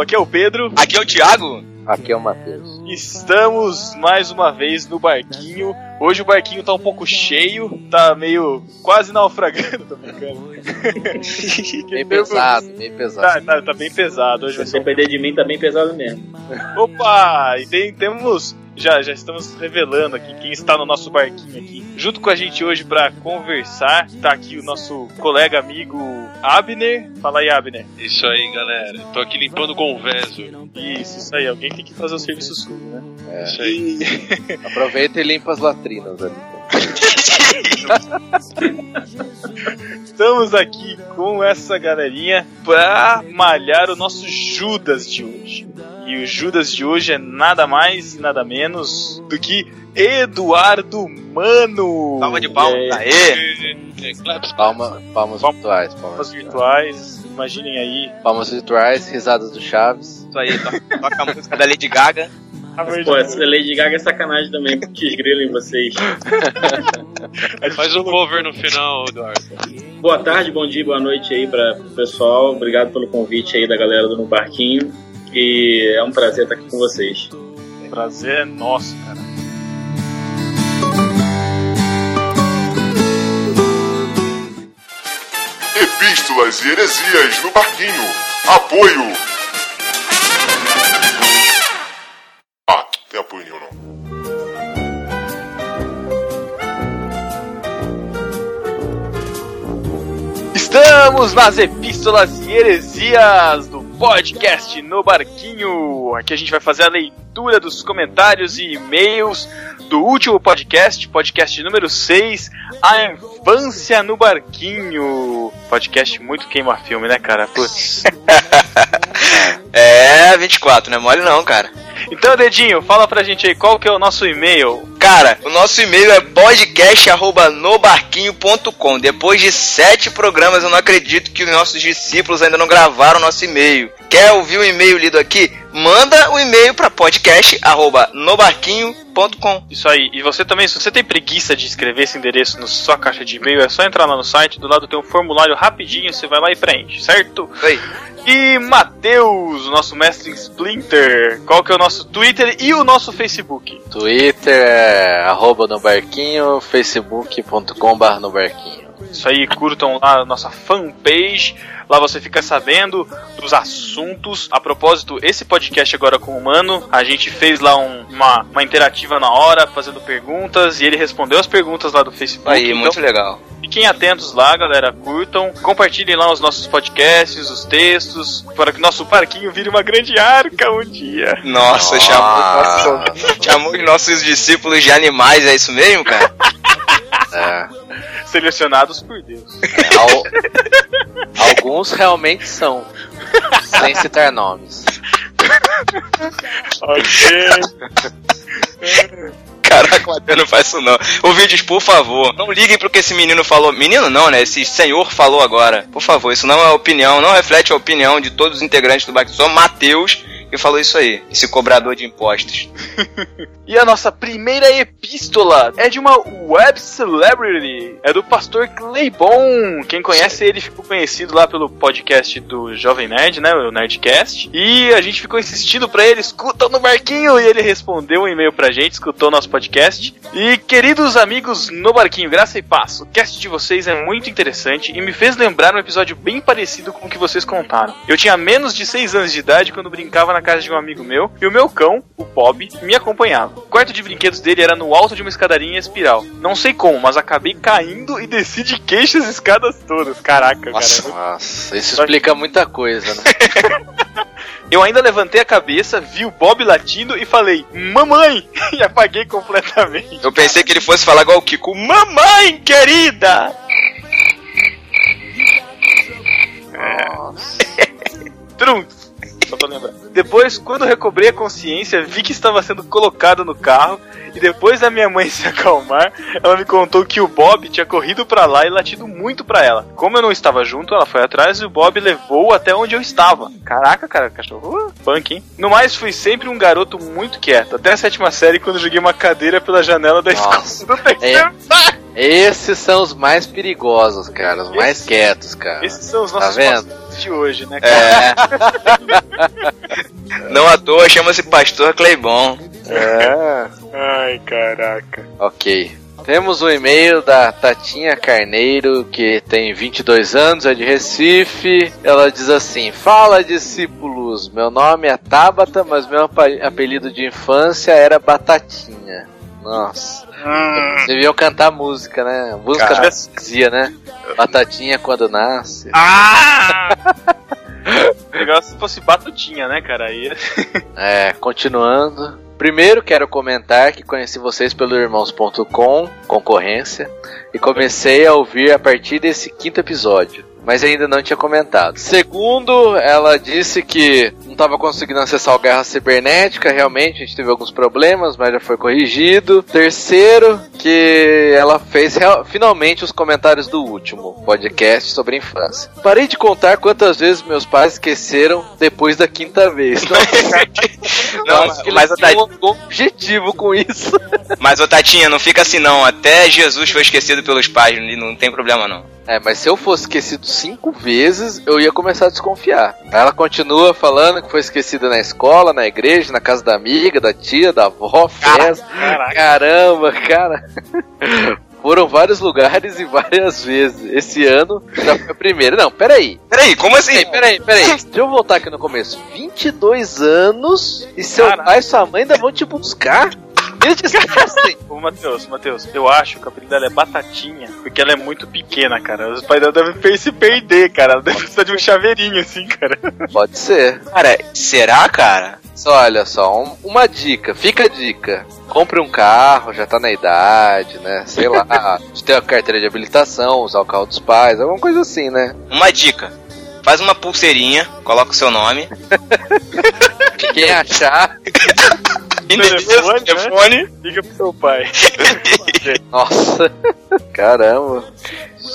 Aqui é o Pedro. Aqui é o Thiago. Aqui é o Matheus. Estamos mais uma vez no barquinho. Hoje o barquinho tá um pouco cheio, tá meio quase naufragando, tô brincando. Bem pesado, bem pesado. Tá, tá, tá bem pesado. Hoje Se depender de mim, tá bem pesado mesmo. Opa! E tem, temos. Já, já estamos revelando aqui quem está no nosso barquinho aqui. Junto com a gente hoje para conversar, tá aqui o nosso colega amigo Abner. Fala aí, Abner. Isso aí, galera. Tô aqui limpando o conveso. Isso, isso aí. Alguém tem que fazer o serviço sujo, né? Isso aí. Aproveita e limpa as latrinas ali. Estamos aqui com essa galerinha pra malhar o nosso Judas de hoje. E o Judas de hoje é nada mais e nada menos do que Eduardo Mano. Palma de palma. É, Aê! Palma, palmas Palmas virtuais, palmas palmas virtuais. virtuais, imaginem aí. Palmas virtuais, risadas do Chaves. Isso aí, to- toca a música da Lady Gaga. Pô, essa Lady Gaga é sacanagem também, porque grilo em vocês. Faz um cover no final, Eduardo. Boa tarde, bom dia, boa noite aí pra pro pessoal. Obrigado pelo convite aí da galera do No Barquinho. E é um prazer estar aqui com vocês. Prazer é nosso, cara. Epístolas e heresias no barquinho. Apoio. Estamos nas epístolas e heresias do podcast no Barquinho. Aqui a gente vai fazer a leitura dos comentários e e-mails do último podcast, podcast número 6, A Infância no Barquinho. Podcast muito queima-filme, né, cara? Putz. É, 24, não é mole não, cara. Então, Dedinho, fala pra gente aí qual que é o nosso e-mail. Cara, o nosso e-mail é podcast.nobarquinho.com. Depois de sete programas, eu não acredito que os nossos discípulos ainda não gravaram nosso e-mail. Quer ouvir o e-mail lido aqui? Manda o e-mail para podcast.nobarquinho.com. Isso aí. E você também, se você tem preguiça de escrever esse endereço na sua caixa de e-mail, é só entrar lá no site, do lado tem um formulário rapidinho, você vai lá e preenche, certo? Isso aí. E Matheus, o nosso mestre em Splinter, qual que é o nosso Twitter e o nosso Facebook? Twitter é arroba no barquinho, facebook.com.br no barquinho. Isso aí, curtam lá a nossa fanpage. Lá você fica sabendo dos assuntos. A propósito, esse podcast agora com o Mano, a gente fez lá um- uma, uma interativa na hora, fazendo perguntas, e ele respondeu as perguntas lá do Facebook. Aí, então, muito legal. Fiquem atentos lá, galera. Curtam. Compartilhem lá os nossos podcasts, os textos, para que nosso parquinho vire uma grande arca um dia. Nossa, chamou, chamou os nossos discípulos de animais, é isso mesmo, cara? É, Selecionados por Deus. é, al- alguns realmente são, sem citar nomes. ok. Caraca, o Matheus não faz isso não. Ouvintes, por favor, não liguem pro que esse menino falou. Menino não, né? Esse senhor falou agora. Por favor, isso não é opinião, não reflete a opinião de todos os integrantes do Baque. Só Matheus que falou isso aí. Esse cobrador de impostos. E a nossa primeira epístola é de uma web celebrity. É do pastor Claybon. Quem conhece ele ficou conhecido lá pelo podcast do Jovem Nerd, né? O Nerdcast. E a gente ficou insistindo pra ele, escuta no barquinho. E ele respondeu um e-mail pra gente, escutou nosso podcast. E queridos amigos no barquinho, graça e paz. O cast de vocês é muito interessante e me fez lembrar um episódio bem parecido com o que vocês contaram. Eu tinha menos de 6 anos de idade quando brincava na casa de um amigo meu e o meu cão, o Bob, me acompanhava. O quarto de brinquedos dele era no alto de uma escadaria em espiral. Não sei como, mas acabei caindo e desci de queixo as escadas todas. Caraca, Nossa. cara. Nossa, isso explica muita coisa, né? Eu ainda levantei a cabeça, vi o Bob latindo e falei, mamãe! E apaguei completamente. Eu pensei que ele fosse falar igual o Kiko. Mamãe querida! Nossa. Trunks. Só pra lembrar. Depois, quando recobrei a consciência, vi que estava sendo colocado no carro. E depois da minha mãe se acalmar, ela me contou que o Bob tinha corrido pra lá e latido muito pra ela. Como eu não estava junto, ela foi atrás e o Bob levou até onde eu estava. Caraca, cara, cachorro uh, punk, hein? No mais, fui sempre um garoto muito quieto. Até a sétima série, quando joguei uma cadeira pela janela da escola Nossa. do terceiro. Esses são os mais perigosos, cara. Os mais Esses- quietos, cara. Esses são os Tá nossos vendo? pastores de hoje, né, cara? É. Não à toa chama-se Pastor Cleibon. É. Ai, caraca. Ok. Temos um e-mail da Tatinha Carneiro, que tem 22 anos, é de Recife. Ela diz assim: Fala, discípulos. Meu nome é Tabata, mas meu apelido de infância era Batatinha. Nossa. Hum. Deviam cantar música, né? Música Cara. da né? Batatinha quando nasce. Ah! Legal se fosse batutinha, né, cara? Aí. É, continuando. Primeiro quero comentar que conheci vocês pelo irmãos.com, concorrência, e comecei a ouvir a partir desse quinto episódio. Mas ainda não tinha comentado. Segundo, ela disse que não estava conseguindo acessar o Guerra Cibernética. Realmente, a gente teve alguns problemas, mas já foi corrigido. Terceiro, que ela fez real- finalmente os comentários do último podcast sobre a infância. Parei de contar quantas vezes meus pais esqueceram depois da quinta vez. Não, acho que mas eles tinham um objetivo com isso. Mas, ô Tatinha, não fica assim não. Até Jesus foi esquecido pelos pais, não não tem problema não. É, mas se eu fosse esquecido cinco vezes, eu ia começar a desconfiar. Ela continua falando que foi esquecida na escola, na igreja, na casa da amiga, da tia, da avó, festa. Caraca. Caramba, cara. Foram vários lugares e várias vezes. Esse ano já foi a primeira. Não, peraí. Peraí, como assim? Peraí, peraí, peraí. Deixa eu voltar aqui no começo. 22 anos e seu Caraca. pai e sua mãe ainda vão te buscar? Eles te esquecem. Ô, Matheus, Matheus, eu acho que o apelido dela é Batatinha, porque ela é muito pequena, cara. Os pais dela devem se perder, cara. Ela deve precisar de um chaveirinho, assim, cara. Pode ser. Cara, será, cara? Só, olha só, um- uma dica, fica a dica. Compre um carro, já tá na idade, né? Sei lá, de ter a carteira de habilitação, usar o carro dos pais, alguma coisa assim, né? Uma dica. Faz uma pulseirinha, coloca o seu nome. Quem achar, Telefone, né? telefone. Liga pro seu pai. nossa, caramba.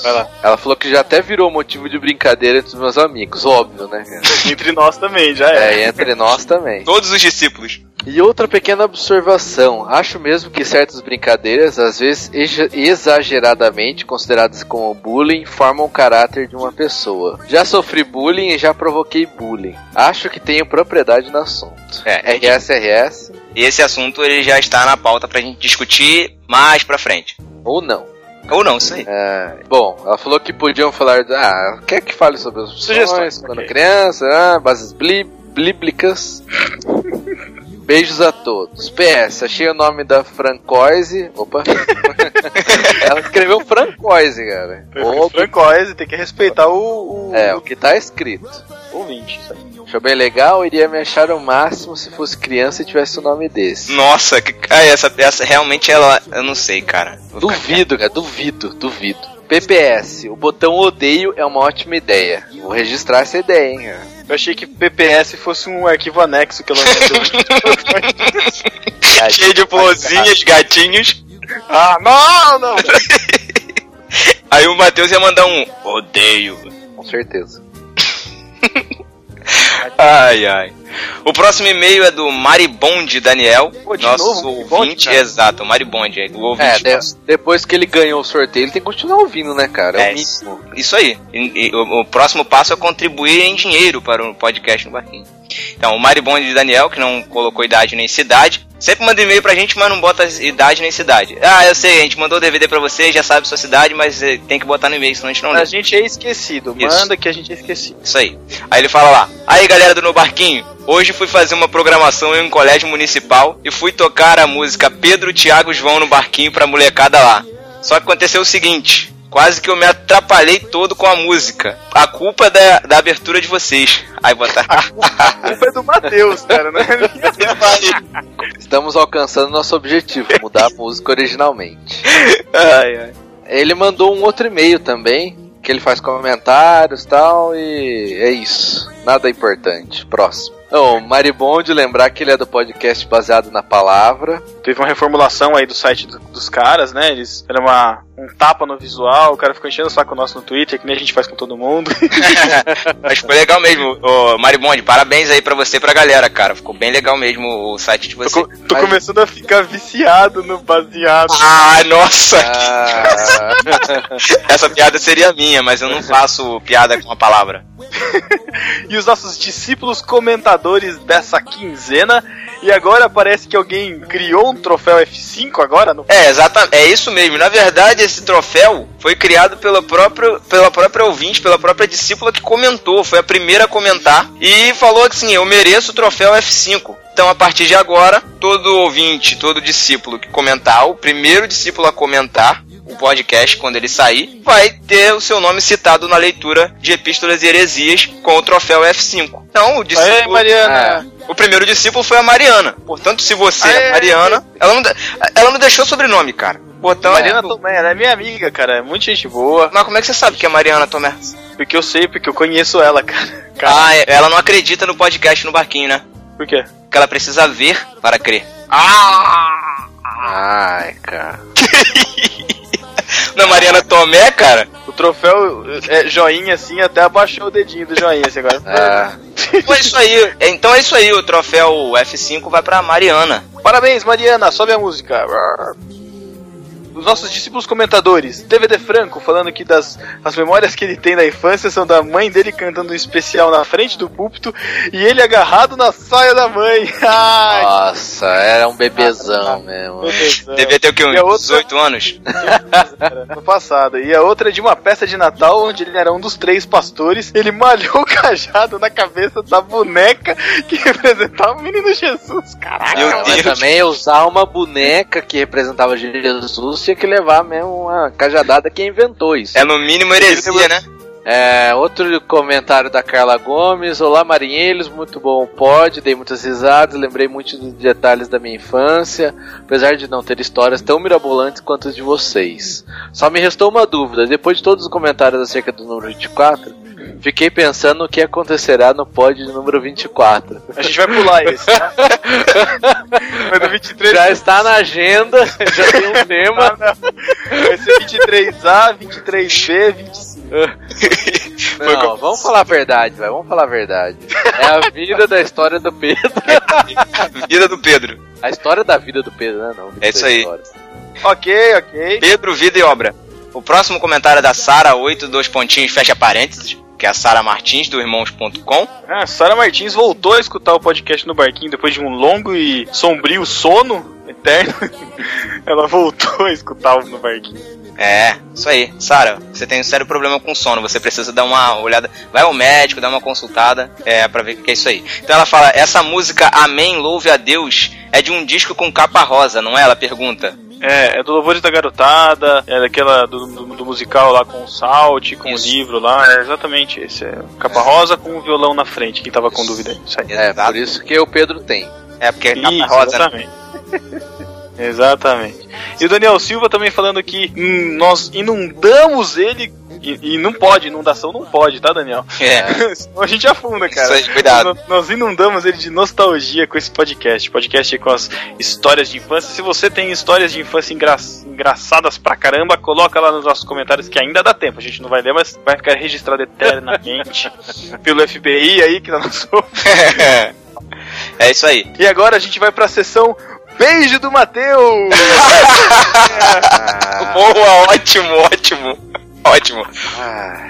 Vai lá. Ela falou que já até virou motivo de brincadeira entre os meus amigos, óbvio, né? Entre nós também, já é. É, entre nós também. Todos os discípulos. E outra pequena observação: acho mesmo que certas brincadeiras, às vezes exa- exageradamente consideradas como bullying, formam o caráter de uma pessoa. Já sofri bullying e já provoquei bullying. Acho que tenho propriedade no assunto. É, RS, RS, E esse assunto ele já está na pauta pra gente discutir mais pra frente. ou não. Ou não, isso aí. É, bom, ela falou que podiam falar. Ah, quer que fale sobre as Sugestões, quando ok. criança, ah, bases bíblicas. Beijos a todos. PS, achei o nome da Francoise. Opa. ela escreveu Francoise, cara. Francoise, tem que respeitar o, o é, o que tá escrito. ouvinte. isso Achou bem legal, iria me achar o máximo se fosse criança e tivesse o nome desse. Nossa, que, ah, essa, essa realmente ela. Eu não sei, cara. Vou Duvido, cara, duvido, duvido. PPS, o botão odeio é uma ótima ideia. Vou registrar essa ideia, hein, cara. Eu achei que PPS fosse um arquivo anexo que ela quieto. Cheio de florzinhas, gatinhos. Ah, não, não! Aí o Matheus ia mandar um odeio. Com certeza. Ai, ai. O próximo e-mail é do Maribonde Daniel, Pô, nosso novo, ouvinte. Exato, o Maribonde, o É, ouvinte. de- depois que ele ganhou o sorteio, ele tem que continuar ouvindo, né, cara? É, É, o mínimo. Isso aí. E- e o, o próximo passo é contribuir em dinheiro para o podcast no Barquinho. Então, o Maribonde de Daniel, que não colocou idade nem cidade, sempre manda e-mail pra gente, mas não bota idade nem cidade. Ah, eu sei, a gente mandou o DVD pra você, já sabe sua cidade, mas eh, tem que botar no e-mail, senão a gente não lê. A gente é esquecido. Isso. Manda que a gente é esquecido. Isso aí. Aí ele fala lá: Aí galera do No Barquinho, hoje fui fazer uma programação em um colégio municipal e fui tocar a música Pedro, Tiago e João no Barquinho pra molecada lá. Só que aconteceu o seguinte. Quase que eu me atrapalhei todo com a música. A culpa é da, da abertura de vocês. Aí botar. A culpa é do Matheus, cara, né? Estamos alcançando nosso objetivo, mudar a música originalmente. ai, ai. Ele mandou um outro e-mail também, que ele faz comentários e tal, e é isso. Nada importante. Próximo. Oh, Maribonde, lembrar que ele é do podcast baseado na palavra. Teve uma reformulação aí do site do- dos caras, né? Eles era uma um tapa no visual, o cara ficou enchendo o saco nosso no Twitter, que nem a gente faz com todo mundo. Mas ficou legal mesmo, ô Marimonde. Parabéns aí pra você e pra galera, cara. Ficou bem legal mesmo o site de Tô, você. co- tô Mas- começando a ficar viciado no baseado. Ah, nossa! Ah, Essa piada seria minha, mas eu não faço piada com a palavra. E os nossos discípulos comentadores dessa quinzena. E agora parece que alguém criou um troféu F5 agora no É, exatamente. É isso mesmo. Na verdade, esse troféu foi criado pela própria, pela própria ouvinte, pela própria discípula que comentou. Foi a primeira a comentar. E falou assim, eu mereço o troféu F5. Então, a partir de agora, todo ouvinte, todo discípulo que comentar, o primeiro discípulo a comentar o podcast, quando ele sair, vai ter o seu nome citado na leitura de Epístolas e Heresias com o troféu F5. Então, o Aê, discípulo. Mariana! O primeiro discípulo foi a Mariana. Portanto, se você Aê, é Mariana, ela não, ela não deixou sobrenome, cara. Portanto, Mariana Tomé, ela é minha amiga, cara. É muito gente boa. mas como é que você sabe que é Mariana Tomé? Porque eu sei, porque eu conheço ela, cara. Cara, Ah, é- ela não acredita no podcast no barquinho, né? por quê? Porque ela precisa ver para crer. ai, cara. Não, Mariana Tomé, cara. O troféu é joinha assim, até abaixou o dedinho do joinha assim agora. Ah, Então é isso aí. Então é isso aí. O troféu F5 vai pra Mariana. Parabéns, Mariana, sobe a música. Os nossos discípulos comentadores, DVD Franco, falando que das as memórias que ele tem da infância são da mãe dele cantando um especial na frente do púlpito e ele agarrado na saia da mãe. Ai, nossa, era um bebezão mesmo. céu. Devia ter o que? A Uns outra? 18 anos? No passado. E a outra é de uma peça de Natal onde ele era um dos três pastores. Ele malhou o cajado na cabeça da boneca que representava o menino Jesus. Caraca, Meu mas Deus. também usar uma boneca que representava Jesus tinha que levar mesmo uma cajadada que inventou isso. É no mínimo heresia, né? É, outro comentário da Carla Gomes. Olá, marinheiros, muito bom pode, dei muitas risadas, lembrei muitos dos detalhes da minha infância, apesar de não ter histórias tão mirabolantes quanto as de vocês. Só me restou uma dúvida, depois de todos os comentários acerca do número 24, fiquei pensando o que acontecerá no pod número 24. A gente vai pular esse, tá? Mas no 23 Já está na agenda, já tem um tema. vai ser 23A, 23B, 25. Não, vamos falar a verdade, vai, vamos falar a verdade. É a vida da história do Pedro. Vida do Pedro. A história da vida do Pedro, né? Não, É isso aí. história. Ok, ok. Pedro, vida e obra. O próximo comentário é da Sara, 8, dois pontinhos, fecha parênteses, que é a Sara Martins, do irmãos.com. Ah, Sara Martins voltou a escutar o podcast no barquinho depois de um longo e sombrio sono eterno. Ela voltou a escutar no barquinho. É, isso aí. Sara, você tem um sério problema com sono, você precisa dar uma olhada, vai ao médico, dá uma consultada, é, pra ver o que é isso aí. Então ela fala, essa música Amém, Louve a Deus, é de um disco com capa rosa, não é? Ela pergunta. É, é do Louvores da Garotada, é daquela do, do- do musical lá com o Salt, com Isso. o livro lá, é exatamente esse. É capa rosa com o violão na frente, quem tava com dúvida aí. Isso aí. É, Exato. por isso que o Pedro tem. É, porque é capa Isso, rosa, né? exatamente. E o Daniel Silva também falando que hum, nós inundamos ele. E, e não pode, inundação não pode, tá, Daniel? É, Senão a gente afunda, cara. Isso aí, cuidado. Nós- Nós inundamos ele de nostalgia com esse podcast. Podcast com as histórias de infância. Se você tem histórias de infância engra- engraçadas pra caramba, coloca lá nos nossos comentários que ainda dá tempo. A gente não vai ler, mas vai ficar registrado eternamente pelo FBI aí que nós somos. é isso aí. E agora a gente vai pra sessão Beijo do Matheus! Boa, ótimo, ótimo. Ótimo.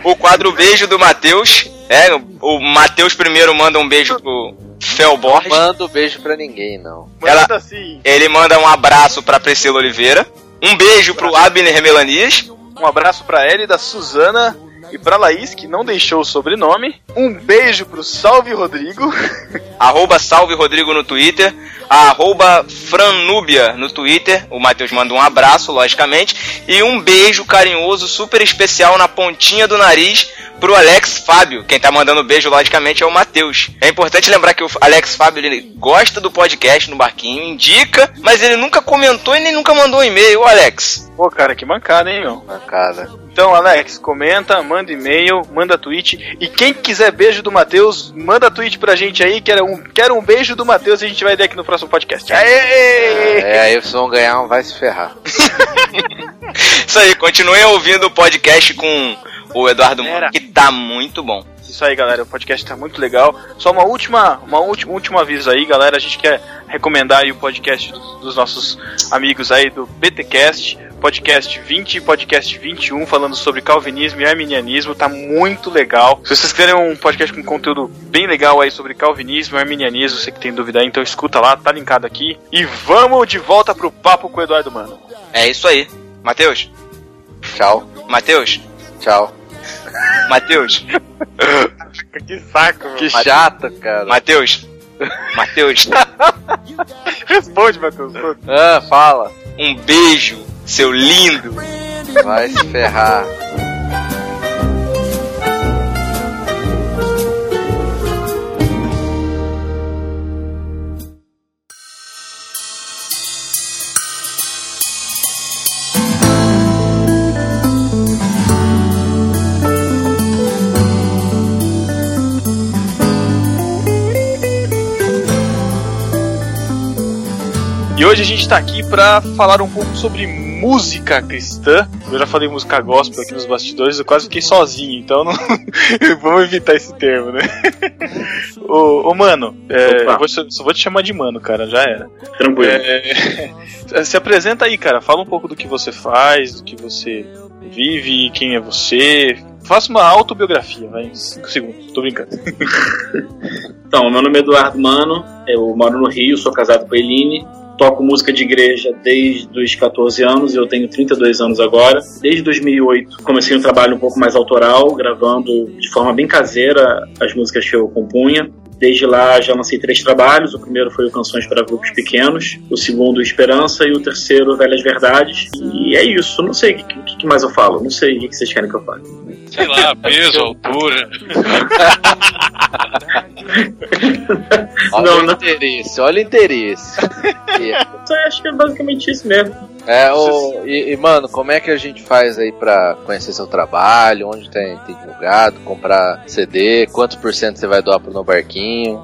O quadro Beijo do Matheus. É, o Matheus primeiro manda um beijo pro Fel não Borges. mando beijo pra ninguém, não. Ela- Manda assim. Ele manda um abraço pra Priscila Oliveira. Um beijo pro Abner Melanias. Um abraço pra Ellie, da Suzana e pra Laís, que não deixou o sobrenome. Um beijo pro Salve Rodrigo. arroba Salve Rodrigo no Twitter, arroba Franúbia no Twitter. O Matheus manda um abraço, logicamente, e um beijo carinhoso, super especial na pontinha do nariz pro Alex Fábio. Quem tá mandando beijo, logicamente, é o Matheus. É importante lembrar que o Alex Fábio ele gosta do podcast no Barquinho, indica, mas ele nunca comentou e nem nunca mandou um e-mail. Ô, Alex. Pô, cara, que mancada, hein, meu? Mancada. Então, Alex, comenta, manda e-mail, manda tweet. E quem quiser beijo do Matheus, manda tweet pra gente aí. Quero um, quero um beijo do Matheus e a gente vai ver aqui no próximo podcast. Aê! É, aí vocês vão ganhar um vai se ferrar. Isso aí, continuem ouvindo o podcast com o Eduardo Mano, que tá muito bom. Isso aí, galera. O podcast tá muito legal. Só uma última, uma última, último aviso aí, galera. A gente quer recomendar aí o podcast dos, dos nossos amigos aí do BTcast, podcast 20 e podcast 21, falando sobre calvinismo e arminianismo. Tá muito legal. Se vocês querem um podcast com conteúdo bem legal aí sobre calvinismo e arminianismo, você que tem dúvida aí, então escuta lá, tá linkado aqui. E vamos de volta pro papo com o Eduardo Mano. É isso aí. Matheus. Tchau. Matheus. Tchau. Matheus. que saco. Que chato, cara. Matheus. Matheus. Responde, Matheus. Ah, fala. Um beijo, seu lindo. Vai se ferrar. E hoje a gente tá aqui pra falar um pouco sobre música cristã. Eu já falei música gospel aqui nos bastidores, eu quase fiquei sozinho, então não... vamos evitar esse termo, né? ô, ô, mano, é, eu vou, só vou te chamar de mano, cara, já era. Tranquilo. É, se apresenta aí, cara, fala um pouco do que você faz, do que você vive, quem é você. Faça uma autobiografia, vai, em 5 segundos, tô brincando. Então, meu nome é Eduardo Mano, eu moro no Rio, sou casado com a Eline, toco música de igreja desde os 14 anos, eu tenho 32 anos agora. Desde 2008 comecei um trabalho um pouco mais autoral, gravando de forma bem caseira as músicas que eu compunha. Desde lá já lancei três trabalhos. O primeiro foi o Canções para Grupos Pequenos, o segundo Esperança e o terceiro Velhas Verdades. E é isso, não sei o que, que- mais eu falo, não sei o que vocês querem que eu fale. Sei lá, peso, altura. Olha Não, o não. interesse, olha o interesse. Eu acho que é basicamente isso mesmo. É, o, e, e, mano, como é que a gente faz aí pra conhecer seu trabalho? Onde tem, tem divulgado? Comprar CD? Quantos por cento você vai doar pro No Barquinho?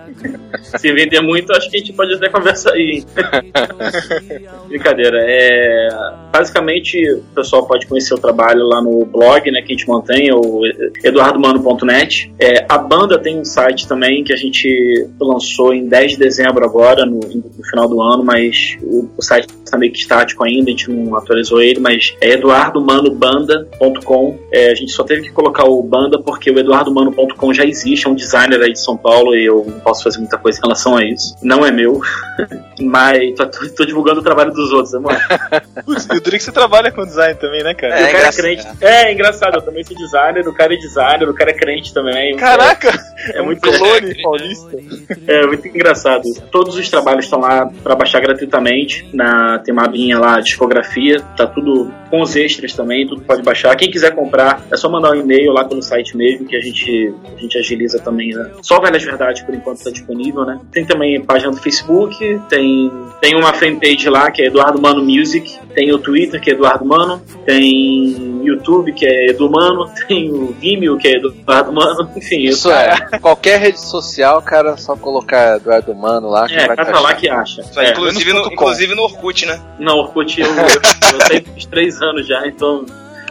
Se vender muito, acho que a gente pode até conversar aí. Brincadeira. É, basicamente, o pessoal pode conhecer o trabalho lá no blog, né, que a gente mantém, o eduardomano.net. É, a banda tem um site também que a gente lançou em 10 de dezembro agora, no, no final do ano, mas o, o site está meio que estático ainda, a gente não atualizou ele, mas é eduardomanobanda.com. É, a gente só teve que colocar o banda porque o eduardomano.com já existe, é um designer aí de São Paulo e eu não posso fazer muita coisa em relação a isso. Não é meu, mas tô, tô- tô divulgando o trabalho dos outros, amor. Putz, eu diria que você trabalha com design também, né, cara? É, o cara é engraçado. crente. É, engraçado, eu também sou designer, o cara é designer, o cara é crente também. Caraca! é, É um muito, clone paulista. é muito engraçado. Todos os trabalhos estão lá pra baixar gratuitamente. Na, tem uma abinha lá, discografia, tá tudo com os extras também, tudo pode baixar. Quem quiser comprar, é só mandar um e-mail lá pelo site mesmo, que a gente, a gente agiliza também. Né? Só Velhas Verdades, por enquanto, tá disponível, né? Tem também página do Facebook, tem, tem uma fanpage lá, que é Eduardo Mano Music, tem o Twitter, que é Eduardo Mano, tem YouTube, que é Edu Mano, tem o Vimeo, que é Eduardo Mano, enfim, Isso é, qualquer rede social, cara, só colocar Eduardo Mano lá que É, vai lá que acha. É, inclusive, no, inclusive no Orkut, né? Não, Orkut eu, eu, eu tenho uns três anos já, então.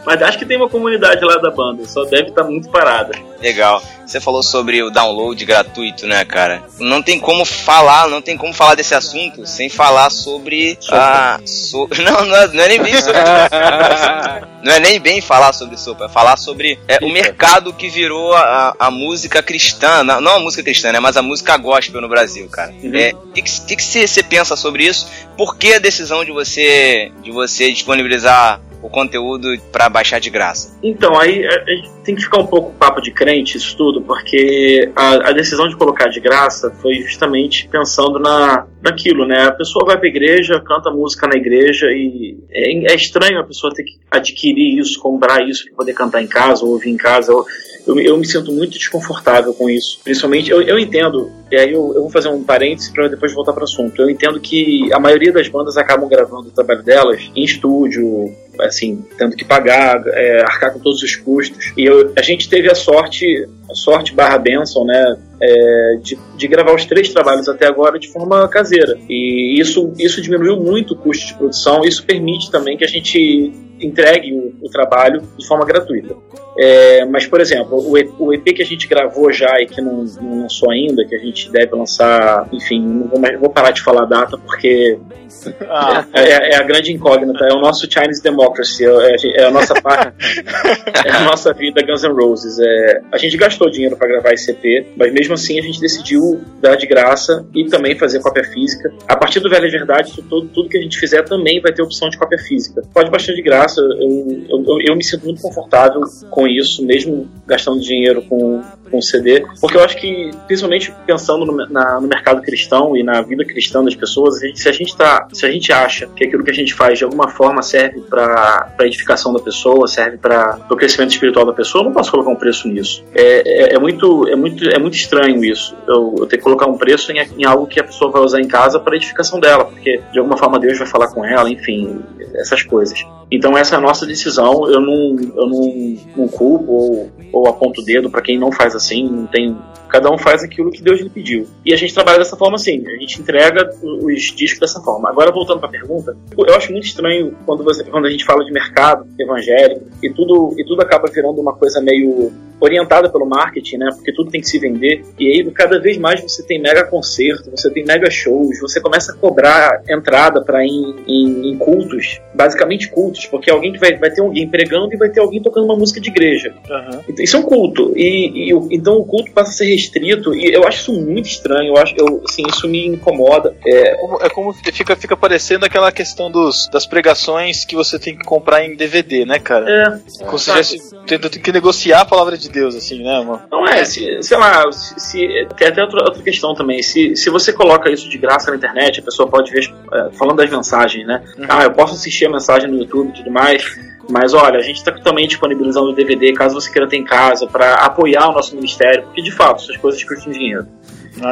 Mas acho que tem uma comunidade lá da banda, só deve estar muito parada. Legal. Você falou sobre o download gratuito, né, cara? Não tem como falar, não tem como falar desse assunto sem falar sobre a. So... Não, não é, não é nem bem sobre. não é nem bem falar sobre sopa, é falar sobre é, o mercado que virou a, a música cristã, não, a música cristã, né, mas a música gospel no Brasil, cara. Uhum. É, o que, que, que você você pensa sobre isso? Por que a decisão de você de você disponibilizar o conteúdo para baixar de graça? Então, aí a gente tem que ficar um pouco papo de crente isso tudo, porque a, a decisão de colocar de graça foi justamente pensando na, naquilo, né? A pessoa vai pra igreja, canta música na igreja e é, é estranho a pessoa ter que adquirir isso, comprar isso para poder cantar em casa ou ouvir em casa. Eu, eu, eu, me sinto muito desconfortável com isso. Principalmente, eu, eu entendo, e aí eu, eu vou fazer um parêntese para depois voltar para o assunto. Eu entendo que a maioria das bandas acabam gravando o trabalho delas em estúdio, assim, tendo que pagar, é, arcar com todos os custos. E eu, a gente teve a sorte, a sorte barra benção, né, é, de, de, gravar os três trabalhos até agora de forma caseira. E isso, isso diminuiu muito o custo de produção, isso permite também que a gente entregue o, o trabalho de forma gratuita. É, mas, por exemplo, o EP, que a gente gravou já e que não, não lançou ainda, que a gente deve lançar, enfim, não vou, vou parar de falar a data porque ah. é, é, a grande incógnita, é o nosso Chinese Democracy, é, é a nossa parte, é a nossa vida Guns N' Roses. É, a gente gastou dinheiro para gravar esse EP, mas mesmo assim a gente decidiu dar de graça e também fazer cópia física. A partir do Velha Verdade, tudo, tudo que a gente fizer também vai ter opção de cópia física. Pode bastante de graça, eu, eu, eu, me sinto muito confortável com isso, mesmo gastando dinheiro com, com CD, porque eu acho que, principalmente pensando no, na, no mercado cristão e na vida cristã das pessoas, se a gente tá, se a gente acha que aquilo que a gente faz de alguma forma serve para edificação da pessoa, serve para o crescimento espiritual da pessoa, eu não posso colocar um preço nisso. É, é, é muito, é muito, é muito estranho isso. Eu, eu ter que colocar um preço em, em algo que a pessoa vai usar em casa para edificação dela, porque de alguma forma Deus vai falar com ela, enfim, essas coisas. Então essa é a nossa decisão. Eu não, eu não, não culpo ou, ou aponto o dedo para quem não faz assim. Não tem, cada um faz aquilo que Deus lhe pediu. E a gente trabalha dessa forma assim. A gente entrega os discos dessa forma. Agora voltando para a pergunta, eu acho muito estranho quando, você, quando a gente fala de mercado evangélico e tudo e tudo acaba virando uma coisa meio orientada pelo marketing, né? Porque tudo tem que se vender. E aí, cada vez mais você tem mega concerto, você tem mega shows, você começa a cobrar entrada para em, em, em, cultos, basicamente cultos, porque alguém que vai, vai ter alguém pregando e vai ter alguém tocando uma música de igreja. Uhum. Então, isso é um culto. E, e, então o culto passa a ser restrito. E eu acho isso muito estranho. Eu acho, eu, assim, isso me incomoda. É, como, é como fica, fica parecendo aquela questão dos, das pregações que você tem que comprar em DVD, né, cara? É. Como se tivesse, tem que negociar a palavra de Deus, assim, né, mano? Não é, se, sei lá, se, se, tem até outra, outra questão também. Se, se você coloca isso de graça na internet, a pessoa pode ver, é, falando das mensagens, né? Uhum. Ah, eu posso assistir a mensagem no YouTube e tudo mais. Mas olha, a gente está também disponibilizando o DVD caso você queira ter em casa para apoiar o nosso ministério, porque de fato essas coisas custam dinheiro.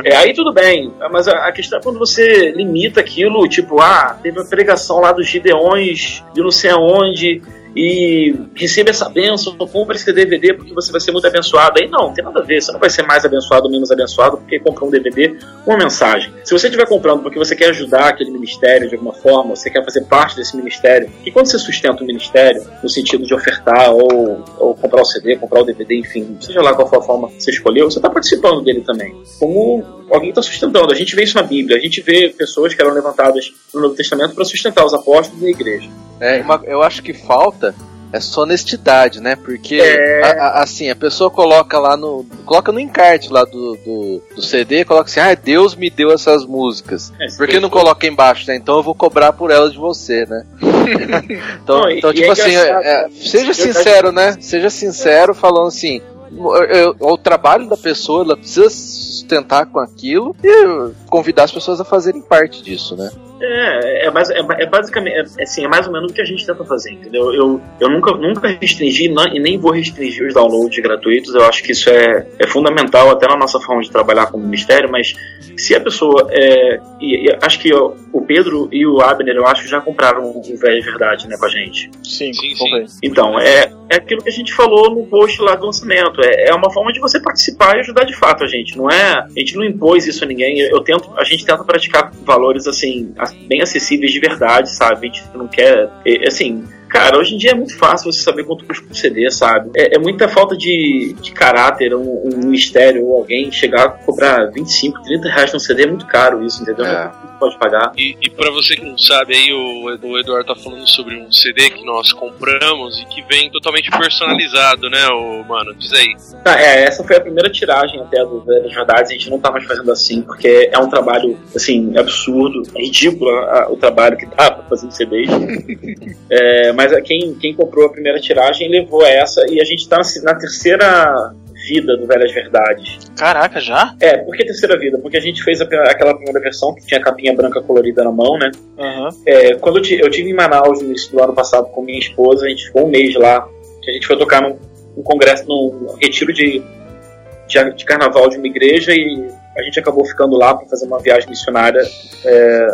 É, aí tudo bem, mas a, a, questão é quando você limita aquilo, tipo, ah, teve a pregação lá dos Gideões de não sei aonde, e receba essa bênção, compre esse DVD porque você vai ser muito abençoado. Aí não, não tem nada a ver, você não vai ser mais abençoado ou menos abençoado porque comprou um DVD com uma mensagem. Se você estiver comprando porque você quer ajudar aquele ministério de alguma forma, você quer fazer parte desse ministério, e quando você sustenta o ministério, no sentido de ofertar ou, ou comprar o CD, comprar o DVD, enfim, seja lá qual for a forma que você escolheu, você está participando dele também. Como alguém está sustentando. A gente vê isso na Bíblia, a gente vê pessoas que eram levantadas no Novo Testamento para sustentar os apóstolos e a igreja. É, uma, eu acho que falta é só honestidade, né? Porque é... a, a, assim, a pessoa coloca lá no. Coloca no encarte lá do, do, do CD, coloca assim, ah, Deus me deu essas músicas. É, por que não coloca embaixo, né? Então eu vou cobrar por elas de você, né? então, não, então, tipo é assim, é, seja sincero, né? Seja sincero falando assim. O, trabalho da pessoa, ela precisa sustentar com aquilo e convidar as pessoas a fazerem parte disso, né? É, é, mais, é, é basicamente, é, assim, é mais ou menos o que a gente tenta fazer, entendeu? Eu, eu nunca, nunca restringi não, e nem vou restringir os downloads gratuitos, eu acho que isso é, é fundamental até na nossa forma de trabalhar como ministério, mas se a pessoa, é, e, e acho que ó, o Pedro e o Abner, eu acho que já compraram o Velho Verdade, né, com a gente. Sim, sim, sim. Então, é, é aquilo que a gente falou no post lá do lançamento, é, é uma forma de você participar e ajudar de fato a gente, não é, a gente não impôs isso a ninguém, eu tento, a gente tenta praticar valores, assim, bem acessíveis de verdade, sabe? A gente não quer. Assim, Cara, hoje em dia é muito fácil você saber quanto custa um CD, sabe? É, é muita falta de, de caráter, um, um, mistério ou alguém chegar a cobrar 25, 30 reais no CD, é muito caro isso, entendeu? É. pode pagar. E, e para você que não sabe, aí o, o Eduardo tá falando sobre um CD que nós compramos e que vem totalmente personalizado, né, o mano? Diz aí. Tá, é, essa foi a primeira tiragem até do Velhas Verdades, a gente não tá mais fazendo assim, porque é um trabalho, assim, absurdo, é ridículo a- o trabalho que dá pra fazer em CDs. É, mas a- quem, quem comprou a primeira tiragem levou essa, e a gente tá na, na terceira vida do Velhas Verdades. Caraca, já? É, por que terceira vida? Porque a gente fez a- aquela primeira versão que tinha a capinha branca colorida na mão, né? Aham. É, quando eu, eu tive em Manaus no início do ano passado com minha esposa, a gente ficou um mês lá, que a gente foi tocar num, num congresso, num retiro de, de, de carnaval de uma igreja e a gente acabou ficando lá para fazer uma viagem missionária é,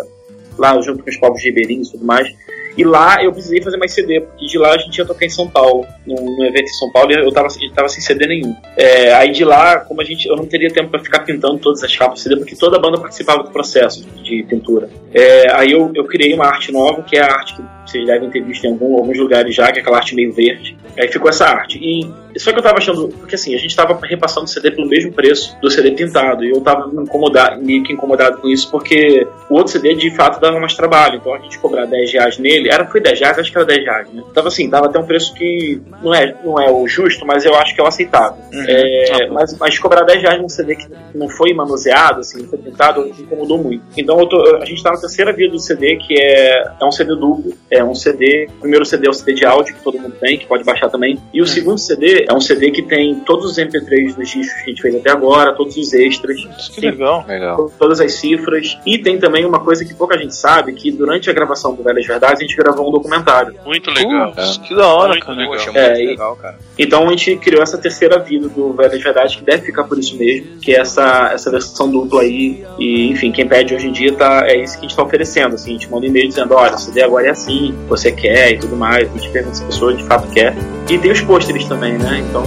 lá junto com os povos ribeirinhos e tudo mais. E lá eu precisei fazer mais CD, porque de lá a gente ia tocar em São Paulo, num, num evento em São Paulo, e eu tava, eu tava sem CD nenhum. É, aí de lá, como a gente, eu não teria tempo para ficar pintando todas as capas CD, porque toda a banda participava do processo de pintura. É, aí eu, eu criei uma arte nova, que é a arte que vocês devem ter visto em algum- alguns lugares já, que é aquela arte meio verde. Aí ficou essa arte. E só que eu tava achando, porque assim, a gente tava repassando o CD pelo mesmo preço do CD pintado, e eu tava incomodado, meio que incomodado com isso, porque o outro CD de fato dava mais trabalho, então a gente cobrar 10 reais nele, era, foi 10 reais, acho que era 10 reais, né? Tava assim, tava até um preço que não é, não é o justo, mas eu acho que é o aceitável. É, mas, mas cobrar 10 reais num CD que não foi manuseado, assim, não foi pintado, incomodou muito. Então eu tô- a gente tá na terceira via do CD, que é, é um CD duplo, é um CD, o primeiro CD é o CD de áudio, que todo mundo tem, que pode baixar também, e o segundo CD é um CD que tem todos os MP3 dos discos que a gente fez até agora, todos os extras, Que legal. Legal. todas as cifras. E tem também uma coisa que pouca gente sabe, que durante a gravação do Velhas Verdades a gente gravou um documentário. Muito legal. Putz, que da hora, Muito cara. legal. Poxa, muito É, e- legal, cara. Então a gente criou essa terceira vida do Velhas Verdades, que deve ficar por isso mesmo, que é essa, essa versão dupla aí. E, enfim, quem pede hoje em dia tá, é isso que a gente tá oferecendo. Assim, a gente manda um e-mail dizendo, olha, CD agora é assim, você quer e tudo mais. A gente pergunta se a pessoa de fato quer. E tem os pôsteres também, né? Então,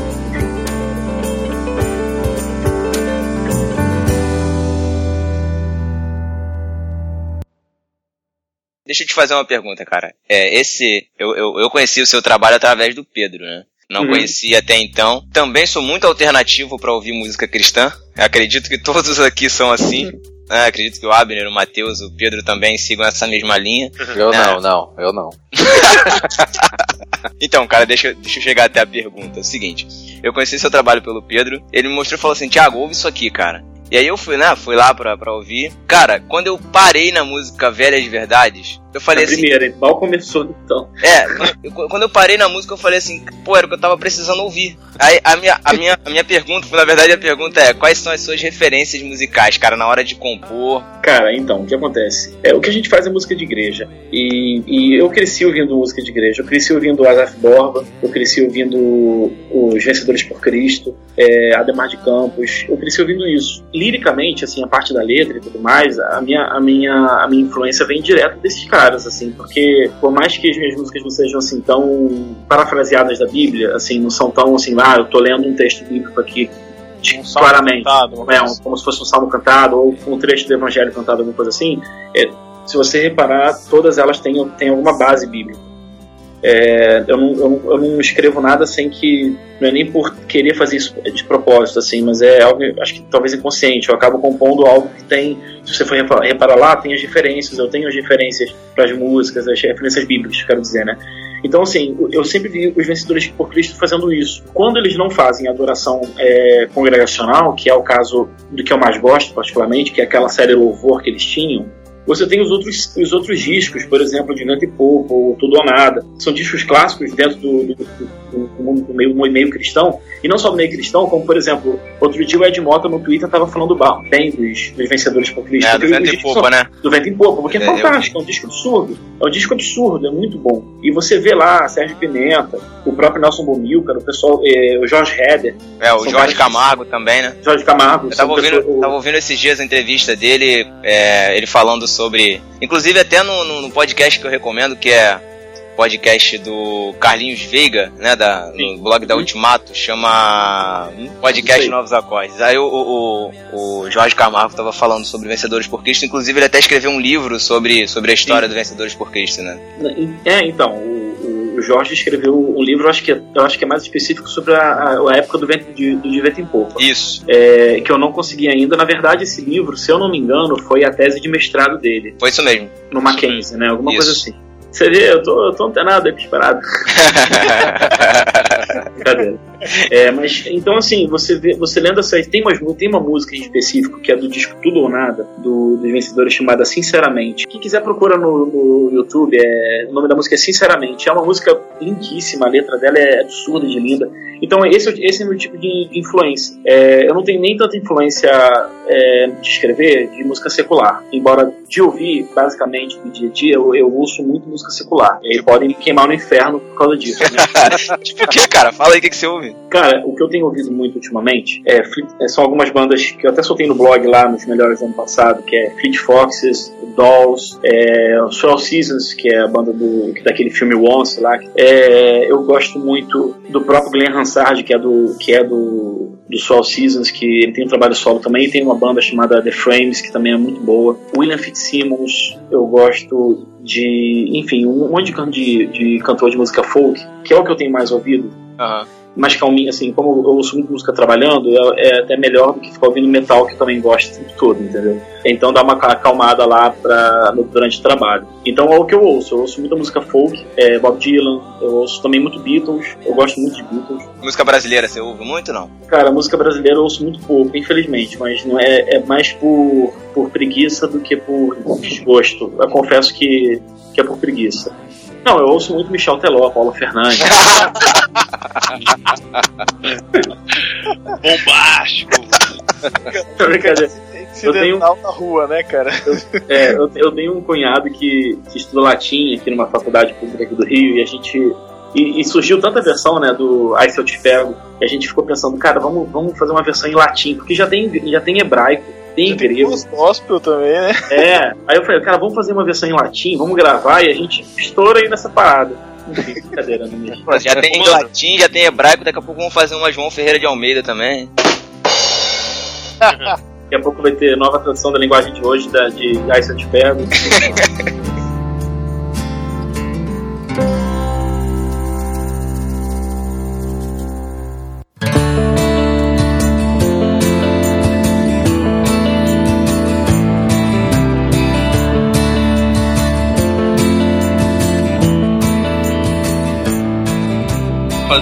Deixa eu te fazer uma pergunta, cara. É, esse. Eu, eu, eu conheci o seu trabalho através do Pedro, né? Não Uhum. conhecia até então. Também sou muito alternativo pra ouvir música cristã. Acredito que todos aqui são assim. né? acredito que o Abner, o Matheus, o Pedro também sigam essa mesma linha. Eu É. não, não, eu não. Então, cara, deixa, deixa eu chegar até a pergunta. É o seguinte, eu conheci seu trabalho pelo Pedro, ele me mostrou e falou assim, Thiago, ouve isso aqui, cara. E aí eu fui, né, fui lá pra, pra ouvir. Cara, quando eu parei na música Velhas Verdades, eu falei a assim, primeira, mal começou então. é, eu- quando eu parei na música, eu falei assim, pô, era o que eu tava precisando ouvir. Aí a minha, a minha, a minha pergunta, na verdade a pergunta é, quais são as suas referências musicais, cara, na hora de compor? Cara, então, o que acontece? É, o que a gente faz é música de igreja. E, e eu cresci ouvindo música de igreja. Eu cresci ouvindo Azaf Borba, eu cresci ouvindo os Vencedores por Cristo, é, Ademar de Campos. Eu cresci ouvindo isso. Liricamente, assim, a parte da letra e tudo mais, a minha, a minha, a minha influência vem direto desses caras, assim, porque por mais que as minhas músicas não sejam assim tão parafraseadas da Bíblia, assim, não são tão assim, ah, eu tô lendo um texto bíblico aqui Um claramente. cantado, é, um- como se fosse um salmo cantado ou um trecho do evangelho cantado, alguma coisa assim, é, se você reparar, todas elas têm, têm alguma base bíblica. É, eu, não, eu, eu não escrevo nada sem que. Não é nem por querer fazer isso de propósito, assim, mas é algo, acho que talvez inconsciente. Eu acabo compondo algo que tem. Se você for reparar, lá, tem as referências, eu tenho as referências para as músicas, as referências bíblicas, quero dizer, né? Então, assim, eu sempre vi os vencedores por Cristo fazendo isso. Quando eles não fazem adoração é, congregacional, que é o caso do que eu mais gosto, particularmente, que é aquela série Louvor que eles tinham, você tem os outros, os outros discos, por exemplo, de Vento e Pouco, ou Tudo ou Nada. São discos clássicos dentro do, do, do, do meio, meio cristão. E não só do meio cristão, como, por exemplo, outro dia o Ed Mota no Twitter estava falando bem dos, dos Vencedores por Cristo. É, do vento e são- né? do Vento em Popa, porque é, É, eu- fantástico, é um disco absurdo. É um disco absurdo, é muito bom. E você vê lá Sérgio Pimenta, o próprio Nelson Bomilcar, o pessoal, eh, o Jorge Heder, É, o Jorge Camargo também, né? Jorge Camargo. Eu tava ouvindo, tava ouvindo esses dias a entrevista dele, é, ele falando sobre. Inclusive até no, no- no podcast que eu recomendo, que é podcast do Carlinhos Veiga, né? Da, no blog da Uhum. Ultimato, chama Isso Podcast. Novos Acordes. Aí o, o, o- Jorge Camargo tava falando sobre Vencedores por Cristo, inclusive ele até escreveu um livro sobre, sobre a história do Vencedores por Cristo, né? É, então, o, Jorge escreveu um livro, acho que, é, eu acho que é mais específico sobre a, a época do vento de, do de vento em Popa. Isso. É, que eu não consegui ainda. Na verdade, esse livro, se eu não me engano, foi a tese de mestrado dele. Foi isso mesmo. No Mackenzie, né? Alguma Isso. coisa assim. Você vê, eu tô, eu tô antenado aqui, disparado. Brincadeira. É, mas então assim, você vê, você lendo essa. Tem, umas, tem uma música em específico que é do disco Tudo ou Nada, do, dos vencedores, chamada Sinceramente. Quem quiser procura no, no YouTube, é, o nome da música é Sinceramente. É uma música lindíssima, a letra dela é absurda de linda. Então esse, esse é o meu tipo de, de influência. É, eu não tenho nem tanta influência é, de escrever de música secular. Embora de ouvir, basicamente, no dia a dia, eu, eu ouço muito música secular. E aí podem me queimar no inferno por causa disso. Né? tipo o que, cara? Fala aí o que, que você ouve. Cara, o que eu tenho ouvido muito ultimamente é, é, são algumas bandas que eu até soltei no blog lá nos melhores do ano passado, que é Fleet Foxes, Dolls, é, Swell Seasons, que é a banda do, daquele filme Once lá. É, eu gosto muito do próprio Glenn Hansard, que é do que é do, do Swell Seasons, que ele tem um trabalho solo também, tem uma banda chamada The Frames, que também é muito boa. William Fitzsimmons, eu gosto de, enfim, um monte de, de, de cantor de música folk, que é o que eu tenho mais ouvido Aham. Mais calminho, assim, como eu ouço muito música trabalhando, é, é até melhor do que ficar ouvindo metal, que eu também gosto o tempo todo, entendeu? Então dá uma ca- acalmada lá pra, durante o trabalho. Então é o que eu ouço, eu ouço muita música folk, é, Bob Dylan, eu ouço também muito Beatles, eu gosto muito de Beatles. Música brasileira, você ouve muito não? Cara, música brasileira eu ouço muito pouco, infelizmente, mas não é, é mais por, por preguiça do que por desgosto. Eu confesso que, que é por preguiça. Não, eu ouço muito Michel Teló, Paulo Fernandes. Bombástico. Brincadeira. Eu tenho- na rua, né, cara? É, eu, eu tenho um cunhado que, que estuda latim aqui numa faculdade pública aqui do Rio e a gente. E, e surgiu tanta versão, né, do Ai Se Eu Te Pego, e a gente ficou pensando, cara, vamos, vamos fazer uma versão em latim, porque já tem, já tem hebraico, tem grego. os gospel também, né? É, aí eu falei, cara, vamos fazer uma versão em latim, vamos gravar e a gente estoura aí nessa parada. Brincadeira, não. Pô, já tem Mano. latim, já tem hebraico, daqui a pouco vamos fazer uma João Ferreira de Almeida também. Daqui a pouco vai ter nova tradução da linguagem de hoje, da, de Ai Se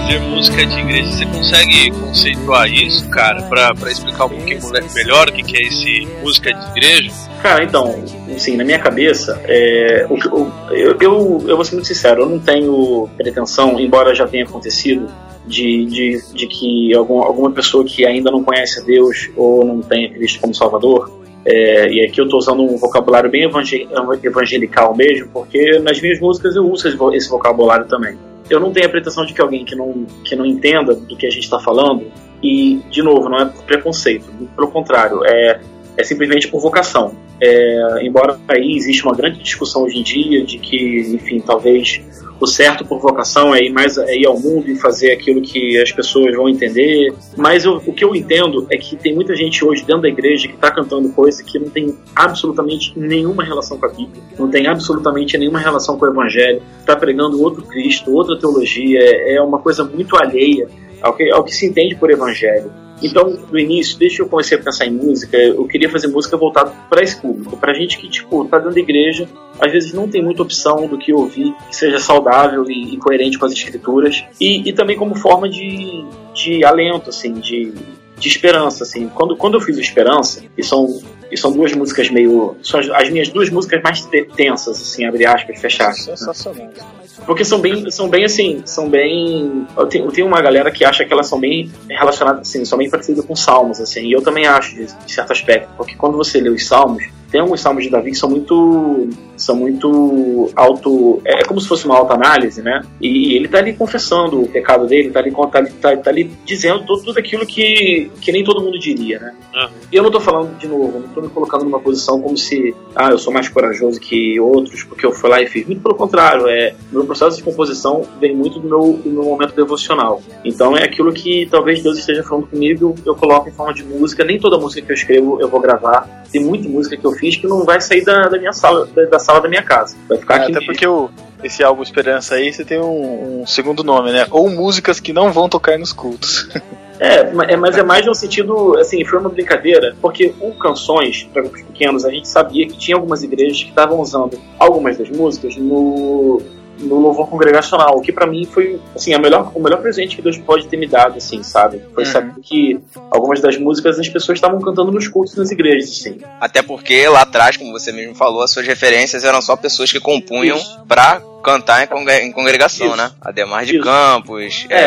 Fazer música de igreja, você consegue conceituar isso, cara, pra, explicar um pouquinho melhor o que, que é esse música de igreja? Cara, então, assim, na minha cabeça, é, o o- eu, eu, eu vou ser muito sincero, eu não tenho pretensão, embora já tenha acontecido, de, de, de que algum, alguma pessoa que ainda não conhece a Deus ou não tenha Cristo como Salvador, é, e aqui eu estou usando um vocabulário bem evangel- evangelical mesmo, porque nas minhas músicas eu uso esse vocabulário também. Eu não tenho a pretensão de que alguém que não, que não entenda do que a gente está falando, e, de novo, não é por preconceito, pelo contrário, é, é simplesmente por vocação. É, embora aí existe uma grande discussão hoje em dia de que, enfim, talvez o certo por vocação é ir mais é ir ao mundo e fazer aquilo que as pessoas vão entender. Mas eu- o que eu entendo é que tem muita gente hoje dentro da igreja que está cantando coisa que não tem absolutamente nenhuma relação com a Bíblia, não tem absolutamente nenhuma relação com o Evangelho, está pregando outro Cristo, outra teologia, é é uma coisa muito alheia ao que, ao que se entende por Evangelho. Então, no início, desde que eu comecei a pensar em música, eu queria fazer música voltada para esse público, para gente que, tipo, tá dentro da igreja, às vezes não tem muita opção do que ouvir que seja saudável e, e coerente com as escrituras, e, e também como forma de, de alento, assim, de, de esperança, assim. Quando, quando eu fiz o Esperança, e são, e são duas músicas meio... São as, as minhas duas músicas mais te- tensas, assim, abre aspas, fecha aspas. né? Porque são bem, são bem assim, são bem. Eu tenho, eu tenho uma galera que acha que elas são bem relacionadas, assim, são bem parecidas com salmos, assim, e eu também acho, de, de certo aspecto, porque quando você lê os salmos, tem alguns salmos de Davi que são muito. são muito auto. É, é como se fosse uma autoanálise, né? E, ele tá ali confessando o pecado dele, tá ali, tá, tá, tá ali dizendo tudo, tudo aquilo que, que nem todo mundo diria, né? Aham. E eu não tô falando de novo, não tô me colocando numa posição como se, ah, eu sou mais corajoso que outros porque eu fui lá e fiz. Muito pelo contrário, é, meu processo de composição vem muito do meu, do meu momento devocional. Então é aquilo que talvez Deus esteja falando comigo, eu coloco em forma de música. Nem toda música que eu escrevo eu vou gravar. Tem muita música que eu fiz que não vai sair da, da minha sala, da, da sala da minha casa. Vai ficar É, aqui até mesmo. porque o, esse álbum Esperança aí, você tem um, um segundo nome, né? Ou músicas que não vão tocar nos cultos. É, é, mas é mais no sentido, assim, foi uma brincadeira, porque o Canções, para grupos pequenos, a gente sabia que tinha algumas igrejas que estavam usando algumas das músicas no, no louvor congregacional, o que pra mim foi, assim, a melhor, o melhor presente que Deus pode ter me dado, assim, sabe? Foi Uhum. saber que algumas das músicas as pessoas estavam cantando nos cultos nas igrejas, assim. Até porque lá atrás, como você mesmo falou, as suas referências eram só pessoas que compunham Isso. pra cantar em, em congregação, Isso. né? Ademar de Isso. Campos. É,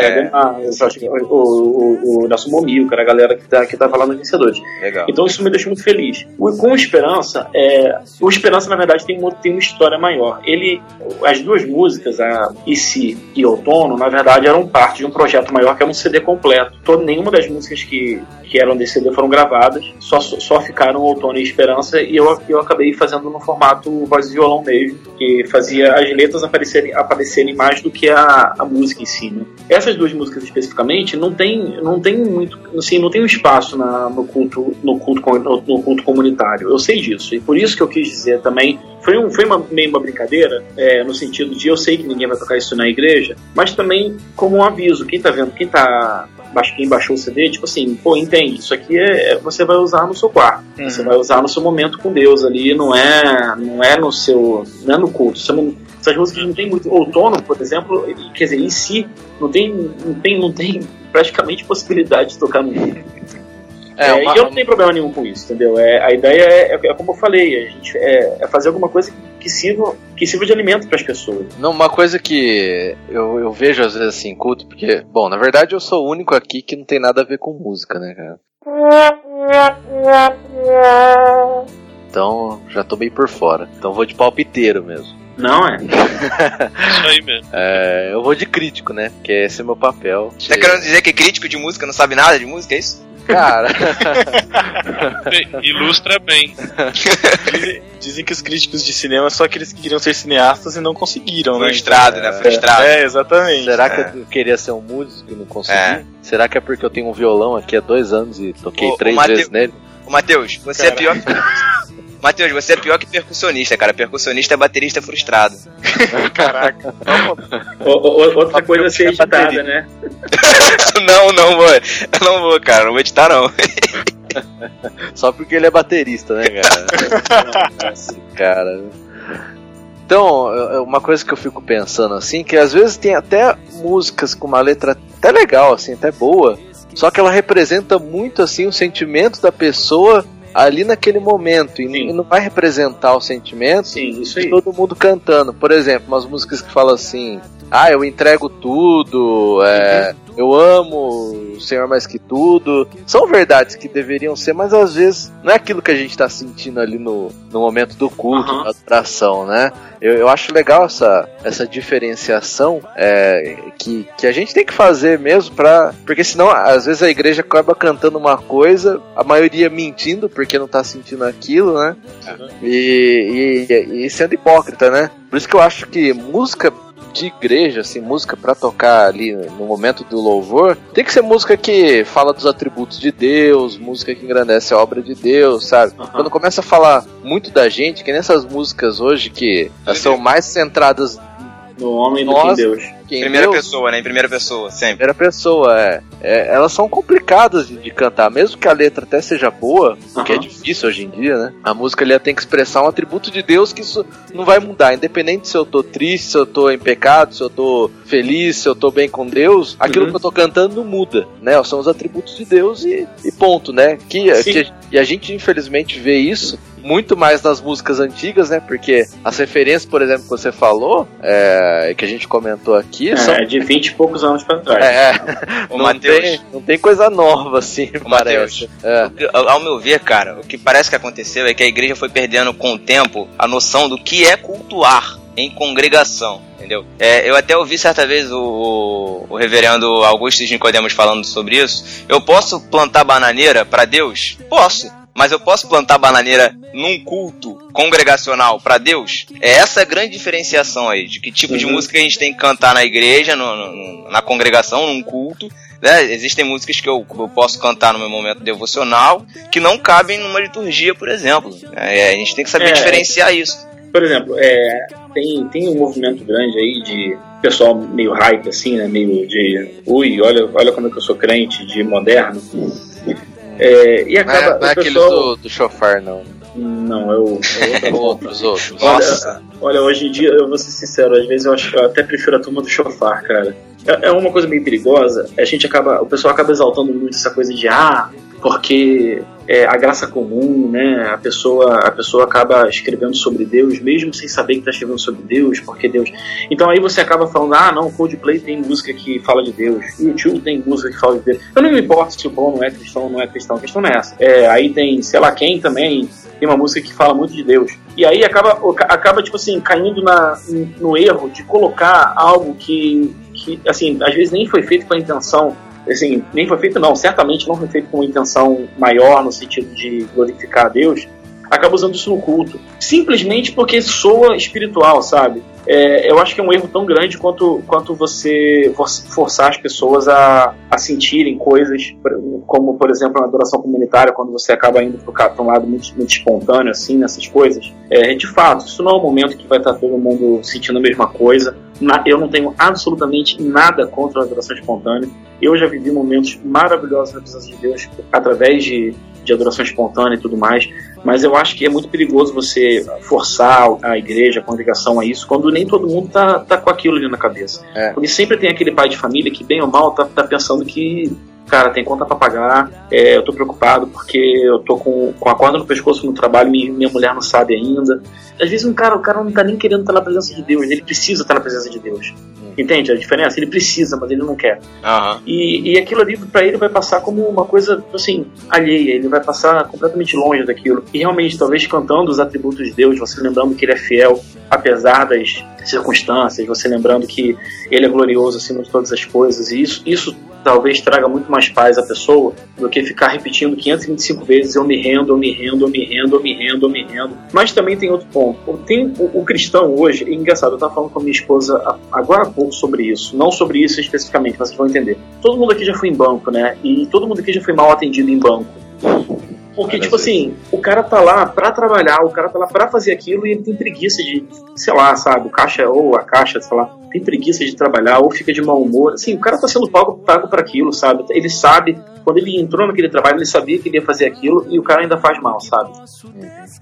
É, que o, o, o Nelson Momil, que era a galera que, tá, que tava lá nos vencedores. legal. Então isso me deixou muito feliz. O, com Esperança, é, o Esperança na verdade tem uma, tem uma história maior. Ele, as duas músicas, a IC e Outono, na verdade eram parte de um projeto maior que era um CD completo. Todo, nenhuma das músicas que, que eram desse CD foram gravadas, só, só ficaram Outono e Esperança e eu, eu acabei fazendo no formato voz e violão mesmo, que fazia as letras aparecerem, aparecerem mais do que a, a música em si. Né? Essas duas músicas especificamente não tem, não tem muito, assim, não tem um espaço na, no culto, no culto, no, no culto comunitário. Eu sei disso e por isso que eu quis dizer também foi, um, foi uma, meio uma brincadeira é, no sentido de eu sei que ninguém vai tocar isso na igreja, mas também como um aviso. Quem tá vendo, quem tá quem baixou o CD, tipo assim, pô, entende, isso aqui é, é- você vai usar no seu quarto, você vai usar no seu momento com Deus ali, não é, não é no seu, não é no culto. Você não- essas músicas não tem muito outono, por exemplo, quer dizer, em si não tem, não tem, não tem praticamente possibilidade de tocar no culto. É, É, uma- E eu não tenho problema nenhum com isso, entendeu? É, a ideia é, é- é como eu falei, a gente é, é fazer alguma coisa que, que sirva, que sirva de alimento para as pessoas. Não, uma coisa que eu, eu vejo às vezes assim, culto, porque, bom, na verdade eu sou o único aqui que não tem nada a ver com música, né, cara? Então já tô meio por fora. Então vou de palpiteiro mesmo. Não é? Isso aí mesmo. É, eu vou de crítico, né? Porque esse é meu papel. Tá querendo dizer que crítico de música não sabe nada de música, é isso? Cara, Ilustra bem. Dizem, dizem que os críticos de cinema são aqueles que queriam ser cineastas e não conseguiram, né? Frustrado, né? Frustrado. É, exatamente. será É. que eu queria ser um músico e não consegui? É. Será que é porque eu tenho um violão aqui há dois anos e toquei Ô, três Mateu- vezes nele? Ô, Matheus, você é pior que. Matheus, você é pior que percussionista, cara. Percussionista é baterista frustrado. Caraca. O- o- outra coisa a ser editada, né? não, não vou. Eu não vou, cara. Não vou editar, não. Só porque ele é baterista, né, cara? Esse cara. Então, uma coisa que eu fico pensando assim, que às vezes tem até músicas com uma letra até legal, assim, até boa, só que ela representa muito assim o sentimento da pessoa ali naquele momento e Sim. não vai representar o sentimento Sim, isso de aí. todo mundo cantando. Por exemplo, umas músicas que falam assim: Ah, eu entrego tudo, é, eu amo o Senhor mais que tudo. São verdades que deveriam ser, mas às vezes não é aquilo que a gente tá sentindo ali no, no momento do culto, Aham. da adoração, né? Eu, eu acho legal essa, essa diferenciação é, que, que a gente tem que fazer mesmo pra. Porque senão, às vezes, a igreja acaba cantando uma coisa, a maioria mentindo porque não tá sentindo aquilo, né? E, e, e sendo hipócrita, né? Por isso que eu acho que música de igreja, assim, música pra tocar ali no momento do louvor, tem que ser música que fala dos atributos de Deus, música que engrandece a obra de Deus, sabe? Aham. Quando começa a falar muito da gente, que nessas músicas hoje que são mais centradas No homem do Nossa. que em Deus. em Primeira Deus, pessoa, né? Em primeira pessoa, sempre. primeira pessoa, é. É, Elas são complicadas de, de cantar, mesmo que a letra até seja boa, o que é difícil hoje em dia, né? A música ali ela tem que expressar um atributo de Deus que isso não vai mudar, independente se eu tô triste, se eu tô em pecado, se eu tô feliz, se eu tô bem com Deus, aquilo Uhum. que eu tô cantando não muda, né? São os atributos de Deus e, e ponto, né? Que, que- e a gente infelizmente vê isso muito mais nas músicas antigas, né? Porque as referências, por exemplo, que você falou, é, que a gente comentou aqui, são É, de 20 e poucos anos pra trás. é, Ô, não, Matheus. tem, não tem coisa nova assim, Ô, parece. É. Ao meu ver, cara, o que parece que aconteceu é que a igreja foi perdendo com o tempo a noção do que é cultuar em congregação. Entendeu? É, eu até ouvi certa vez o, o reverendo Augusto de Nicodemos falando sobre isso. Eu posso plantar bananeira para Deus? Posso. Mas eu posso plantar bananeira num culto congregacional para Deus? É essa a grande diferenciação aí, de que tipo de Uhum. música a gente tem que cantar na igreja, no- no- na congregação, num culto, né? Existem músicas que eu, eu posso cantar no meu momento devocional que não cabem numa liturgia, por exemplo. É, a gente tem que saber É. diferenciar isso. Por exemplo, é, tem, tem um movimento grande aí de pessoal meio hype, assim, né? Meio de. Ui, olha, olha como é que eu sou crente, de moderno. É, e Não acaba. é, não é o aqueles pessoal- do, do chofar, não. Não, eu. eu Outros, outros. Olha, olha, hoje em dia, eu vou ser sincero, às vezes eu, acho, eu até prefiro a turma do chofar, cara. É, é uma coisa meio perigosa, a gente acaba, o pessoal acaba exaltando muito essa coisa de ah, porque é a graça comum, né? A pessoa, a pessoa acaba escrevendo sobre Deus, mesmo sem saber que está escrevendo sobre Deus, porque Deus. Então aí você acaba falando, ah, não, Coldplay tem música que fala de Deus, YouTube tem música que fala de Deus. Eu não me importo se o Paul não é cristão ou não é cristão, a questão não é essa. É, aí tem, sei lá quem também, tem uma música que fala muito de Deus. E aí acaba, acaba tipo assim, caindo na, no erro de colocar algo que, que, assim, às vezes nem foi feito com a intenção assim, nem foi feito não, certamente não foi feito com uma intenção maior no sentido de glorificar a Deus, acaba usando isso no culto. Simplesmente porque soa espiritual, sabe? É, eu acho que é um erro tão grande quanto, quanto você for- forçar as pessoas a, a sentirem coisas, como, por exemplo, na adoração comunitária, quando você acaba indo para um lado muito, muito espontâneo, assim, nessas coisas. É, de fato, isso não é um momento que vai estar todo mundo sentindo a mesma coisa. Na- eu não tenho absolutamente nada contra a adoração espontânea. Eu já vivi momentos maravilhosos na presença de Deus através de, de adoração espontânea e tudo mais, mas eu acho que é muito perigoso você forçar a igreja, a congregação a isso, quando nem todo mundo tá, tá com aquilo ali na cabeça. É. Porque sempre tem aquele pai de família que, bem ou mal, tá, tá pensando que, cara, tem conta pra pagar, é, eu tô preocupado porque eu tô com, com a corda no pescoço no trabalho e minha mulher não sabe ainda. Às vezes um cara, o cara não tá nem querendo estar na presença de Deus, ele precisa estar na presença de Deus. Entende a diferença? Ele precisa, mas ele não quer. Aham. E, e aquilo ali pra ele vai passar como uma coisa, assim, alheia. Ele vai passar completamente longe daquilo. E realmente, talvez cantando os atributos de Deus, você lembrando que ele é fiel, apesar das circunstâncias, você lembrando que ele é glorioso acima de todas as coisas. E isso, isso talvez traga muito mais paz à pessoa do que ficar repetindo 525 vezes eu me rendo, eu me rendo, eu me rendo, eu me rendo, eu me rendo. Mas também tem outro ponto. Tem o, o cristão hoje, é engraçado, eu estava falando com a minha esposa agora há pouco sobre isso. Não sobre isso especificamente, mas vocês vão entender. Todo mundo aqui já foi em banco, né? E todo mundo aqui já foi mal atendido em banco. Porque, tipo assim, o cara tá lá pra trabalhar, o cara tá lá pra fazer aquilo e ele tem preguiça de, sei lá, sabe, o caixa ou a caixa, sei lá, tem preguiça de trabalhar ou fica de mau humor. Assim, o cara tá sendo pago, pago para aquilo, sabe? Ele sabe, quando ele entrou naquele trabalho, ele sabia que ele ia fazer aquilo e o cara ainda faz mal, sabe?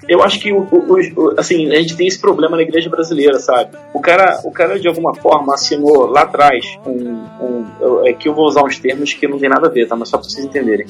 Eu acho que, o, o- assim, a gente tem esse problema na igreja brasileira, sabe? O cara, o cara de alguma forma, assinou lá atrás um. um é que eu vou usar uns termos que não tem nada a ver, tá? Mas só pra vocês entenderem.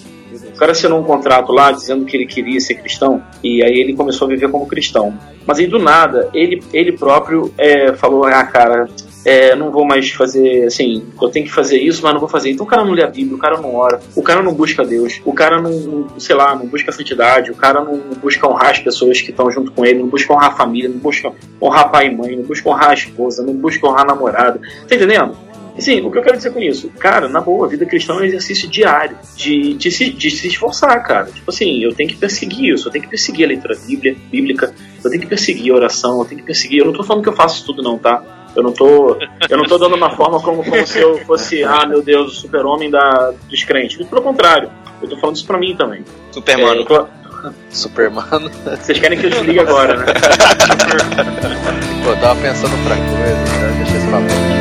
O cara assinou um contrato lá dizendo que ele queria ser cristão e aí ele começou a viver como cristão. Mas aí do nada, ele, ele próprio é, falou: Ah, cara, é, não vou mais fazer, assim, eu tenho que fazer isso, mas não vou fazer. Então o cara não lê a Bíblia, o cara não ora, o cara não busca Deus, o cara não, sei lá, não busca santidade, o cara não busca honrar as pessoas que estão junto com ele, não busca honrar a família, não busca honrar pai e mãe, não busca honrar a esposa, não busca honrar a namorada. Tá entendendo? Sim, o que eu quero dizer com isso? Cara, na boa, a vida cristã é um exercício diário de, de, se, de se esforçar, cara. Tipo assim, eu tenho que perseguir isso, eu tenho que perseguir a leitura bíblia, bíblica, eu tenho que perseguir a oração, eu tenho que perseguir. Eu não tô falando que eu faço isso tudo, não, tá? Eu não tô, eu não tô dando uma forma como, como se eu fosse, ah, meu Deus, o super-homem da, dos crentes. Pelo contrário, eu tô falando isso pra mim também. É, Supermano. eu tô- Supermano. vocês querem que eu desligue agora, né? Pô, eu tava pensando outra coisa, né? deixa esse papo.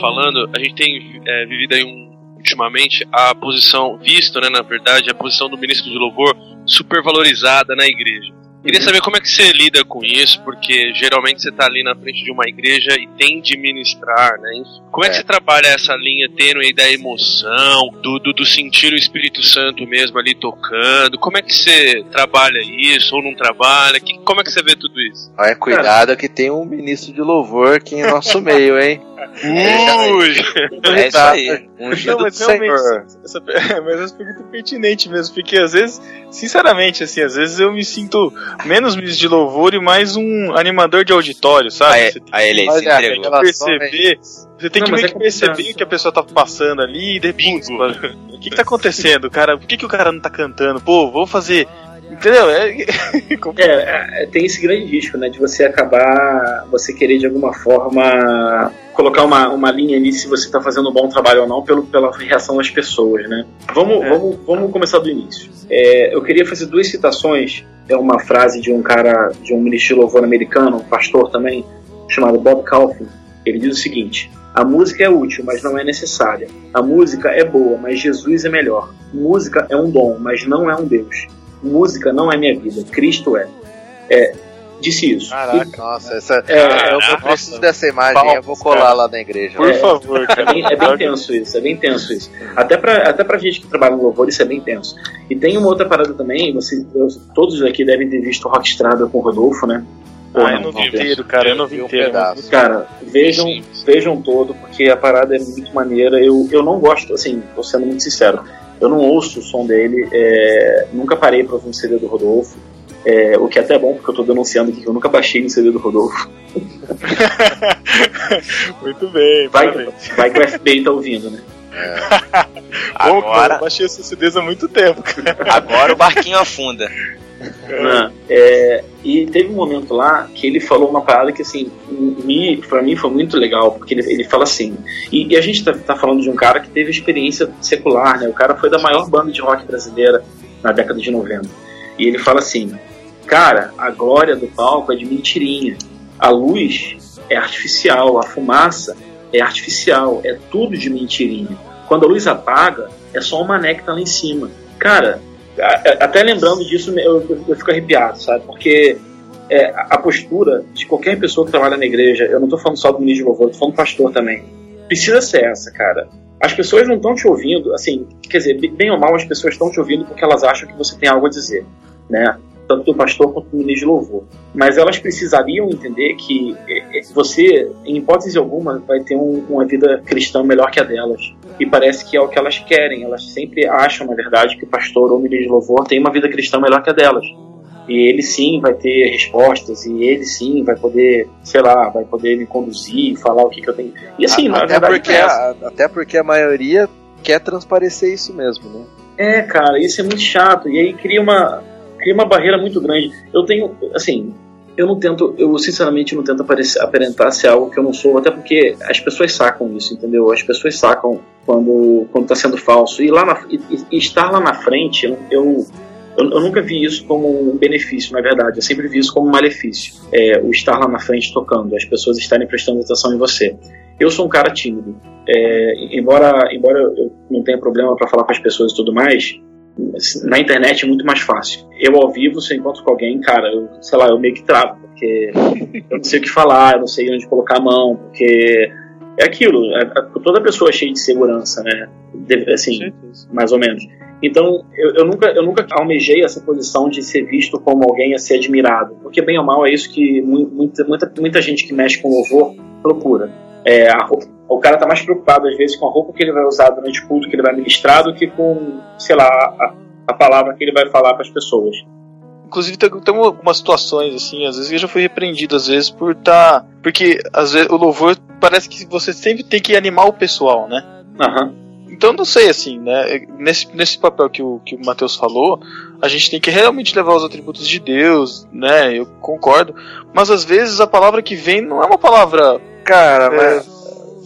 Falando, a gente tem é, vivido aí um, ultimamente a posição, visto, né, na verdade, a posição do ministro de louvor super valorizada na igreja. Queria saber como é que você lida com isso, porque geralmente você tá ali na frente de uma igreja e tem de ministrar, né? Como é, que É. você trabalha essa linha tênue aí da emoção, do, do, do sentir o Espírito Santo mesmo ali tocando? Como é que você trabalha isso ou não trabalha? Que, como é que você vê tudo isso? Olha, cuidado que tem um ministro de louvor aqui em nosso meio, hein? É isso aí. Ungido Não, mas realmente, essa, mas essa pergunta é pertinente mesmo, porque às vezes, sinceramente, assim, às vezes eu me sinto menos ministro de louvor e mais um animador de auditório, sabe? Aí, Você tem aí ele se entregou. perceber, você tem Não, que é que perceber o que a pessoa tá passando ali e depois, o que que tá acontecendo, cara? Por que que o cara não tá cantando? Pô, vou fazer, entendeu? É, É, é, tem esse grande risco, né, de você acabar, você querer de alguma forma colocar uma, uma linha ali se você está fazendo um bom trabalho ou não pelo, pela reação das pessoas, né. Vamos, É. vamos, vamos começar do início. É, eu queria fazer duas citações. É uma frase de um cara, de um ministro de louvor americano, um pastor também, chamado Bob Kaufman. Ele diz o seguinte: a música é útil, mas não é necessária. A música é boa, mas Jesus é melhor. Música é um dom, mas não é um Deus. Música não é minha vida, Cristo é. É, disse isso. Caraca. Nossa, essa, É, eu, eu preciso dessa imagem, Palmas, eu vou colar cara. lá na igreja. por É. favor, É cara. bem, é bem tenso isso, é bem tenso isso. Até pra, até pra gente que trabalha no louvor, isso é bem tenso. E tem uma outra parada também, você, eu- todos aqui devem ter visto Rock Estrada com o Rodolfo, né? Ou Ah, eu não vi inteiro, cara, eu não vi Vi um inteiro. pedaço. Cara, vejam, Sim. vejam todo, porque a parada é muito maneira. Eu, eu não gosto, assim, tô sendo muito sincero, eu não ouço o som dele, é, nunca parei pra ouvir um CD do Rodolfo. é, o que é até bom, porque eu tô denunciando aqui que eu nunca baixei no CD do Rodolfo. Muito bem, Vai, parabéns. vai que o FBI tá ouvindo, né? Bom, cara, eu Agora, baixei esses CDs há muito tempo, cara. agora o barquinho afunda. Né? É, e teve um momento lá que ele falou uma parada que, assim, me, pra mim foi muito legal, porque ele, ele fala assim. E, e a gente tá, tá falando de um cara que teve experiência secular, né? O cara foi da maior banda de rock brasileira na década de 90. E ele fala assim: Cara, a glória do palco é de mentirinha. A luz é artificial, a fumaça é artificial, é tudo de mentirinha. Quando a luz apaga, é só uma mané que tá lá em cima. Cara, até lembrando disso, eu, eu, fico arrepiado, sabe? Porque é, a postura de qualquer pessoa que trabalha na igreja, eu não tô falando só do ministro de louvor, eu tô falando do pastor também, precisa ser essa, cara. As pessoas não estão te ouvindo, assim, quer dizer, bem ou mal, as pessoas estão te ouvindo porque elas acham que você tem algo a dizer, né? Tanto do pastor quanto do ministro de louvor. Mas elas precisariam entender que eh, eh, você, em hipótese alguma, vai ter um- uma vida cristã melhor que a delas. E parece que é o que elas querem. Elas sempre acham, na verdade, que o pastor ou o ministro de louvor tem uma vida cristã melhor que a delas. E ele sim vai ter respostas, e ele sim vai poder, sei lá, vai poder me conduzir, falar o que, que eu tenho. E assim, na verdade, porque é a, até porque a maioria quer transparecer isso mesmo, né? É, cara, isso é muito chato. E aí cria uma, cria uma barreira muito grande. Eu tenho, assim, eu não tento, eu sinceramente não tento aparecer, aparentar ser algo que eu não sou, até porque as pessoas sacam isso, entendeu? As pessoas sacam quando, quando tá sendo falso. E, lá na, e, e estar lá na frente, eu, eu, eu, nunca vi isso como um benefício, na verdade. Eu sempre vi isso como um malefício. É, o estar lá na frente tocando, as pessoas estarem prestando atenção em você. Eu sou um cara tímido. É, embora, embora eu não tenha problema para falar com as pessoas e tudo mais, na internet é muito mais fácil. Eu ao vivo, se eu encontro com alguém, cara, eu, sei lá, eu meio que travo, porque eu não sei o que falar, eu não sei onde colocar a mão, porque é aquilo, é, é- toda pessoa é cheia de segurança, né? De- assim, mais ou menos. Então, eu, eu nunca, eu nunca almejei essa posição de ser visto como alguém a ser admirado, porque bem ou mal é isso que mu- muita, muita, muita gente que mexe com louvor procura. É, a o cara tá mais preocupado às vezes com a roupa que ele vai usar durante o culto que ele vai ministrar do que com, sei lá, a, a palavra que ele vai falar para as pessoas. Inclusive tem, tem algumas situações assim, às vezes eu já fui repreendido às vezes por estar, porque às vezes o louvor parece que você sempre tem que animar o pessoal, né? Aham. Então não sei assim, né? Nesse, nesse papel que o que o Matheus falou, a gente tem que realmente levar os atributos de Deus, né? Eu concordo, mas às vezes a palavra que vem não é uma palavra, Cara, é, mas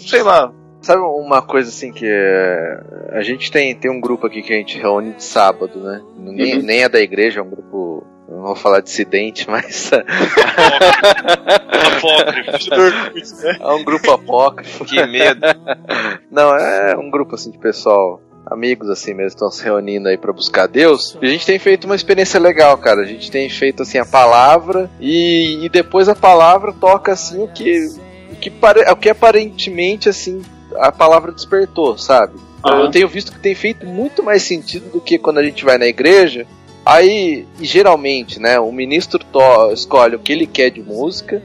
sei lá, sabe uma coisa assim que é, a gente tem, tem um grupo aqui que a gente reúne de sábado, né? Nem, Uhum. nem é da igreja, é um grupo. eu Não vou falar dissidente, mas Apócrifo. é um grupo apócrifo. Que medo. Não, é um grupo assim de pessoal, amigos assim mesmo, estão se reunindo aí pra buscar Deus. E a gente tem feito uma experiência legal, cara. A gente tem feito assim a palavra e, e depois a palavra toca assim o que que, pare, o que aparentemente assim a palavra despertou, sabe? Aham. Eu tenho visto que tem feito muito mais sentido do que quando a gente vai na igreja. Aí, e geralmente, né, o ministro escolhe o que ele quer de música.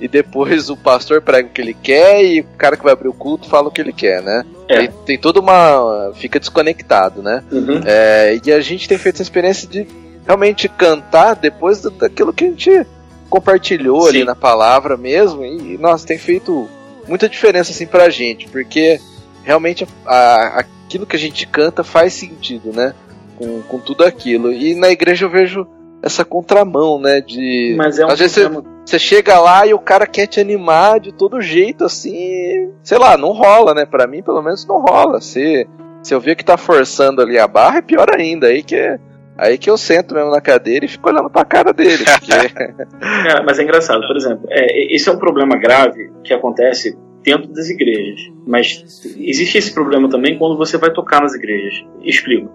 e depois o pastor prega o que ele quer e o cara que vai abrir o culto fala o que ele quer, né? É. Tem, tem toda uma. fica desconectado, né? Uhum. É, e a gente tem feito essa experiência de realmente cantar depois daquilo que a gente compartilhou ali Sim. na palavra mesmo. E, nossa, tem feito muita diferença assim pra gente, porque realmente a- aquilo que a gente canta faz sentido, né? Com, com tudo aquilo. E na igreja eu vejo essa contramão, né? De. Mas é um às vezes você, problema- você chega lá e o cara quer te animar de todo jeito, assim. Sei lá, não rola, né? Pra mim, pelo menos, não rola. Se, se eu ver que tá forçando ali a barra, é pior ainda. Aí que, aí que eu sento mesmo na cadeira e fico olhando pra cara dele. Porque... É, mas é engraçado, por exemplo, é, esse é um problema grave que acontece dentro das igrejas. Mas existe esse problema também quando você vai tocar nas igrejas. Explico.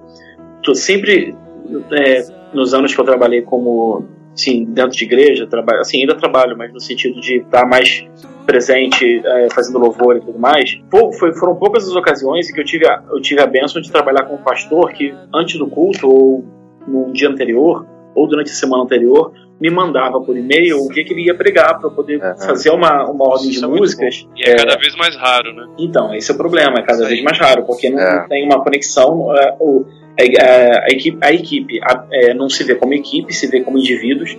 Tô sempre, é, nos anos que eu trabalhei como, assim, dentro de igreja, trabalho, assim, ainda trabalho, mas no sentido de estar mais presente, é, fazendo louvor e tudo mais, pou- foi- foram poucas as ocasiões em que eu tive, a, eu tive a bênção de trabalhar com um pastor que, antes do culto, ou no dia anterior, ou durante a semana anterior, me mandava por e-mail o que, que ele ia pregar para poder Aham. fazer uma, uma ordem de Isso é muito músicas. E é cada vez mais raro, né? Então, esse é o problema, é cada vez mais raro, porque não, É. tem uma conexão. é, o- a, equipe, a equipe a- é, não se vê como equipe, se vê como indivíduos.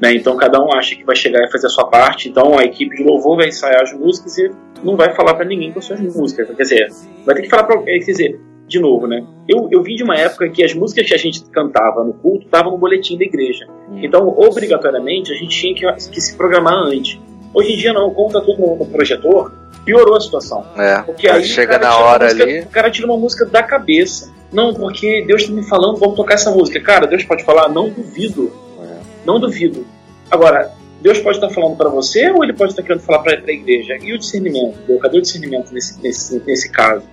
Né? Então, cada um acha que vai chegar e fazer a sua parte. Então, a equipe de louvor vai ensaiar as músicas e não vai falar para ninguém com as suas músicas. Quer dizer, vai ter que falar para Quer dizer, de novo, né? Eu, eu vim de uma época que as músicas que a gente cantava no culto estavam no boletim da igreja. Então, obrigatoriamente, a gente tinha que, que se programar antes. Hoje em dia, não, como tá tudo no, projetor, piorou a situação. É, Porque aí chega o cara na hora música- ali. O cara tira uma música da cabeça. Não, porque Deus está me falando, vamos tocar essa música. Cara, Deus pode falar, não duvido. É. Não duvido. Agora, Deus pode estar falando para você ou ele pode estar querendo falar para a igreja? E o discernimento? Cadê o discernimento nesse, nesse, nesse caso?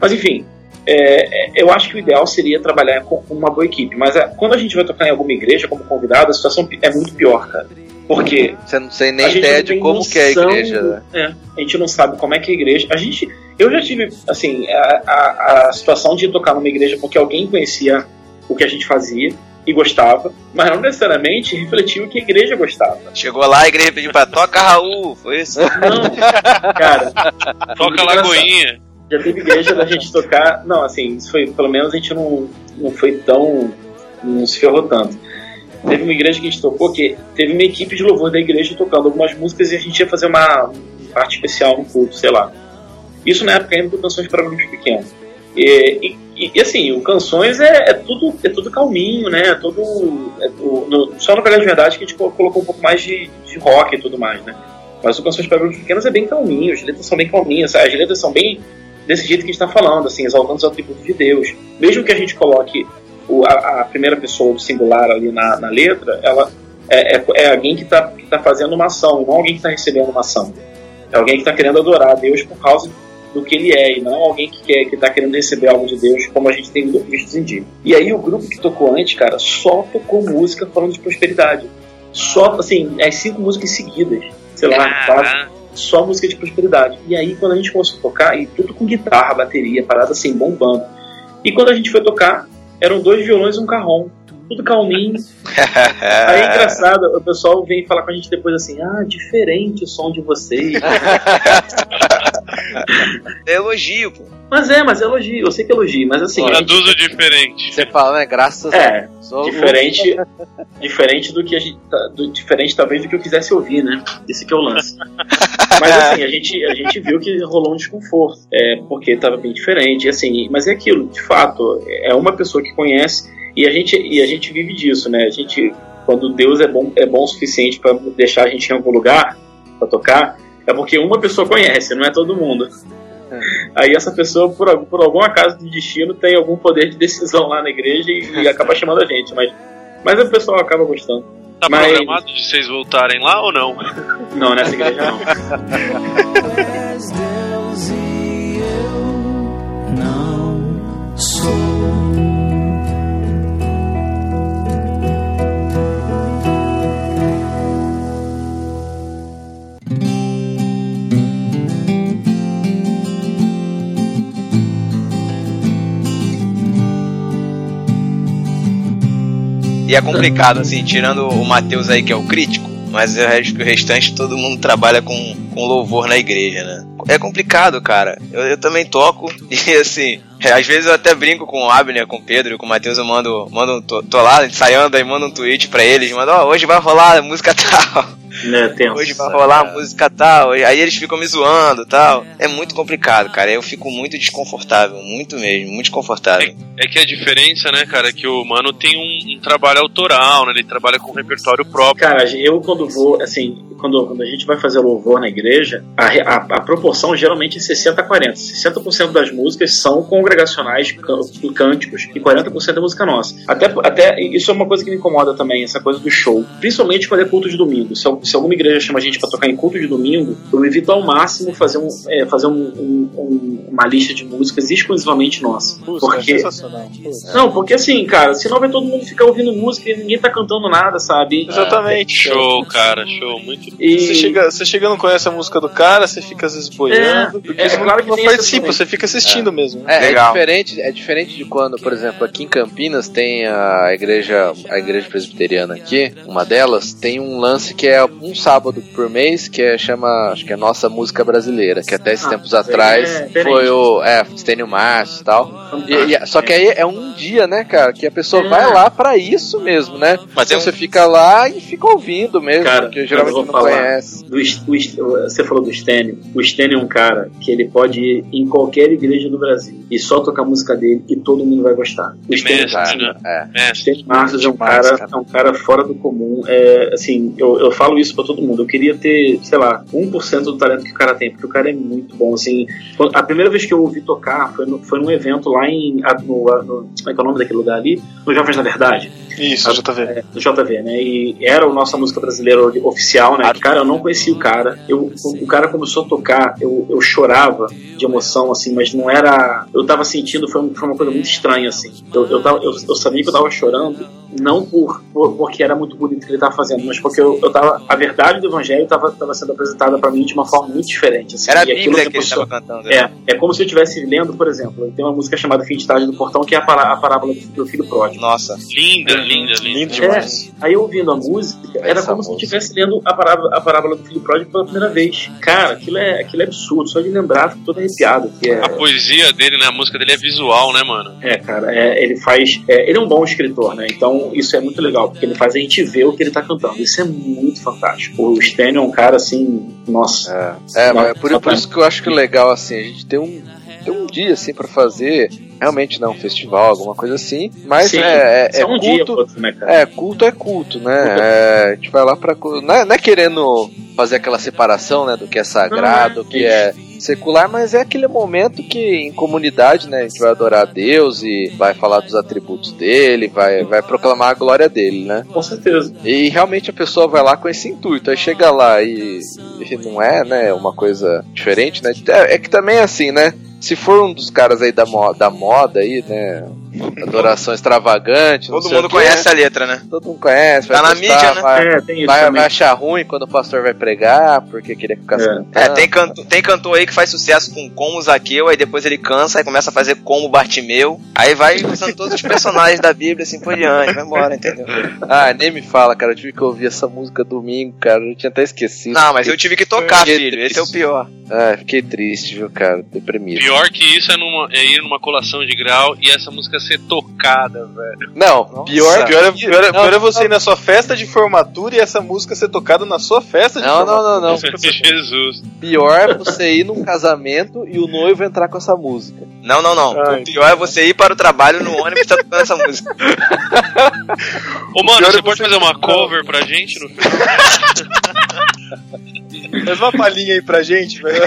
Mas enfim, é, eu acho que o ideal seria trabalhar com uma boa equipe. Mas é, quando a gente vai tocar em alguma igreja como convidado, a situação é muito pior, cara. Porque Você não tem nem ideia de como que é a igreja, né? é, a gente não sabe como é que é a igreja. A gente, eu já tive, assim, a, a, a situação de tocar numa igreja porque alguém conhecia o que a gente fazia e gostava, mas não necessariamente refletia o que a igreja gostava. Chegou lá, a igreja pediu pra toca Raul, foi isso? Não, cara. Toca engraçado. Lagoinha. Já teve igreja da gente tocar. Não, assim, isso foi, pelo menos a gente não, não foi tão. não se ferrou tanto. Teve uma igreja que a gente tocou que teve uma equipe de louvor da igreja tocando algumas músicas e a gente ia fazer uma parte especial no culto, sei lá. Isso na época ainda do Canções para Grupos Pequenos. E, e- e, assim, o Canções é, é tudo, é tudo calminho, né? É tudo. é o- no- só na verdade verdade que a gente co- colocou um pouco mais de, de rock e tudo mais, né? Mas o Canções para Grupos Pequenos é bem calminho, as letras são bem calminhas, as letras são bem desse jeito que a gente está falando, assim, exaltando os atributos de Deus. Mesmo que a gente coloque o- a, a primeira pessoa do singular ali na, na letra, ela é, é, é alguém que está tá fazendo uma ação, não alguém que está recebendo uma ação. É alguém que está querendo adorar Deus por causa do que ele é, e não alguém que quer que está querendo receber algo de Deus, como a gente tem visto em dia. E aí o grupo que tocou antes, cara, só tocou música falando de prosperidade. Só, assim, as cinco músicas seguidas. Sei lá, Ah, só música de prosperidade. E aí, quando a gente começou a tocar, e tudo com guitarra, bateria, parada assim, bombando. E quando a gente foi tocar, eram dois violões e um carrom. Tudo calminho. Aí é engraçado, o pessoal vem falar com a gente depois assim: ah, diferente o som de vocês. É elogio, pô. Mas é, mas elogio, eu sei que elogio, mas assim. gente- Traduzo diferente. Você fala, né? Graças É, a Deus. diferente, diferente do que a gente, tá- do, diferente talvez do que eu quisesse ouvir, né? Esse que é o lance. Mas assim, a gente, a gente viu que rolou um desconforto, é, porque estava bem diferente, assim, mas é aquilo, de fato, é uma pessoa que conhece e a gente, e a gente vive disso, né? A gente, quando Deus é bom, é bom o suficiente para deixar a gente em algum lugar para tocar, é porque uma pessoa conhece, não é todo mundo. Aí essa pessoa, por, algum- por algum acaso do destino, tem algum poder de decisão lá na igreja e, e acaba chamando a gente, mas, mas o pessoal acaba gostando. Tá Mas- programado de vocês voltarem lá ou não? Não, nessa igreja não. és Deus e eu não sou. E é complicado, assim, tirando o Matheus aí, que é o crítico, mas o resto- o restante todo mundo trabalha com, com louvor na igreja, né? É complicado, cara. Eu, eu também toco e assim, é, às vezes eu até brinco com o Abner, com o Pedro com o Matheus, eu mando, mando tô, tô lá ensaiando aí, mando um tweet pra eles, mando, ó, hoje vai rolar música tal. Né, tenso. Hoje vai rolar a música tal, aí eles ficam me zoando tal. É muito complicado, cara. Eu fico muito desconfortável, muito mesmo, muito desconfortável. É que a diferença, né, cara, é que o mano tem um, um trabalho autoral, né? Ele trabalha com repertório próprio. Cara, eu quando vou, assim, quando, quando a gente vai fazer louvor na igreja, a, a, a proporção geralmente é 60 a 40. 60% das músicas são congregacionais, can- cânticos, e 40% é música nossa. Até, até isso é uma coisa que me incomoda também, essa coisa do show. Principalmente quando é culto de domingo. Se, al- se alguma igreja chama a gente pra tocar em culto de domingo, eu evito ao máximo fazer, um, é, fazer um- um- um- uma lista de músicas exclusivamente nossa. É Porque sensacional. Putz. não, porque assim, cara, senão vai todo mundo ficar ouvindo música e ninguém tá cantando nada, sabe? Exatamente. Show, cara, show. Muito E Você chega, você chega e não conhece a música do cara, você fica às vezes boiando, porque é você não, claro que não participa, você fica assistindo mesmo. É, é Legal. diferente, é diferente de quando, por exemplo, aqui em Campinas tem a igreja, a igreja presbiteriana aqui, uma delas, tem um lance que é um sábado por mês, que é, chama, acho que é Nossa Música Brasileira, que até esses Ah, tempos aí atrás é foi o, é, Stênio Márcio e tal. E- e- só que aí é um dia, né, cara, que a pessoa É. vai lá pra isso mesmo, né? Mas é Então um- você fica lá e fica ouvindo mesmo, Cara, porque geralmente eu não falar. conhece. Do, o você falou do Stênio. O Stênio é um cara que ele pode ir em qualquer igreja do Brasil e só tocar a música dele e todo mundo vai gostar. O Stênio, mestre, né? É. Stênio Marcos é um cara, cara. é um cara fora do comum. É, assim, eu, eu falo isso pra todo mundo. Eu queria ter, sei lá, 1% do talento que o cara tem, porque o cara é muito bom. Assim, a primeira vez que eu ouvi tocar foi, no, foi num evento lá em. No, no- como é que é o nome daquele lugar ali? No Jovens da Verdade. Isso, tá vendo. É, do JV, né? E era a nossa música brasileira oficial, né? Cara, eu não conhecia o cara. Eu, o cara começou a tocar, eu, eu chorava de emoção, assim, mas não era. Eu tava sentindo, foi, um- foi uma coisa muito estranha, assim. Eu, eu, tava, eu, eu sabia que eu tava chorando, não por, por- porque era muito bonito o que ele tava fazendo, mas porque eu, eu tava. A verdade do evangelho tava, tava sendo apresentada pra mim de uma forma muito diferente. Assim, Era a aquilo Bíblia me que ele emocionou. tava cantando. né? É, é como se eu estivesse lendo, por exemplo, tem uma música chamada Fim de Tarde do Portão, que é a, pará- a parábola do, do filho pródigo. Nossa. Linda, linda, linda. Lindo demais. É, aí eu ouvindo a música, era Essa como se estivesse lendo a parábola, a parábola do filho pródigo pela primeira vez. Cara, aquilo é, aquilo é absurdo, só de lembrar, fico todo arrepiado. Que é, A poesia dele, né? A música dele é visual, né, mano? é, cara, é, ele faz. é, ele é um bom escritor, né? Então isso é muito legal, porque ele faz a gente ver o que ele tá cantando. Isso é muito fantástico. O Stênio é um cara assim, nossa. É, mas é por, por isso que eu acho que o legal, assim, a gente tem um, tem um dia, assim, pra fazer, realmente não um festival, alguma coisa assim, mas Sim, é, é, é um culto, outro, né, é, culto é culto, né? É, a gente vai lá pra... cu- Não é, não é querendo fazer aquela separação, né, do que é sagrado, Não, do que é secular, mas é aquele momento que em comunidade, né, a gente vai adorar a Deus e vai falar dos atributos dele, vai, vai proclamar a glória dele, né? Com certeza. E realmente a pessoa vai lá com esse intuito. Aí chega lá e, e não é, né, uma coisa diferente, né? É, é que também é assim, né? Se for um dos caras aí da, mo da moda aí, né? Adoração extravagante. Todo mundo conhece a letra, né? Todo mundo conhece, vai Tá na mídia, né? vai, É, tem isso vai, vai achar ruim quando o pastor vai pregar, porque queria que ficasse É. cantando. É, tem, canto, tem cantor aí que faz sucesso com como Zaqueu, aí depois ele cansa e começa a fazer como Bartimeu, aí vai usando todos os personagens da Bíblia assim por diante, vai embora, entendeu? Ah, nem me fala, cara. Eu tive que ouvir essa música domingo, cara. Eu tinha até esquecido. Não, mas eu tive que tocar, filho, esse é o triste. pior. Ah, fiquei triste, viu, cara? Deprimido. Pior que isso é, numa, é ir numa colação de grau e essa música ser tocada, velho. Não, pior, Pior é, pior, é, Não, pior é você ir na sua festa de formatura e essa música ser tocada na sua festa de Não, não, formatura. não, não. Jesus. Pior é você ir num casamento e o noivo entrar com essa música. Não, não, não. Ai. O pior é você ir para o trabalho no ônibus e tá tocando essa música. Ô, mano, é você pode fazer uma cover pra gente no final? Faz uma palhinha aí pra gente, velho.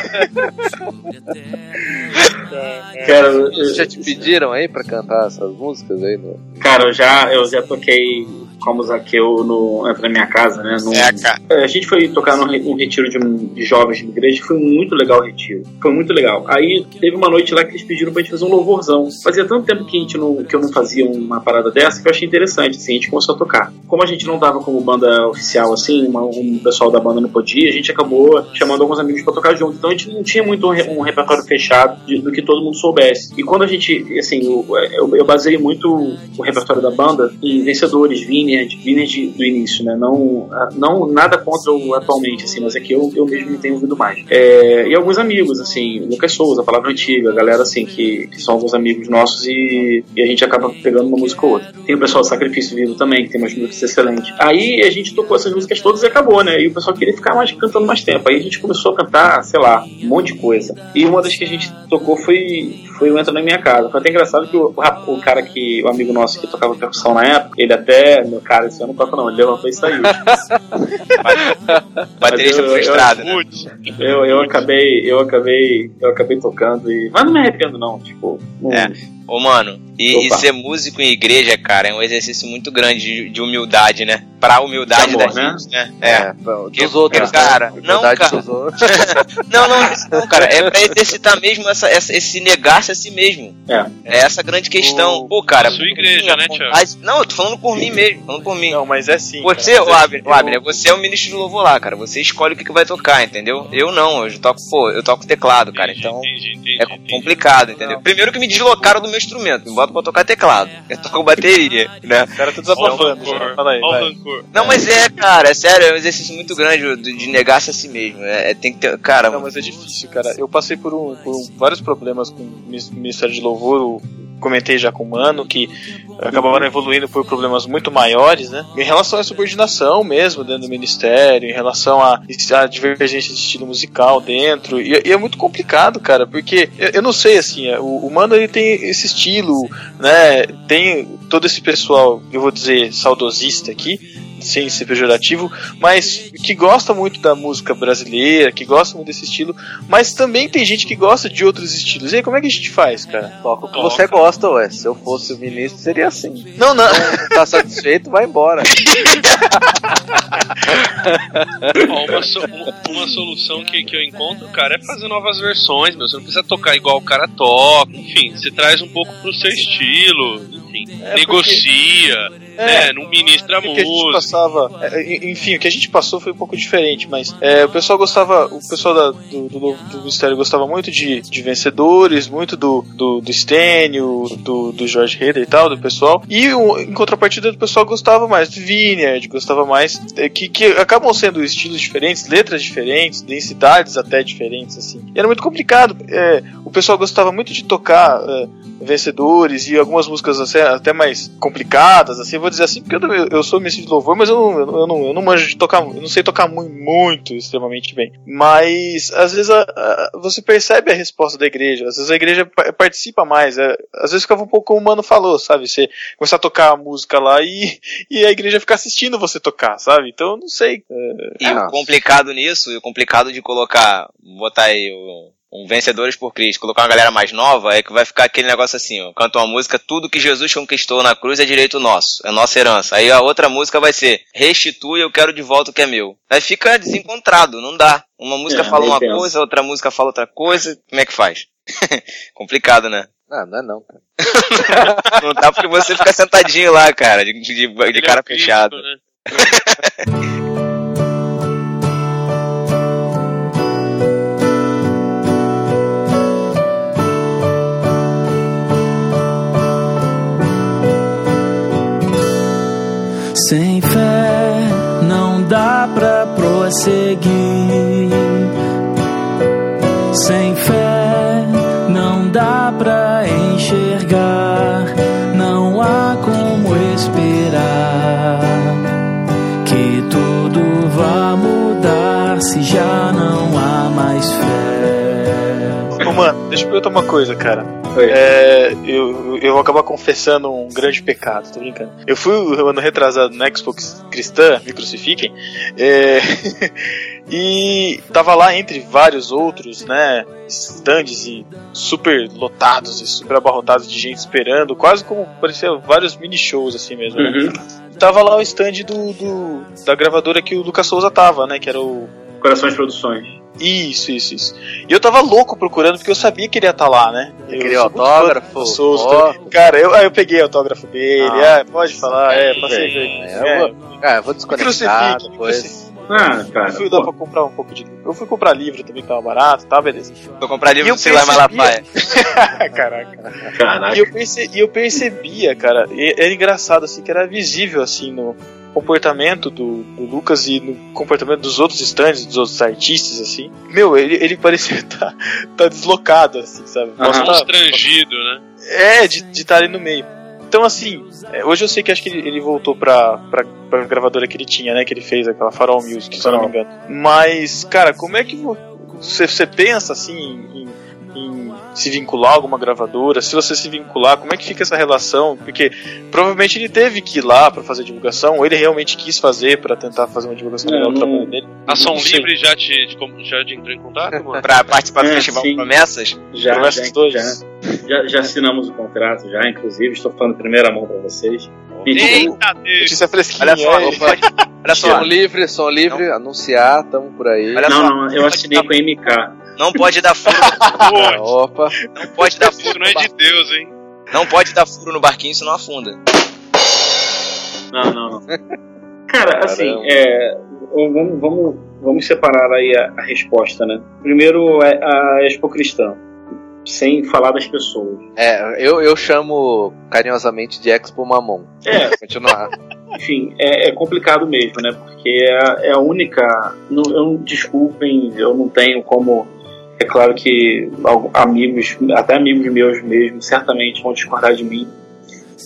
Cara, eu- Já te pediram aí pra cantar essas músicas aí? No... Cara, eu já, eu já toquei como Zaqueu no, entra na minha casa, né? num- É, cara. É, A gente foi tocar num, re- num retiro de, um- de jovens de igreja, foi muito legal o retiro. Foi muito legal. Aí teve uma noite lá que eles pediram pra gente fazer um louvorzão. Fazia tanto tempo que, a gente não, que eu não fazia uma parada dessa que eu achei interessante, assim, a gente começou a tocar. Como a gente não tava como banda oficial, assim, uma- um pessoal da banda não podia, a gente acabou chamando alguns amigos pra tocar junto. Então a gente não tinha muito um, re- um repertório fechado de- do que todo mundo soubesse. E quando a gente, assim, eu, eu, eu baseei muito o repertório da banda em vencedores, Vineyard, Vineyard do início, né? Não, não nada contra o atualmente, assim, mas é que eu, eu mesmo tenho ouvido mais. É, e alguns amigos, assim, Lucas Souza, Palavra Antiga, galera assim, que, que são alguns amigos nossos e, e a gente acaba pegando uma música ou outra. Tem o pessoal do Sacrifício Vivo também, que tem umas músicas excelentes. Aí a gente tocou essas músicas todas e acabou, né? E o pessoal queria ficar mais cantando mais tempo. Aí a gente começou a cantar, sei lá, um monte de coisa. E uma das que a gente tocou foi, foi o Entra na Minha Casa. Foi até engraçado que o, o cara que, o amigo nosso que tocava percussão na época, ele até, meu cara, esse ano não toca não, ele levantou e saiu. Baterista Mas eu- frustrado, né? Eu, eu acabei, eu acabei, eu acabei tocando e. Mas não me arrependo, não. Tipo, não- É. Ô, mano, e, e ser músico em igreja, cara, é um exercício muito grande de, de humildade, né? Pra humildade De amor, da né? gente, né? É. dos Que- outros, cara, né? não, cara. dos outros. Não, não, isso não, cara. É pra exercitar mesmo essa, essa- esse negar-se a si mesmo. É. É essa grande questão. Pô, cara. sua igreja, né, Thiago? vontade- Não, eu tô falando por mim mesmo, falando por mim. Não, mas é sim. Você, cara, o é Abner, assim, o Abner, você é o ministro de louvor lá, cara. Você escolhe o que, que vai tocar, entendeu? Eu não, eu toco, pô, eu toco teclado, cara. entendi, Então entendi, entendi, é entendi. complicado, entendeu? Primeiro que me deslocaram do meu instrumento, me botam pra tocar teclado. Eu toco bateria, né? O cara tá desabafando. Não, mas é, cara, é sério, é um exercício muito grande de, de negar-se a si mesmo. É, é- tem que ter. Cara, Não, mas é difícil, cara. Eu passei por, um- por um- vários problemas com Ministério de Louvor. o- Comentei já com o Mano que acabaram evoluindo por problemas muito maiores, né? Em relação à subordinação mesmo dentro do ministério, em relação à, à divergência de estilo musical dentro. E, e é muito complicado, cara, porque eu, eu não sei, assim, é, o, o Mano ele tem esse estilo, né? Tem todo esse pessoal, eu vou dizer, saudosista aqui sem ser pejorativo, mas que gosta muito da música brasileira, que gosta muito desse estilo, mas também tem gente que gosta de outros estilos. E aí, como é que a gente faz, cara? Toca o que você gosta, ué. Se eu fosse o ministro, seria assim. Não, não. Não tá satisfeito, vai embora. Ó, uma, so- uma- solução que, que eu encontro, cara, é fazer novas versões, meu. Você não precisa tocar igual o cara toca. Enfim, você traz um pouco pro seu estilo. Enfim, É, negocia, né? Não ministra O que a gente música. passava, é, enfim, o que a gente passou foi um pouco diferente, mas é, o pessoal gostava, o pessoal da- do, do, do Ministério gostava muito de, de vencedores, muito do, do, do Stênio, do, do Jorge Heder e tal, do pessoal, e o- em contrapartida do pessoal gostava mais do Vineyard, gostava mais, é, que, que acabam sendo estilos diferentes, letras diferentes, densidades até diferentes, assim. E era muito complicado, é, o pessoal gostava muito de tocar é, vencedores e algumas músicas assim, até mais complicadas, assim, vou dizer assim, porque eu, eu, sou mestre de louvor, mas eu não, eu, não- eu, não, manjo de tocar, eu não sei tocar muito, muito extremamente bem. Mas às vezes a- a- você percebe a resposta da igreja, às vezes a igreja pa- participa mais, é, às vezes ficava um pouco como o Mano falou, sabe? Você começar a tocar a música lá e, e a igreja ficar assistindo você tocar, sabe? Então eu não sei. é, E o complicado nisso, e o complicado de colocar, botar aí o- um Vencedores por Cristo, colocar uma galera mais nova, é que vai ficar aquele negócio assim, ó, canta uma música, tudo que Jesus conquistou na cruz é direito nosso, é nossa herança. Aí a outra música vai ser, restitui, eu quero de volta o que é meu. Aí fica desencontrado, não dá. Uma música É, fala uma tenso. coisa, outra música fala outra coisa, como é que faz? complicado, né? Não, não é não, cara. Não dá porque você fica sentadinho lá, cara, de, de, de é cara crítico, fechada. né? Sem fé não dá pra prosseguir. Sem fé não dá pra enxergar. Não há como esperar que tudo vá mudar se já não há mais fé. Mano, deixa eu perguntar uma coisa, cara. É, eu, eu vou acabar confessando um grande pecado, tô brincando. Eu fui ano retrasado na Expo Cristã, me crucifiquem, é, e tava lá entre vários outros, né, stands e super lotados e super abarrotados de gente esperando, quase como parecia vários mini shows assim mesmo. né? Uhum. Tava lá o stand do, do- da gravadora que o Lucas Souza tava, né, que era o Corações Produções. Isso, isso, isso. E eu tava louco procurando porque eu sabia que ele ia estar lá, né? Eu Queria autógrafo? Souza, então- Cara, eu, aí eu peguei o autógrafo dele. Ah. Ah, pode falar, é, passei É, ver. eu vou, cara, eu vou desconectar Crucifique, depois. Ah, cara. Eu fui pô. pra comprar um pouco de livro. Eu fui comprar livro também, que tava barato, tá, beleza. Vou comprar E livro eu do Silas percebia- Malafaia. Caraca. Caraca. E eu, perce- e eu percebia, cara, e era engraçado assim, que era visível assim no comportamento do, do Lucas e no comportamento dos outros stands, dos outros artistas, assim. Meu, ele, ele parecia estar tá deslocado, assim, sabe? Posso tá- Constrangido, né? é, de estar ali no meio. Então, assim, é, hoje eu sei que acho que ele, voltou pra, pra, pra gravadora que ele tinha, né? Que ele fez aquela Farol Music, se eu não me engano. Mas, cara, como é que vo- você, você pensa, assim, em, em se vincular a alguma gravadora? Se você se vincular, como é que fica essa relação? Porque provavelmente ele teve que ir lá pra fazer divulgação, ou ele realmente quis fazer pra tentar fazer uma divulgação É, legal do não- trabalho dele. A Som Não sei. Livre já te, te já te entrou em contato, mano? Pra participar do É, Festival sim. Promessas? Já, Promessas já, dois. já, já, já assinamos o contrato, já, inclusive, estou falando em primeira mão pra vocês. Eita Deus! Notícia fresquinha. Olha só, opa, olha só, Som livre, som livre, anunciar, tamo por aí. Olha não, só. não, eu assinei com a MK. não pode dar furo, Opa, não pode dar furo isso não é de. Deus, hein? Não pode dar furo no barquinho, senão afunda. Não, não, não. Cara, assim, Caramba. é, vamos, vamos, vamos separar aí a, a resposta, né? Primeiro é a Expo Cristã, sem falar das pessoas. é, eu, eu chamo carinhosamente de Expo Mamon. É, Continuar. enfim, é, é complicado mesmo, né? Porque é, é a única. Não, eu, desculpem, eu não tenho como. É claro que amigos, até amigos meus mesmo, certamente vão discordar de mim.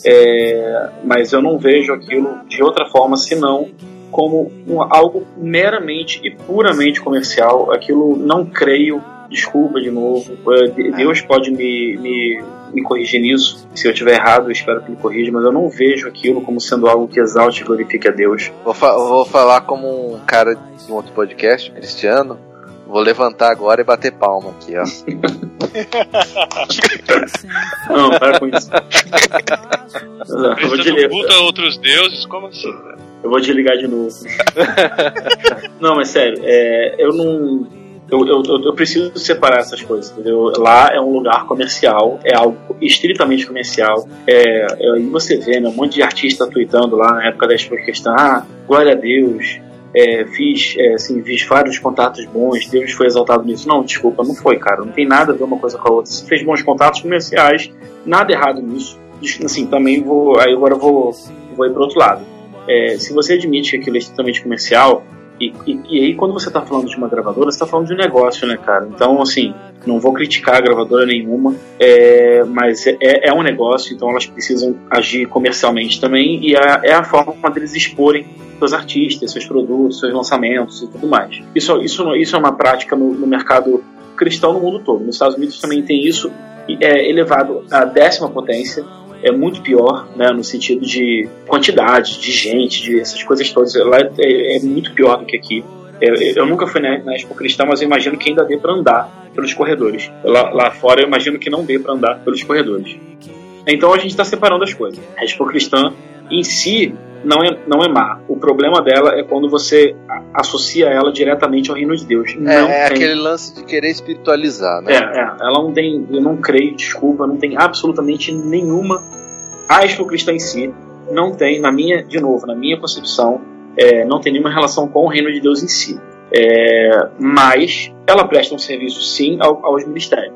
É, mas eu não vejo aquilo de outra forma senão como um- algo meramente e puramente comercial. Aquilo não creio, desculpa de novo. é, de- Deus pode me, me, me corrigir nisso. Se eu estiver errado, eu espero que ele corrija, mas eu não vejo aquilo como sendo algo que exalte e glorifique a Deus. Vou, fa- vou falar como um cara de um outro podcast, Cristiano. Vou levantar agora e bater palma aqui, ó. Não, para com isso. Eu vou, desligar, culto a outros deuses, como assim? eu vou desligar de novo. não, mas sério, é, eu não. Eu, eu, eu- preciso separar essas coisas, entendeu? Lá é um lugar comercial, é algo estritamente comercial. É, é, aí você vê né, um monte de artista tweetando lá na época da Expo Questão: ah, glória a Deus, é, fiz, é, assim, fiz vários contatos bons, Deus foi exaltado nisso. Não, desculpa, não foi, cara. Não tem nada a ver uma coisa com a outra. Você fez bons contatos comerciais, nada errado nisso. Assim, também vou. Aí agora vou, vou ir para outro lado. É, se você admite que aquilo é estritamente comercial, e, e, e aí quando você está falando de uma gravadora, você está falando de um negócio, né, cara? Então, assim, não vou criticar a gravadora nenhuma, é, mas é, é um negócio, então elas precisam agir comercialmente também, e é, é a forma deles exporem seus artistas, seus produtos, seus lançamentos e tudo mais. Isso, isso, isso é uma prática no, no mercado cristão no mundo todo. Nos Estados Unidos também tem isso, é elevado à décima potência, é muito pior, né, no sentido de quantidade, de gente, de essas coisas todas. Lá é, é muito pior do que aqui. É, eu nunca fui na, na Expo Cristã, mas eu imagino que ainda dê para andar pelos corredores. Lá, lá fora eu imagino que não dê para andar pelos corredores. Então a gente está separando as coisas. A Expo Cristã em si não é, não é má. O problema dela é quando você associa ela diretamente ao reino de Deus. É, não é tem. aquele lance de querer espiritualizar, né? É, é, ela não tem, eu não creio, desculpa, não tem absolutamente nenhuma. A Cristã em si não tem, na minha, de novo, na minha concepção, é, não tem nenhuma relação com o reino de Deus em si. É, mas ela presta um serviço sim ao- aos ministérios.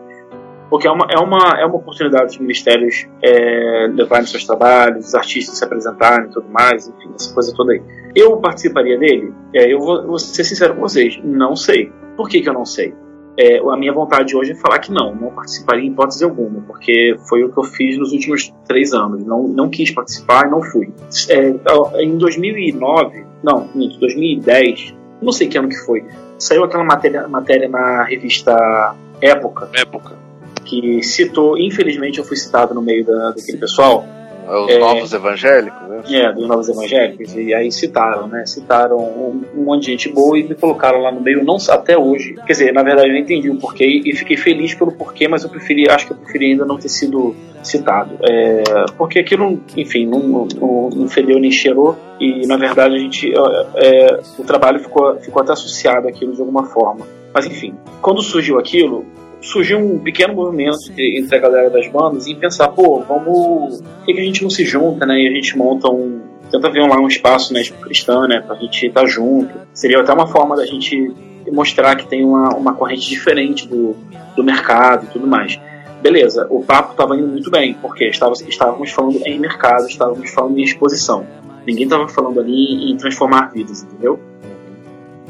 Porque é uma, é uma, é uma oportunidade dos ministérios é, levarem seus trabalhos, os artistas se apresentarem e tudo mais, enfim, essa coisa toda aí. Eu participaria dele? É, eu vou, vou ser sincero com vocês, não sei. Por que, que eu não sei? É, a minha vontade hoje é falar que não, não participaria em hipótese alguma, porque foi o que eu fiz nos últimos três anos. Não, não quis participar e não fui. É, em 2009, não, em 2010, não sei que ano que foi, saiu aquela matéria, matéria na revista Época, Época. Que citou, infelizmente eu fui citado no meio da, daquele pessoal, Os É. novos evangélicos, né? é, dos Novos Evangélicos, e aí citaram, né? Citaram um, um monte de gente boa e me colocaram lá no meio, não até hoje. Quer dizer, na verdade eu não entendi o porquê e fiquei feliz pelo porquê, mas eu preferi, acho que eu preferi ainda não ter sido citado. É, porque aquilo, enfim, não, não, não fedeu nem cheirou e na verdade a gente. é, o trabalho ficou, ficou até associado àquilo de alguma forma. Mas enfim, quando surgiu aquilo, surgiu um pequeno movimento entre a galera das bandas em pensar, pô, vamos. Por que, que a gente não se junta, né? E a gente monta um, tenta ver lá um espaço, né, tipo, cristão, né, pra gente estar junto. Seria até uma forma da gente mostrar que tem uma, uma corrente diferente do, do mercado e tudo mais. Beleza, o papo estava indo muito bem, porque estávamos, estávamos falando em mercado, estávamos falando em exposição. Ninguém estava falando ali em transformar vidas, entendeu?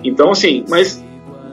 Então, assim, mas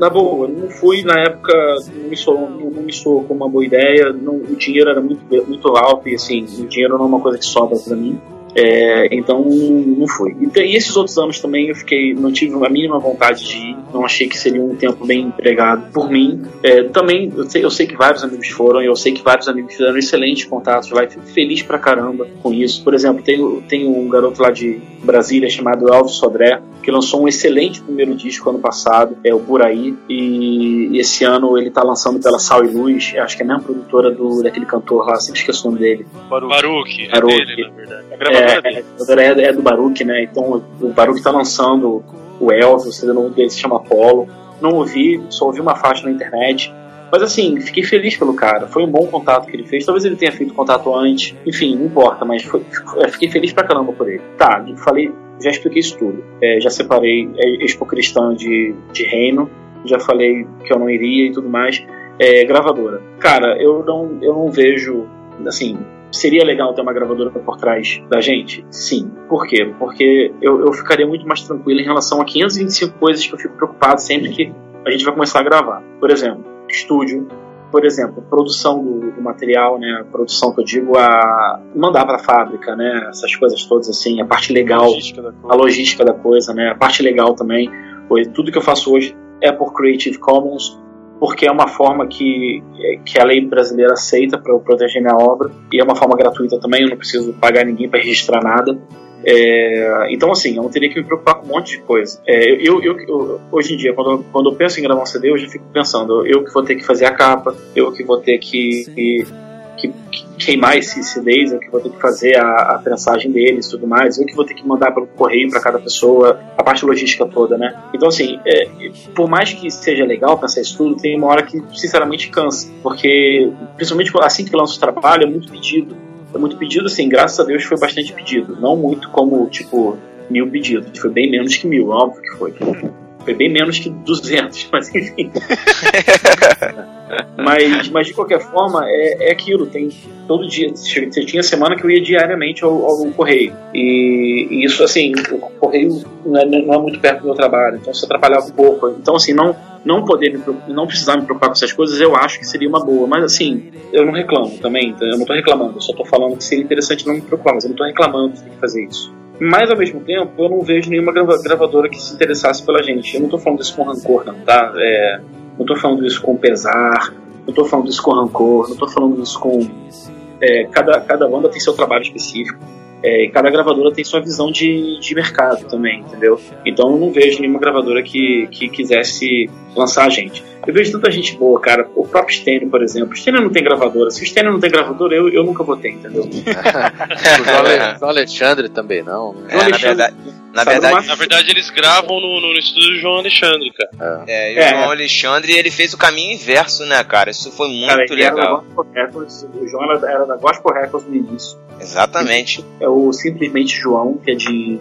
na boa, não fui na época, não me soou, não, me soou como uma boa ideia, não, o dinheiro era muito, muito alto e assim, o dinheiro não é uma coisa que sobra para mim. É, então não fui. E, e, esses outros anos também eu fiquei, não tive a mínima vontade de ir, não achei que seria um tempo bem empregado por mim. É, também eu sei, eu sei que vários amigos foram, eu sei que vários amigos fizeram excelentes contatos lá, fico feliz pra caramba com isso. Por exemplo, tem, tem um garoto lá de Brasília chamado Elvis Sodré, que lançou um excelente primeiro disco ano passado, é o Buraí, e, e esse ano ele tá lançando pela Sal e Luz, acho que é a mesma produtora do, daquele cantor lá, sempre esqueço o nome dele. Baruch, é Baruch. dele, na verdade. Gravadora é, é, é, do Baruch, né? Então o Baruch tá lançando o Elvis, o CD novo dele se chama Apollo. Não ouvi, só ouvi uma faixa na internet. Mas assim, fiquei feliz pelo cara. Foi um bom contato que ele fez. Talvez ele tenha feito contato antes. Enfim, não importa, mas foi, fiquei feliz pra caramba por ele. Tá, falei, já expliquei isso tudo. É, já separei é, Expo Cristã de, de Reino. Já falei que eu não iria e tudo mais. É, gravadora. Cara, eu não, eu não vejo. Assim, Seria legal ter uma gravadora por trás da gente? Sim. Por quê? Porque eu, eu ficaria muito mais tranquilo em relação a 525 coisas que eu fico preocupado sempre que a gente vai começar a gravar. Por exemplo, estúdio, por exemplo, produção do, do, material, né? A produção que eu digo a mandar para a fábrica, né? Essas coisas todas assim, a parte legal, logística a logística da coisa, né? A parte legal também. Tudo que eu faço hoje é por Creative Commons porque é uma forma que, que a lei brasileira aceita para eu proteger minha obra e é uma forma gratuita também, eu não preciso pagar ninguém para registrar nada. É, então, assim, eu não teria que me preocupar com um monte de coisa. É, eu, eu, eu, hoje em dia, quando, quando eu penso em gravar um CD, eu já fico pensando, eu que vou ter que fazer a capa, eu que vou ter que, que que, queimar esses CDs, eu que vou ter que fazer a, a prensagem deles tudo mais, eu que vou ter que mandar pelo correio para cada pessoa, a parte logística toda, né? Então, assim, é, por mais que seja legal pensar isso tudo, tem uma hora que, sinceramente, cansa, porque, principalmente assim que lança o trabalho, é muito pedido. É muito pedido, assim, graças a Deus foi bastante pedido. Não muito como, tipo, mil pedidos. Foi bem menos que mil, óbvio que foi. Foi bem menos que 200, mas enfim. mas, mas de qualquer forma, é, é aquilo. Tem todo dia. Você tinha semana que eu ia diariamente ao, ao correio. E, e, isso, assim, o correio não é, não é, muito perto do meu trabalho, então isso atrapalhava um pouco. Então, assim, não, não poder não precisar me preocupar com essas coisas, eu acho que seria uma boa. Mas, assim, eu não reclamo também. Eu não tô reclamando, eu só tô falando que seria interessante não me preocupar, mas eu não tô reclamando de fazer isso. Mas ao mesmo tempo, eu não vejo nenhuma gravadora que se interessasse pela gente. Eu não tô falando isso com rancor, não, tá? É, não tô falando isso com pesar, não tô falando isso com rancor, não tô falando isso com. É, cada, cada banda tem seu trabalho específico. É, cada gravadora tem sua visão de, de mercado também, entendeu? Então eu não vejo nenhuma gravadora que, que quisesse lançar a gente. Eu vejo tanta gente boa, cara. O próprio Stênio, por exemplo. O Stênio não tem gravadora. Se o Stênio não tem gravadora, eu, eu nunca votei, entendeu? o João Alexandre também não. Né? É, na verdade, na verdade, na verdade, eles gravam no, no estúdio do João Alexandre, cara. É, é e o é. João Alexandre ele fez o caminho inverso, né, cara? Isso foi muito cara, legal. Records, o João era, era da Gospel Records no início. Exatamente. É o Simplesmente João, que é de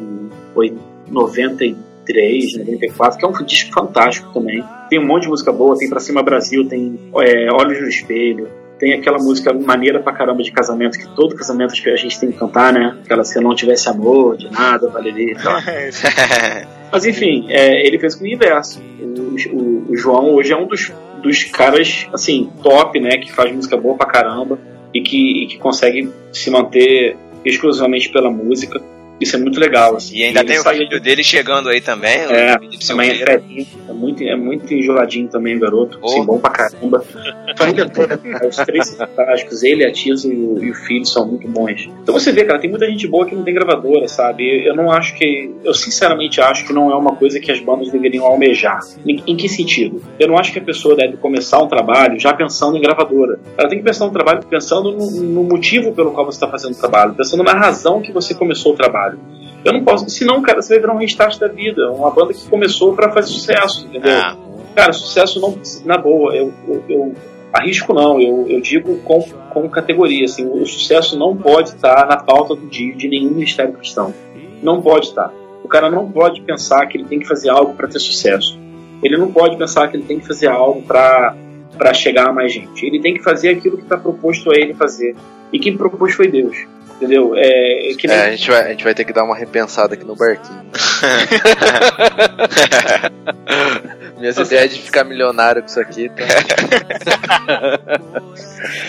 93, 94, que é um disco fantástico também. Tem um monte de música boa, tem Pra Cima Brasil, tem é, Olhos no Espelho, tem aquela música maneira pra caramba de casamento, que todo casamento a gente tem que cantar, né? Aquela se eu não tivesse amor, de nada, valeria e tal. Mas enfim, é, ele fez com o inverso. O, o, o, João hoje é um dos, dos caras, assim, top, né? Que faz música boa pra caramba e que, e que consegue se manter exclusivamente pela música. Isso é muito legal. Assim. E ainda e tem o vídeo de... dele chegando aí também. É, também é, é, muito, é muito enjoladinho também o garoto. Oh. Assim, bom pra caramba. Família toda, os três fantásticos, ele, a Tisa e o, e o filho são muito bons. Então você vê, cara, tem muita gente boa que não tem gravadora, sabe? Eu não acho que. Eu sinceramente acho que não é uma coisa que as bandas deveriam almejar. Em, em que sentido? Eu não acho que a pessoa deve começar um trabalho já pensando em gravadora. Ela tem que pensar um trabalho pensando no, no motivo pelo qual você está fazendo o trabalho, pensando na razão que você começou o trabalho trabalho. Eu não posso, senão, cara, você vai virar um restart da vida. Uma banda que começou para fazer sucesso, entendeu? Ah. Cara, sucesso não, na boa, eu, eu, eu arrisco não, eu, eu digo com, com categoria, assim, o sucesso não pode estar na pauta do dia de nenhum ministério cristão. Não pode estar. O cara não pode pensar que ele tem que fazer algo para ter sucesso. Ele não pode pensar que ele tem que fazer algo para para chegar a mais gente. Ele tem que fazer aquilo que está proposto a ele fazer. E quem propôs foi Deus. Entendeu? É, que nem... É, a, gente vai, a gente vai ter que dar uma repensada aqui no barquinho. Minhas ideias de ficar milionário com isso aqui. Tá...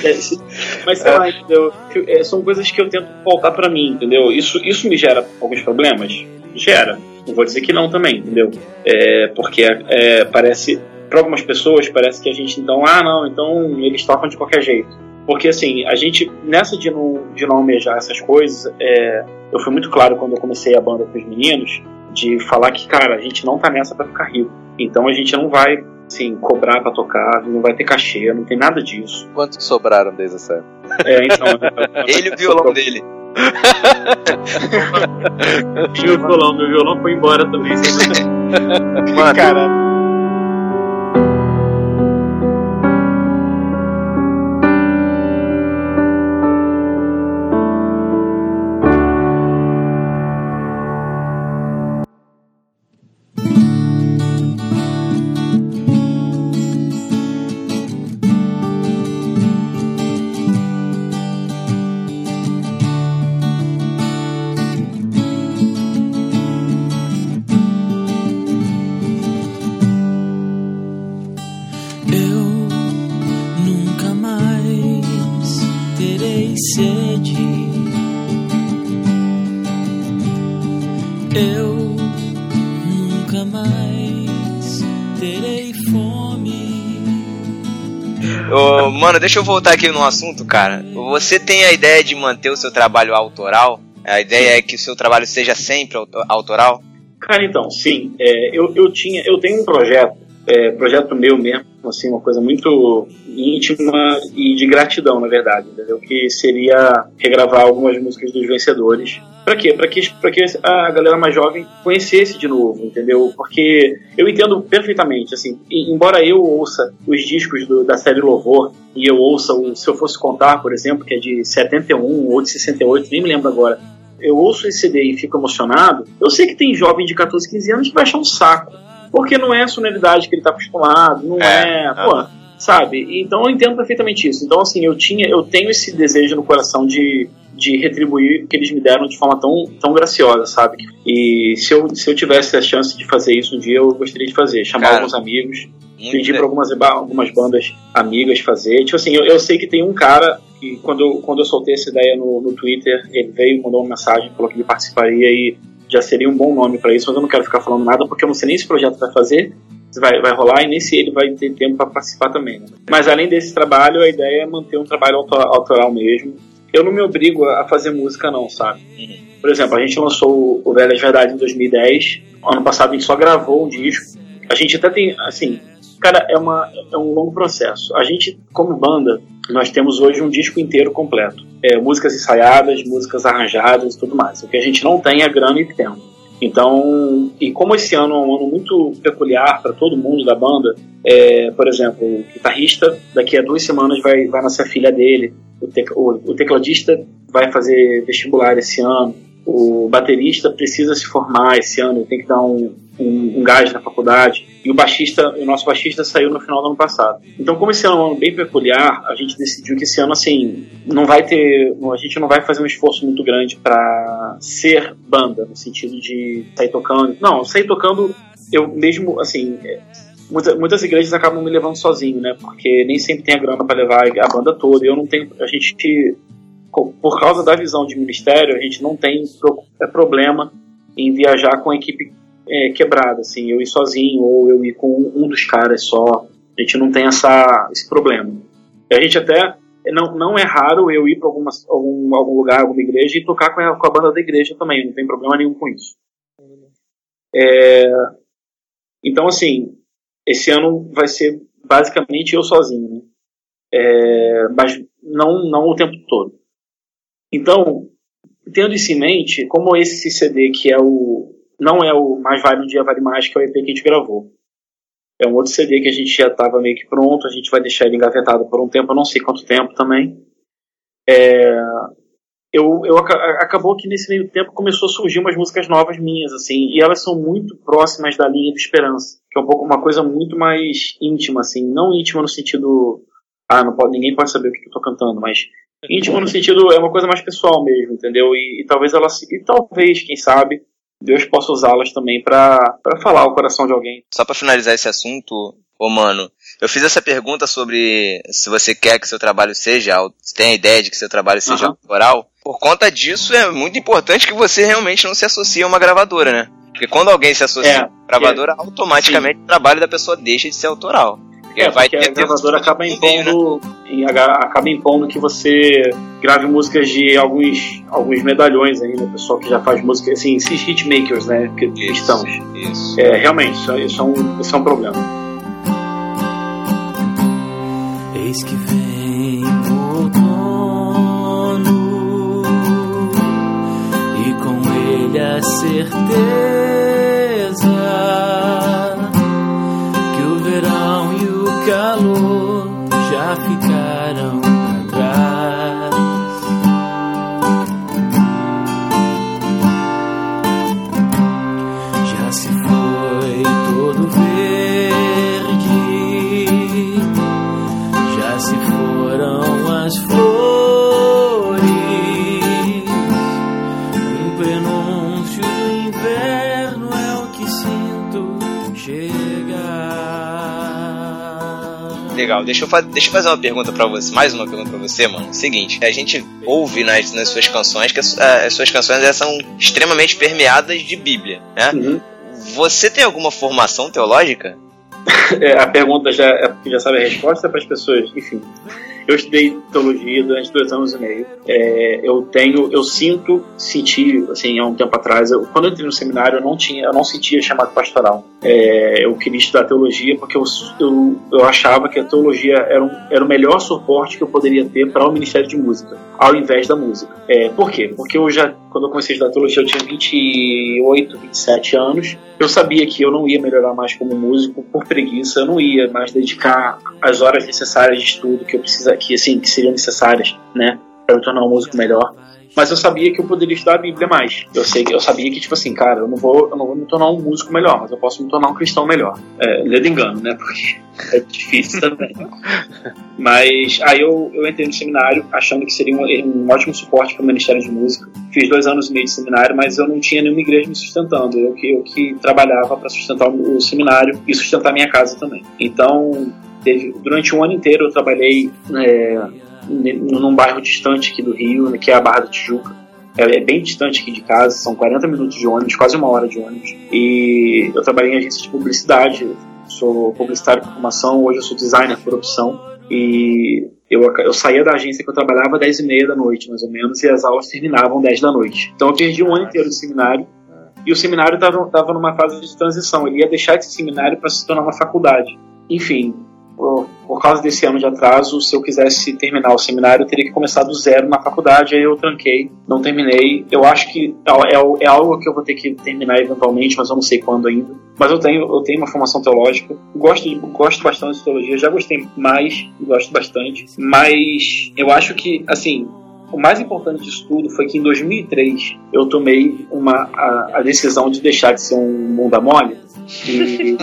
É, mas sei lá, entendeu? É, são coisas que eu tento voltar para mim, entendeu? Isso, isso me gera alguns problemas? Gera. Não vou dizer que não também, entendeu? É, porque é, parece, para algumas pessoas, parece que a gente então, ah, não, então eles tocam de qualquer jeito. Porque assim, a gente, nessa de não, de não almejar essas coisas, é, eu fui muito claro quando eu comecei a banda com os meninos, de falar que, cara, a gente não tá nessa para ficar rico. Então a gente não vai, assim, cobrar para tocar, não vai ter cachê, não tem nada disso. Quantos que sobraram desde essa época? É, então. Ele e o violão dele. e o violão, meu violão foi embora também. Mano, Cara, deixa eu voltar aqui no assunto, cara. Você tem a ideia de manter o seu trabalho autoral? A ideia é que o seu trabalho seja sempre auto- autoral? Cara, então, sim. É, eu, eu, tinha, eu tenho um projeto, é, projeto meu mesmo, assim, uma coisa muito íntima e de gratidão, na verdade, entendeu? Que seria regravar algumas músicas dos vencedores. Pra quê? Pra que, pra que a galera mais jovem conhecesse de novo, entendeu? Porque eu entendo perfeitamente, assim, embora eu ouça os discos do- da série Louvor, e eu ouça o Se Eu Fosse Contar, por exemplo, que é de 71 ou de 68, nem me lembro agora, eu ouço esse CD e fico emocionado, eu sei que tem jovem de 14, 15 anos que vai achar um saco. Porque não é a sonoridade que ele tá acostumado, não é. É, pô, sabe? Então eu entendo perfeitamente isso. Então, assim, eu tinha, eu tenho esse desejo no coração de, de retribuir o que eles me deram de forma tão, tão graciosa, sabe? E se eu, se eu tivesse a chance de fazer isso um dia, eu gostaria de fazer. Chamar Cara, alguns amigos, pedir para algumas, algumas bandas amigas fazer. Tipo assim, eu, eu sei que tem um cara que quando eu, quando eu soltei essa ideia no, no Twitter, ele veio, mandou uma mensagem, falou que ele participaria e já seria um bom nome para isso, mas eu não quero ficar falando nada porque eu não sei nem se o projeto vai fazer, se vai, vai rolar e nem se ele vai ter tempo para participar também. né? Mas além desse trabalho, a ideia é manter um trabalho auto- autoral mesmo. Eu não me obrigo a fazer música, não, sabe? Por exemplo, a gente lançou o Velhas Verdades em 2010. Ano passado a gente só gravou um disco. A gente até tem, assim, cara, é, uma, é um longo processo. A gente, como banda, nós temos hoje um disco inteiro completo. É, músicas ensaiadas, músicas arranjadas e tudo mais. O que a gente não tem é grana e tempo. Então, e como esse ano é um ano muito peculiar para todo mundo da banda, é, por exemplo, o guitarrista, daqui a duas semanas vai, vai nascer a filha dele, o, tec- o- o tecladista vai fazer vestibular esse ano, o baterista precisa se formar esse ano, tem que dar um, um, um gás na faculdade, e o baixista, o nosso baixista saiu no final do ano passado. Então, como esse ano é um ano bem peculiar, a gente decidiu que esse ano, assim, não vai ter, a gente não vai fazer um esforço muito grande para ser banda, no sentido de sair tocando. Não, sair tocando, eu mesmo, assim, é, muita- muitas igrejas acabam me levando sozinho, né? Porque nem sempre tem a grana para levar a banda toda. Eu não tenho, a gente por causa da visão de ministério, a gente não tem é, problema em viajar com a equipe é, quebrada, assim, eu ir sozinho ou eu ir com um dos caras só. A gente não tem essa, esse problema. A gente até não, não é raro eu ir para algum, algum lugar, alguma igreja e tocar com a, com a banda da igreja também, não tem problema nenhum com isso. É, então, assim, esse ano vai ser basicamente eu sozinho, né? É, mas não, não o tempo todo. Então, tendo isso em mente, como esse CD que é o não é o Mais Vale um Dia Vale Mais, que é o EP que a gente gravou. É um outro CD que a gente já estava meio que pronto, a gente vai deixar ele engavetado por um tempo, eu não sei quanto tempo também. É, eu, eu aca- acabou que nesse meio tempo começou a surgir umas músicas novas minhas, assim, e elas são muito próximas da linha do Esperança, que é um pouco uma coisa muito mais íntima, assim, não íntima no sentido, ah, não pode, ninguém pode saber o que eu tô cantando, mas íntima no sentido é uma coisa mais pessoal mesmo, entendeu? E, e talvez ela, e talvez, quem sabe, Deus possa usá-las também pra pra falar o coração de alguém. Só pra finalizar esse assunto, ô mano, eu fiz essa pergunta sobre se você quer que seu trabalho seja, se tem a ideia de que seu trabalho seja Aham. autoral. Por conta disso, é muito importante que você realmente não se associe a uma gravadora, né? Porque quando alguém se associa É, a uma gravadora, automaticamente o trabalho da pessoa deixa de ser autoral. Porque É, vai porque a gravadora acaba meio, né? impondo, em- aga- acaba impondo que você grave músicas de alguns, alguns medalhões aí, né? Pessoal que já faz música, assim, esses hitmakers, né? Que, cristãos. Isso. É, realmente, isso, isso é um, isso é um problema. Eis que vem o outono e com ele a certeza Legal, deixa eu, fa- deixa eu fazer uma pergunta pra você, mais uma pergunta pra você, mano. Seguinte, a gente ouve nas, nas suas canções que as, as suas canções elas são extremamente permeadas de Bíblia, né? Uhum. Você tem alguma formação teológica? É, a pergunta já é porque já sabe a resposta para as pessoas. Enfim, eu estudei teologia durante dois anos e meio. É, eu tenho, eu sinto, senti, assim, há um tempo atrás, eu, quando eu entrei no seminário, eu não tinha, eu não sentia chamado pastoral. É, eu queria estudar teologia porque eu, eu, eu achava que a teologia era, um, era o melhor suporte que eu poderia ter para o ministério de música, ao invés da música. É, por quê? Porque eu já, quando eu comecei a estudar teologia, eu tinha 28, 27 anos. Eu sabia que eu não ia melhorar mais como músico por preguiça, eu não ia mais dedicar as horas necessárias de estudo que eu precisa, que assim, que seriam necessárias, né, para eu tornar um músico melhor. Mas eu sabia que eu poderia estudar a Bíblia mais. Eu sei eu sabia que tipo assim, cara, eu não vou, eu não vou me tornar um músico melhor, mas eu posso me tornar um cristão melhor. É, ledo engano, né? Porque é difícil também. Mas aí eu, eu entrei no seminário achando que seria um, um ótimo suporte para o Ministério de Música. Fiz dois anos e meio de seminário, mas eu não tinha nenhuma igreja me sustentando. Eu que, eu que trabalhava para sustentar o, o seminário e sustentar a minha casa também. Então, teve- durante um ano inteiro eu trabalhei é, num bairro distante aqui do Rio, né, que é a Barra da Tijuca. É, é bem distante aqui de casa, são 40 minutos de ônibus, quase uma hora de ônibus. E eu trabalhei em agência de publicidade, sou publicitário por formação, hoje eu sou designer por opção. E eu, eu saía da agência que eu trabalhava às 10 e meia da noite, mais ou menos, e as aulas terminavam 10 da noite. Então eu perdi um ano inteiro de seminário, e o seminário estava numa fase de transição. Ele ia deixar esse seminário para se tornar uma faculdade. Enfim, por, por causa desse ano de atraso, se eu quisesse terminar o seminário, eu teria que começar do zero na faculdade. Aí eu tranquei, não terminei. Eu acho que é, é- é algo que eu vou ter que terminar eventualmente, mas eu não sei quando ainda. Mas eu tenho, eu tenho uma formação teológica. Gosto, gosto bastante de teologia. Já gostei mais, gosto bastante. Mas eu acho que, assim, o mais importante disso tudo foi que em 2003 eu tomei uma, a, a decisão de deixar de ser um bunda mole e,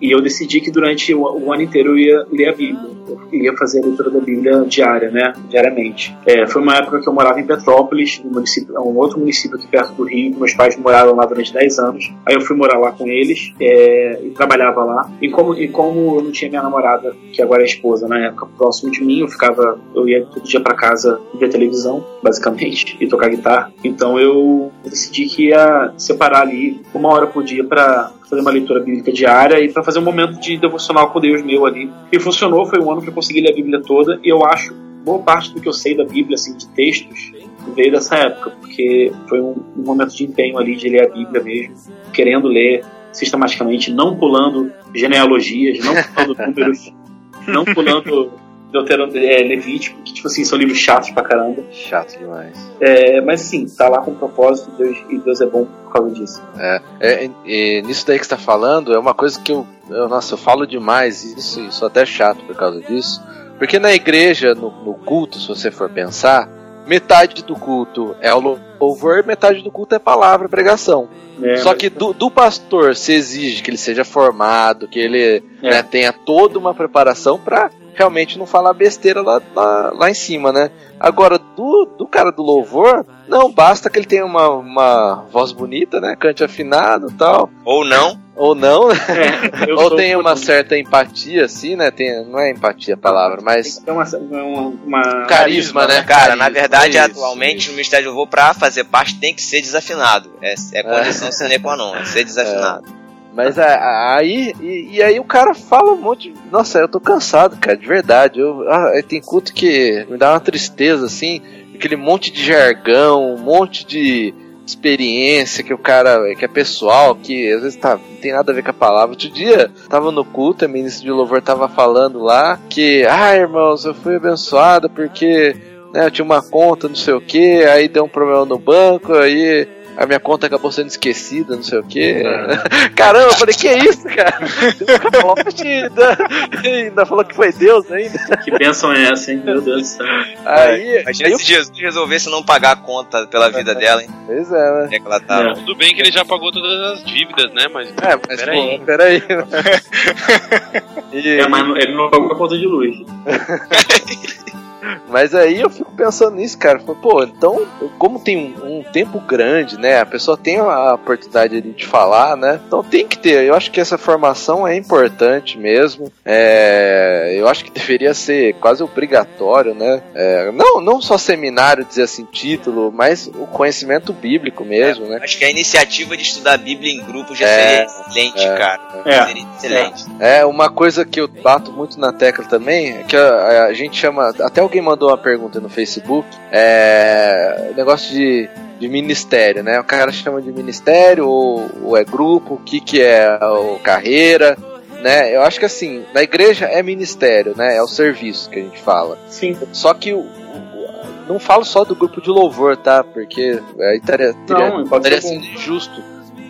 e eu decidi que durante o, o ano inteiro eu ia ler a Bíblia. Eu ia fazer a leitura da Bíblia diária, né? Diariamente. É, foi uma época que eu morava em Petrópolis, um, município, um outro município aqui perto do Rio, que meus pais moraram lá durante 10 anos. Aí eu fui morar lá com eles é, e trabalhava lá. E como, e como eu não tinha minha namorada, que agora é esposa, na época próximo de mim, eu ficava, eu ia todo dia para casa ver televisão, basicamente, e tocar guitarra. Então eu decidi que ia separar ali uma hora por dia para fazer uma leitura bíblica diária e para fazer um momento de devocional com Deus meu ali. E funcionou, foi um ano que eu consegui ler a Bíblia toda e eu acho boa parte do que eu sei da Bíblia, assim, de textos, veio dessa época, porque foi um, um momento de empenho ali de ler a Bíblia mesmo, querendo ler sistematicamente, não pulando genealogias, não pulando números, não pulando Deuteron- é, Levítico, que tipo assim, são livros chatos pra caramba. Chato demais. É, mas assim, tá lá com propósito Deus, e Deus é bom por causa disso. É, é, e nisso daí que você tá falando, é uma coisa que eu, eu- Nossa, eu falo demais isso e sou até chato por causa disso. Porque na igreja, no, no culto, se você for pensar, metade do culto é o louvor, metade do culto é palavra, pregação. É, Só que do, do pastor se exige que ele seja formado, que ele É. né, tenha toda uma preparação pra realmente não falar besteira lá, lá, lá em cima, né? Agora, do, do cara do louvor, não, basta que ele tenha uma, uma voz bonita, né? Cante afinado e tal. Ou não. Ou não, é, eu ou tenha uma certa empatia, assim, né? Tem, não é empatia a palavra, Tem mas ter uma, uma, uma- carisma, né? Cara, na Carisma, verdade, isso, atualmente no Ministério de Louvor, pra fazer parte, tem que ser desafinado. É, é condição sine qua non, é ser desafinado. Mas a- aí, e, e aí o cara fala um monte. de- Nossa, eu tô cansado, cara, de verdade. Eu, ah, tem culto que me dá uma tristeza, assim, aquele monte de jargão, um monte de experiência que o cara, que é pessoal, que às vezes tá, não tem nada a ver com a palavra. Outro dia, tava no culto, a ministra de louvor tava falando lá que, ah, irmãos, eu fui abençoado porque né, eu tinha uma conta, não sei o que, aí deu um problema no banco, aí a minha conta acabou sendo esquecida, não sei o que. Caramba, eu falei, que isso, cara? Deu um calote, da- ainda falou que foi Deus ainda. Que bênção é essa, hein? Meu Deus do céu. Aí, Imagina eu, se Jesus resolvesse não pagar a conta pela vida dela, hein? pois é, né? É que ela tava? É. Tudo bem que ele já pagou todas as dívidas, né? Mas. É, mas Peraí. pô, peraí. E- É, mas ele não pagou a conta de luz. Mas aí eu fico pensando nisso, cara. Pô, então, como tem um, um tempo grande, né? A pessoa tem a oportunidade ali de falar, né? Então tem que ter. Eu acho que essa formação é importante mesmo. É, eu acho que deveria ser quase obrigatório, né? É, não, não só seminário, dizer assim, título, mas o conhecimento bíblico mesmo, né? Acho que a iniciativa de estudar a Bíblia em grupo já É, seria excelente, é, cara. É. Seria excelente. É, uma coisa que eu bato muito na tecla também é que a, a gente chama. Até alguém mandou uma pergunta no Facebook. É. Negócio de, de ministério, né? O cara chama de ministério ou, ou é grupo, o que, que é o carreira. Né? Eu acho que assim, na igreja é ministério, né? É o serviço que a gente fala. Sim. Só que não falo só do grupo de louvor, tá? Porque aí estaria, teria, Não, pode estaria ser injusto.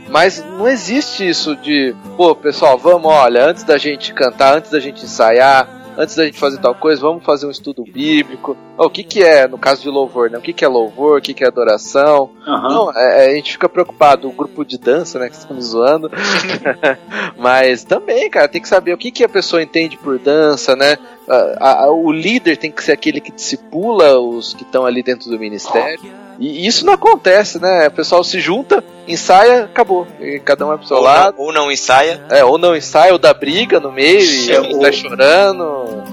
Mas não existe isso de, pô, pessoal, vamos, olha, antes da gente cantar, antes da gente ensaiar, antes da gente fazer tal coisa, vamos fazer um estudo bíblico. Ó, o que que é, no caso de louvor, né? O que que é louvor, o que que é adoração? Aham. Não, é- é, a gente fica preocupado, o grupo de dança, né, que estamos zoando. Mas também, cara, tem que saber o que, que a pessoa entende por dança, né? A- a- o líder tem que ser aquele que discipula os que estão ali dentro do ministério. E isso não acontece, né? O pessoal se junta, ensaia, acabou. E cada um é pro seu Ou lado. não, ou não ensaia. É, ou não ensaia, ou dá briga no meio e É, alguém o- tá chorando.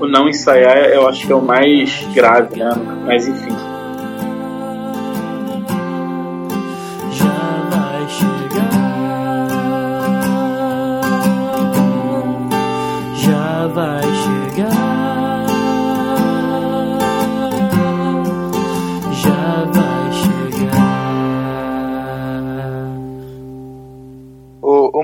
O não ensaiar eu acho que é o mais grave, né? Mas enfim. já vai chegar,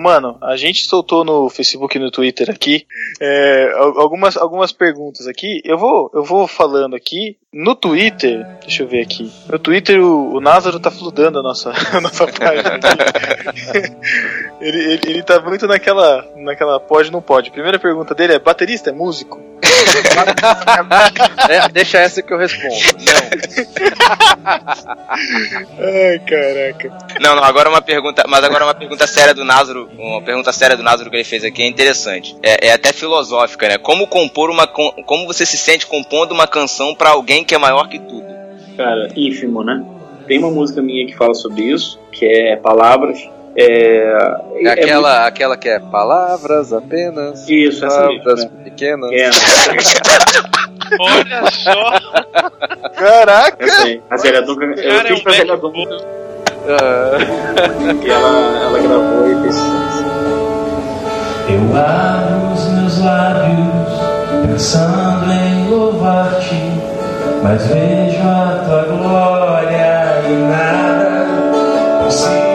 mano, a gente soltou no Facebook e no Twitter aqui é, al- algumas, algumas perguntas aqui. Eu vou, eu vou falando aqui. No Twitter, deixa eu ver aqui. No Twitter o, o Názaro tá fludando a nossa, a nossa página ele, ele, ele tá muito naquela, naquela pode não pode. Primeira pergunta dele é: baterista é músico? É, deixa essa que eu respondo. Ai, caraca. Não, não, agora uma pergunta, mas agora uma pergunta séria do Názaro, uma pergunta séria do Názaro que ele fez aqui é interessante. É, é até filosófica, né? Como compor uma, como você se sente compondo uma canção pra alguém que é maior que tudo? Cara, ínfimo, né? Tem uma música minha que fala sobre isso, que é Palavras. É, É aquela, aquela que é palavras apenas. muito- Isso, essa mesmo. palavras né? pequenas. É, Olha só! Caraca! eu sei. A Zélia Duncan, eu é fiz pra velho Duncan Ah, e ela, ela gravou e fez. Eu abro os meus lábios pensando em louvar-te, mas vejo a tua glória e nada consigo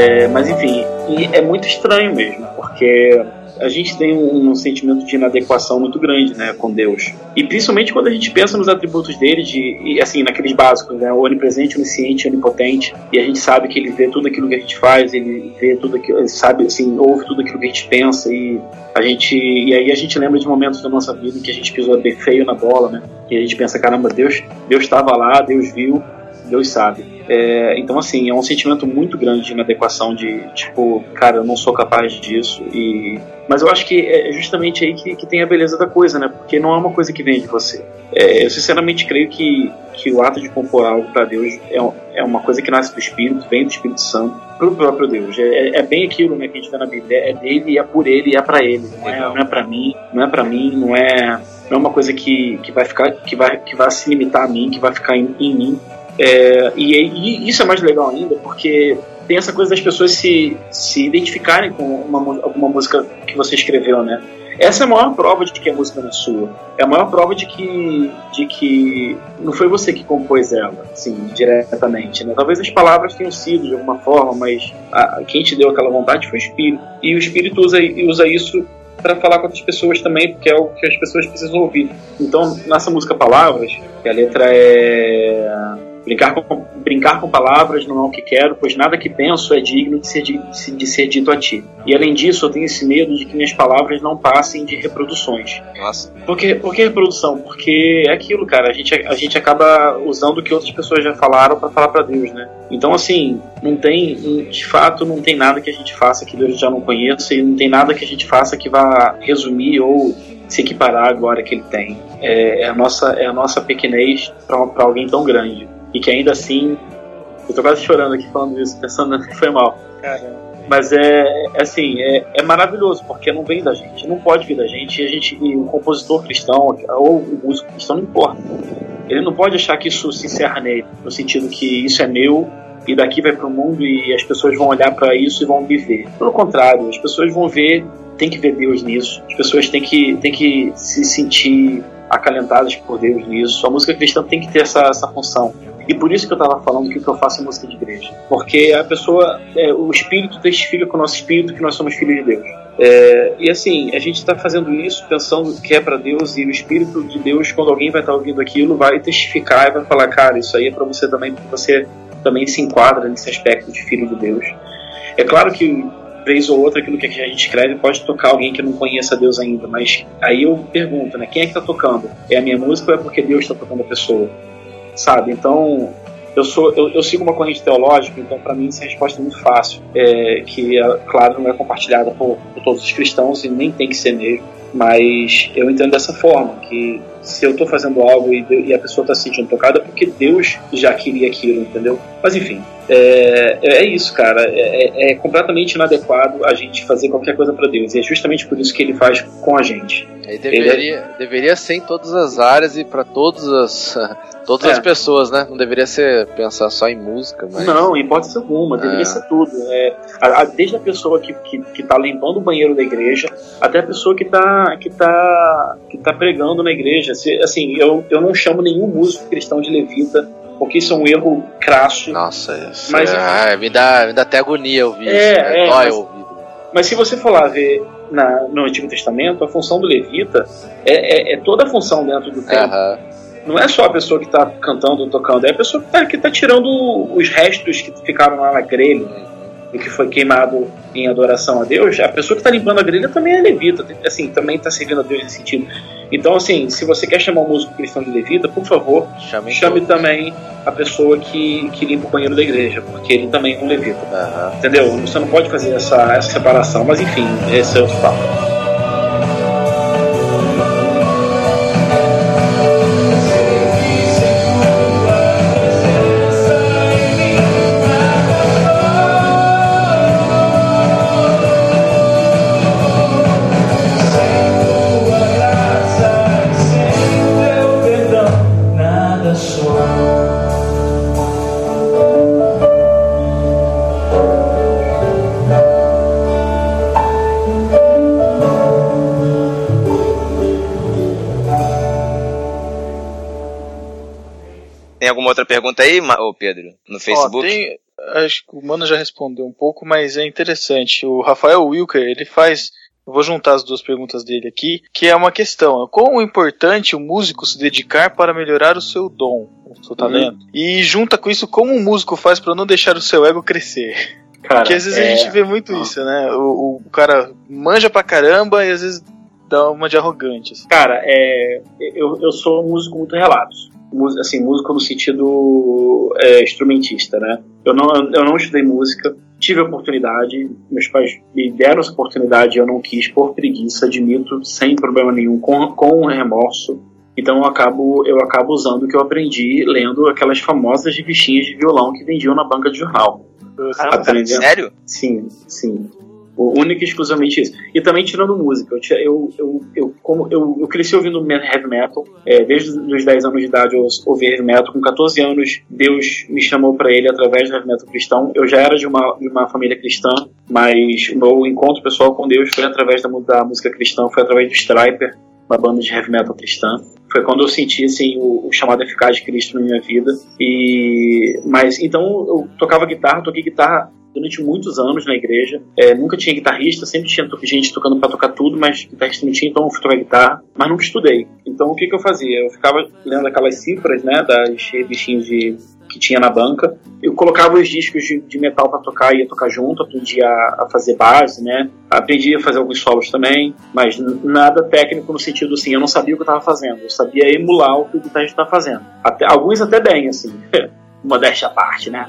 É, mas enfim, é muito estranho mesmo, porque a gente tem um, um sentimento de inadequação muito grande, né, com Deus. E principalmente quando a gente pensa nos atributos dele, de, e, assim, naqueles básicos, né, onipresente, onisciente, onipotente, e a gente sabe que ele vê tudo aquilo que a gente faz, ele vê tudo aquilo, ele sabe, assim, ouve tudo aquilo que a gente pensa, e a gente, e aí a gente lembra de momentos da nossa vida em que a gente pisou feio na bola, né, e a gente pensa, caramba, Deus, Deus estava lá, Deus viu, Deus sabe. É, então, assim, é um sentimento muito grande de inadequação, de tipo, cara, eu não sou capaz disso. E... Mas eu acho que é justamente aí que, que tem a beleza da coisa, né? Porque não é uma coisa que vem de você. É, eu sinceramente creio que, que o ato de compor algo para Deus é, é uma coisa que nasce do Espírito, vem do Espírito Santo, pro próprio Deus. É, é bem aquilo né, que a gente vê na Bíblia. É dele, é por ele, é para ele. Não é, não é para mim, não é para mim, não é, não é uma coisa que, que vai ficar, que vai, que vai se limitar a mim, que vai ficar em, em mim é, e, e, isso é mais legal ainda, porque tem essa coisa das pessoas se, se identificarem com uma, alguma música que você escreveu, né? Essa é a maior prova de que a música não é sua. É a maior prova de que, de que não foi você que compôs ela, assim, diretamente. Né? Talvez as palavras tenham sido de alguma forma, mas a, quem te deu aquela vontade foi o Espírito. E o Espírito usa, usa isso para falar com outras pessoas também, porque é o que as pessoas precisam ouvir. Então, nessa música Palavras, que a letra é Brincar com, brincar com palavras não é o que quero, pois nada que penso é digno de ser, de, ser dito a ti. E além disso, eu tenho esse medo de que minhas palavras não passem de reproduções. Nossa. Por que, por que reprodução? Porque é aquilo, cara. A gente, a gente acaba usando o que outras pessoas já falaram para falar para Deus, né? Então, assim, não tem, de fato, não tem nada que a gente faça que Deus já não conheça e não tem nada que a gente faça que vá resumir ou se equiparar à glória que ele tem. É, é a, nossa, é a nossa pequenez para alguém tão grande e que ainda assim. Eu tô quase chorando aqui falando isso, pensando que foi mal. Caramba. Mas é, é assim, é, é, maravilhoso, porque não vem da gente, não pode vir da gente, e a gente, e o compositor cristão, ou o músico cristão, não importa. Ele não pode achar que isso se encerra nele, no sentido que isso é meu e daqui vai para o mundo e as pessoas vão olhar para isso e vão me ver. Pelo contrário, as pessoas vão ver, tem que ver Deus nisso, as pessoas têm que, têm que se sentir acalentadas por Deus nisso. A música cristã tem que ter essa, essa função e por isso que eu estava falando que o que eu faço é música de igreja. Porque a pessoa, é, o Espírito testifica com o nosso Espírito que nós somos filhos de Deus. É, e assim, a gente está fazendo isso pensando que é para Deus e o Espírito de Deus, quando alguém vai estar tá ouvindo aquilo, vai testificar e vai falar, cara, isso aí é para você também, porque você também se enquadra nesse aspecto de filho de Deus. É claro que vez ou outra aquilo que a gente escreve pode tocar alguém que não conheça Deus ainda, mas aí eu pergunto, né, quem é que está tocando? É a minha música ou é porque Deus está tocando a pessoa? Sabe? Então, eu sou eu, eu, sigo uma corrente teológica, então para mim essa resposta é muito fácil, é, que é, claro não é compartilhada por, por, todos os cristãos e nem tem que ser mesmo, mas eu entendo dessa forma que se eu estou fazendo algo e, e a pessoa está se sentindo tocada é porque Deus já queria aquilo, entendeu? Mas enfim, é, é isso, cara. É, é, é completamente inadequado a gente fazer qualquer coisa para Deus. E é justamente por isso que ele faz com a gente. deveria, é deveria ser em todas as áreas e para todas as Todas é. as pessoas, né? Não deveria ser pensar só em música, mas. Não, hipótese alguma, deveria é. ser tudo. É, a, a, desde a pessoa que, que, que tá limpando o banheiro da igreja, até a pessoa que tá, que tá, que tá pregando na igreja. Se, assim, eu, eu não chamo nenhum músico cristão de levita, porque isso é um erro crasso. Nossa, isso mas, é, me, dá, me dá até agonia ouvir é, isso. Né? É, mas, mas se você for lá ver na, no Antigo Testamento, a função do levita é, é, é toda a função dentro do templo. Uhum não é só a pessoa que está cantando ou tocando, é a pessoa que está tá tirando os restos que ficaram lá na grelha e que foi queimado em adoração a Deus. A pessoa que está limpando a grelha também é levita, assim, também está servindo a Deus nesse sentido. Então, assim, se você quer chamar um músico cristão de levita, por favor, chame, chame também a pessoa que, que limpa o banheiro da igreja, porque ele também é um levita. Uhum. Entendeu? Você não pode fazer essa, essa separação, mas enfim, esse é outro papo. Outra pergunta aí, ô Pedro, no Facebook? Ó, tem, acho que o Mano já respondeu um pouco, mas é interessante. O Rafael Wilker, ele faz Eu vou juntar as duas perguntas dele aqui, que é uma questão: quão importante o músico se dedicar para melhorar o seu dom, o seu talento? E junta com isso como um músico faz para não deixar o seu ego crescer. Cara, Porque às vezes é- a gente vê muito isso, né? O, o cara manja pra caramba e às vezes dá uma de arrogante. assim. Cara, é, eu, eu sou um músico muito relatos. Assim, músico no sentido é, instrumentista, né? Eu não, eu não estudei música, tive a oportunidade, meus pais me deram essa oportunidade, eu não quis por preguiça, admito, sem problema nenhum, com, com remorso. Então eu acabo, eu acabo usando o que eu aprendi lendo aquelas famosas revistinhas de violão que vendiam na banca de jornal. Caramba, cara, Aprendendo. sério? Sim, sim. O único e exclusivamente isso. E também tirando música. Eu, eu, eu, como, eu, eu cresci ouvindo heavy metal. É, desde os 10 anos de idade eu ouvi heavy metal. Com 14 anos, Deus me chamou para ele através do heavy metal cristão. Eu já era de uma, de uma família cristã, mas o meu encontro pessoal com Deus foi através da, da música cristã, foi através do Striper, uma banda de heavy metal cristã. Foi quando eu senti assim, o, o chamado eficaz de Cristo na minha vida. E, mas então eu tocava guitarra, toquei guitarra durante muitos anos na igreja. É, nunca tinha guitarrista, sempre tinha gente tocando para tocar tudo, mas guitarrista não tinha, então eu fui tocar guitarra, mas nunca estudei. Então o que, que eu fazia? Eu ficava lendo aquelas cifras, né, das revistinhas de que tinha na banca. Eu colocava os discos de, de metal para tocar ia tocar junto, aprendi a, a fazer base, né? Aprendi a fazer alguns solos também, mas nada técnico no sentido assim, eu não sabia o que eu estava fazendo, eu sabia emular o que o guitarrista estava fazendo. Até, alguns até bem, assim. Modéstia à parte, né?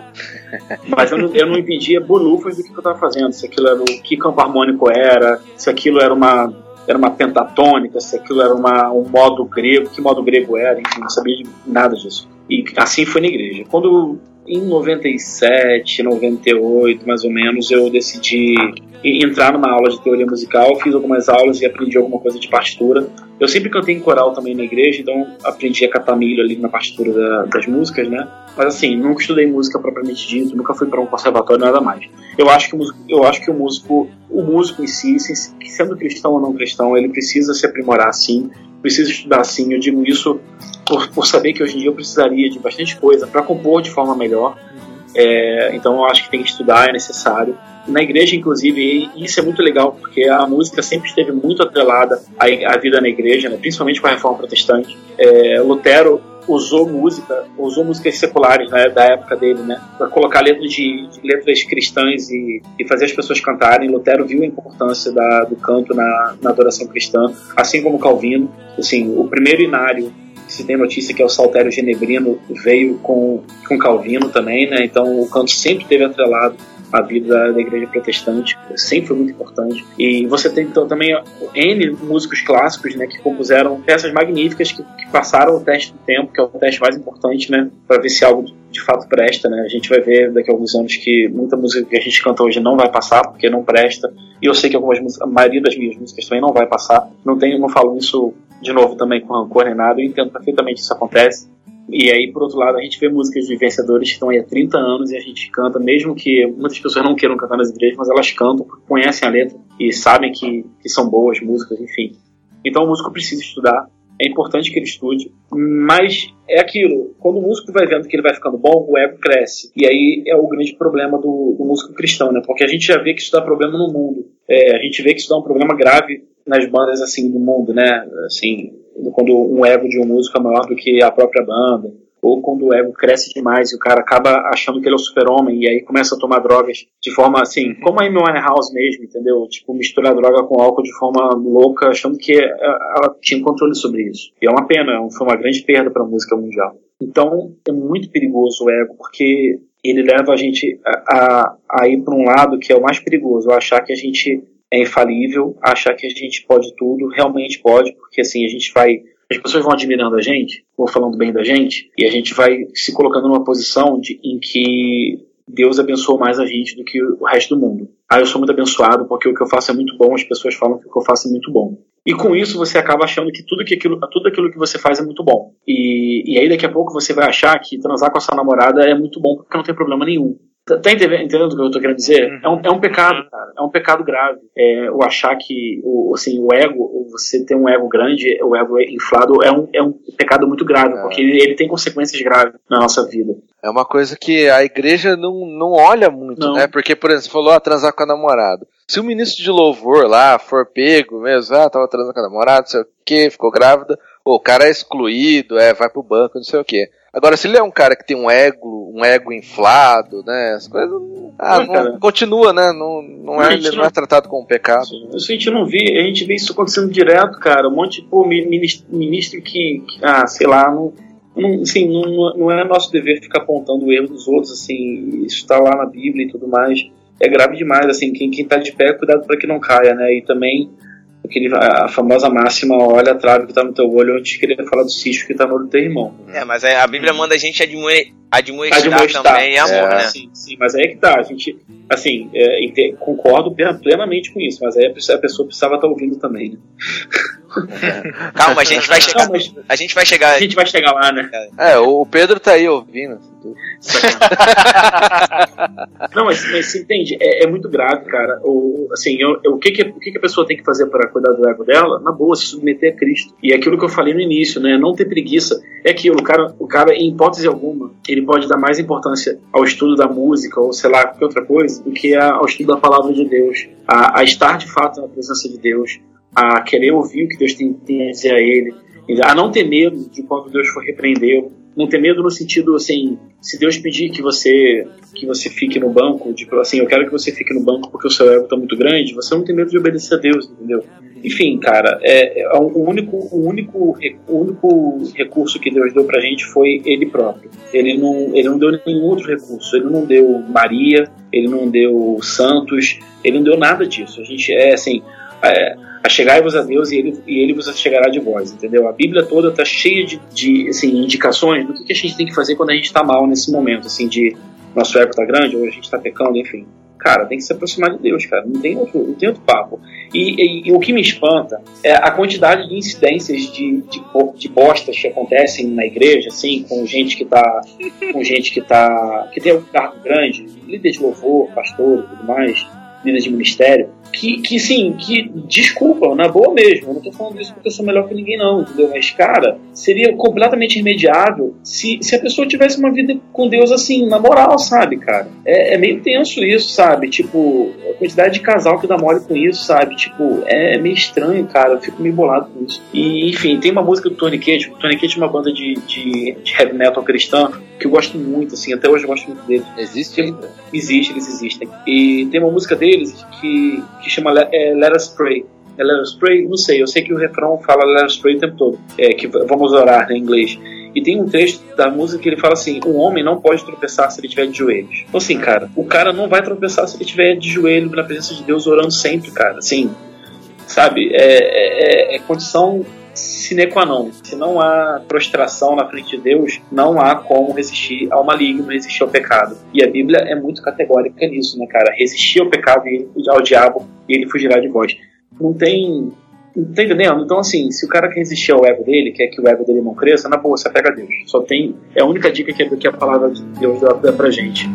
Mas eu não, eu não entendia bolufas do que eu estava fazendo, se aquilo era o que campo harmônico era, se aquilo era uma era uma pentatônica, se aquilo era uma, um modo grego, que modo grego era, enfim, não sabia nada disso. E assim foi na igreja. Quando em 97, 98, mais ou menos, eu decidi entrar numa aula de teoria musical, fiz algumas aulas e aprendi alguma coisa de partitura. Eu sempre cantei em coral também na igreja, então aprendi a catar milho ali na partitura da- das músicas, né? Mas assim, nunca estudei música propriamente dito, nunca fui para um conservatório, nada mais. Eu acho que o músico, eu acho que o músico, o músico em si, se- sendo cristão ou não cristão, ele precisa se aprimorar sim, precisa estudar sim. Eu digo isso por, por saber que hoje em dia eu precisaria de bastante coisa para compor de forma melhor. É, então eu acho que tem que estudar, é necessário. Na igreja, inclusive, isso é muito legal, porque a música sempre esteve muito atrelada à, à vida na igreja, né, principalmente com a reforma protestante. É, Lutero usou música, usou músicas seculares né, da época dele, né, para colocar letras de, de letras cristãs e, e fazer as pessoas cantarem. Lutero viu a importância da, do canto na, na adoração cristã, assim como Calvino. Assim, o primeiro inário se tem notícia que é o Saltério Genebrino veio com, com Calvino também, né? Então o canto sempre teve atrelado à vida da, igreja protestante, sempre foi muito importante. E você tem então também N músicos clássicos, né, que compuseram peças magníficas que, que passaram o teste do tempo, que é o teste mais importante, né, para ver se algo de fato presta, né? A gente vai ver daqui a alguns anos que muita música que a gente canta hoje não vai passar porque não presta. E eu sei que algumas a maioria das minhas músicas também não vai passar. Não tenho, não falo isso de novo também com rancor nem nada. Eu entendo perfeitamente que isso acontece. E aí, por outro lado, a gente vê músicas de vencedores que estão aí há 30 anos e a gente canta, mesmo que muitas pessoas não queiram cantar nas igrejas, mas elas cantam porque conhecem a letra e sabem que, que são boas músicas, enfim. Então o músico precisa estudar, é importante que ele estude, mas é aquilo, quando o músico vai vendo que ele vai ficando bom, o ego cresce. E aí é o grande problema do, do músico cristão, né? Porque a gente já vê que isso dá problema no mundo. É, a gente vê que isso dá um problema grave nas bandas assim do mundo, né? Assim, quando um ego de um músico é maior do que a própria banda, ou quando o ego cresce demais e o cara acaba achando que ele é o super-homem e aí começa a tomar drogas de forma assim, como a Amy Winehouse mesmo, entendeu? Tipo, misturar droga com álcool de forma louca, achando que eh, ela tinha controle sobre isso. E é uma pena, foi uma grande perda para a música mundial. Então, é muito perigoso o ego, porque ele leva a gente a, a, a ir para um lado que é o mais perigoso, achar que a gente é infalível, achar que a gente pode tudo, realmente pode, porque assim, a gente vai as pessoas vão admirando a gente, ou falando bem da gente, e a gente vai se colocando numa posição de, em que Deus abençoou mais a gente do que o resto do mundo. Ah, eu sou muito abençoado porque o que eu faço é muito bom, as pessoas falam que o que eu faço é muito bom. E com isso você acaba achando que tudo, que aquilo, tudo aquilo que você faz é muito bom. E, e aí daqui a pouco você vai achar que transar com a sua namorada é muito bom porque não tem problema nenhum. Tá, tá entendendo, o que eu tô querendo dizer? Uhum. É, um, é um pecado, cara. É um pecado grave. É, o achar que o, assim, o ego, você ter um ego grande, o ego inflado, é um, é um pecado muito grave, É. porque ele, ele tem consequências graves na nossa vida. É uma coisa que a igreja não, não olha muito, Não. né? Porque, por exemplo, você falou, ah, transar com a namorada. Se o ministro de louvor lá for pego mesmo, ah, tava transando com a namorada, não sei o que, ficou grávida, pô, o cara é excluído, é, vai pro banco, não sei o que. Agora, se ele é um cara que tem um ego, um ego inflado, né? As coisas. Ah, Não, não- continua, né? Não, não, é, não não- é tratado como um pecado. Isso a gente não vê, a gente vê isso acontecendo direto, cara. Um monte de pô, mi- ministro, ministro que, que, ah, sei lá, não, não, assim, não, não é nosso dever ficar apontando o erro dos outros, assim, isso tá lá na Bíblia e tudo mais. É grave demais, assim, quem, quem tá de pé, cuidado para que não caia, né? E também aquele, a famosa máxima, olha a trave que tá no teu olho antes de querer falar do cisco que tá no olho do teu irmão. É, mas a a Bíblia manda a gente admoe- admoestar, Admoestar. também, é amor, É. né? Sim, sim, mas aí é que tá, a gente, assim, é, concordo plen- plenamente com isso, mas aí a pessoa, precisava estar ouvindo também, né? Calma, a gente vai chegar. Não, mas A gente vai chegar. a gente vai chegar lá, né? É, o Pedro tá aí ouvindo. Não, mas, mas você entende? É, é muito grave, cara. O, assim, eu- eu- o, que, que, o que, que a pessoa tem que fazer para cuidar do ego dela? Na boa, se submeter a Cristo. E é aquilo que eu falei no início, né? Não ter preguiça. É aquilo, o cara, o cara, em hipótese alguma, ele pode dar mais importância ao estudo da música, ou sei lá, qualquer outra coisa, do que ao estudo da palavra de Deus. A, a estar de fato na presença de Deus. A querer ouvir o que Deus tem, tem a dizer a ele. A não ter medo de quando Deus for repreendê-lo. Não ter medo no sentido, assim, se Deus pedir que você que você fique no banco, tipo assim, eu quero que você fique no banco porque o seu ego tá muito grande, você não tem medo de obedecer a Deus, entendeu? Enfim, cara, é, é o único o único o único recurso que Deus deu pra gente foi ele próprio. Ele não ele não deu nenhum outro recurso. Ele não deu Maria, ele não deu santos, ele não deu nada disso. A gente é assim, é, achegai-vos a Deus e ele, e ele vos chegará de vós, entendeu? A Bíblia toda está cheia de, de assim, indicações do que, a gente tem que fazer quando a gente está mal nesse momento, assim, de nosso ego tá grande ou a gente está pecando, enfim. Cara, tem que se aproximar de Deus, cara. Não tem outro, não tem outro papo. E, e- e o que me espanta é a quantidade de incidências de, de, de bostas que acontecem na igreja, assim, com gente que tá. com gente que tá. que tem um cargo grande, líder de louvor, pastor e tudo mais, líder de ministério, que, que sim, que desculpa, na boa mesmo. Eu não tô falando isso porque eu sou melhor que ninguém, não, entendeu? Mas, cara, seria completamente irmediável se, se a pessoa tivesse uma vida com Deus assim, na moral, sabe, cara? É, é meio tenso isso, sabe? Tipo, a quantidade de casal que dá mole com isso, sabe? Tipo, é meio estranho, cara. Eu fico meio bolado com isso. E, enfim, tem uma música do Tony Cage. O Tony Cage é uma banda de, de, de heavy metal cristã que eu gosto muito, assim, até hoje eu gosto muito deles. Existe ainda? Existe, eles existem. E tem uma música deles que, que chama é, Let Us Pray. É Let Us Pray, não sei, eu sei que o refrão fala Let Us Pray o tempo todo. É, que vamos orar né, em inglês. E tem um trecho da música que ele fala assim: um homem não pode tropeçar se ele estiver de joelhos. Então, assim, cara, o cara não vai tropeçar se ele estiver de joelho na presença de Deus orando sempre, cara. Assim, sabe? É, é, é condição sine qua non. Se não há prostração na frente de Deus, não há como resistir ao maligno, resistir ao pecado. E a Bíblia é muito categórica nisso, né, cara? Resistir ao pecado e ao diabo e ele fugirá de vós. Não tem. Não tá entendendo? Então, assim, se o cara quer resistir ao ego dele, quer que o ego dele não cresça, na boa, você pega a Deus. Só tem. É a única dica que, a palavra de Deus dá pra gente.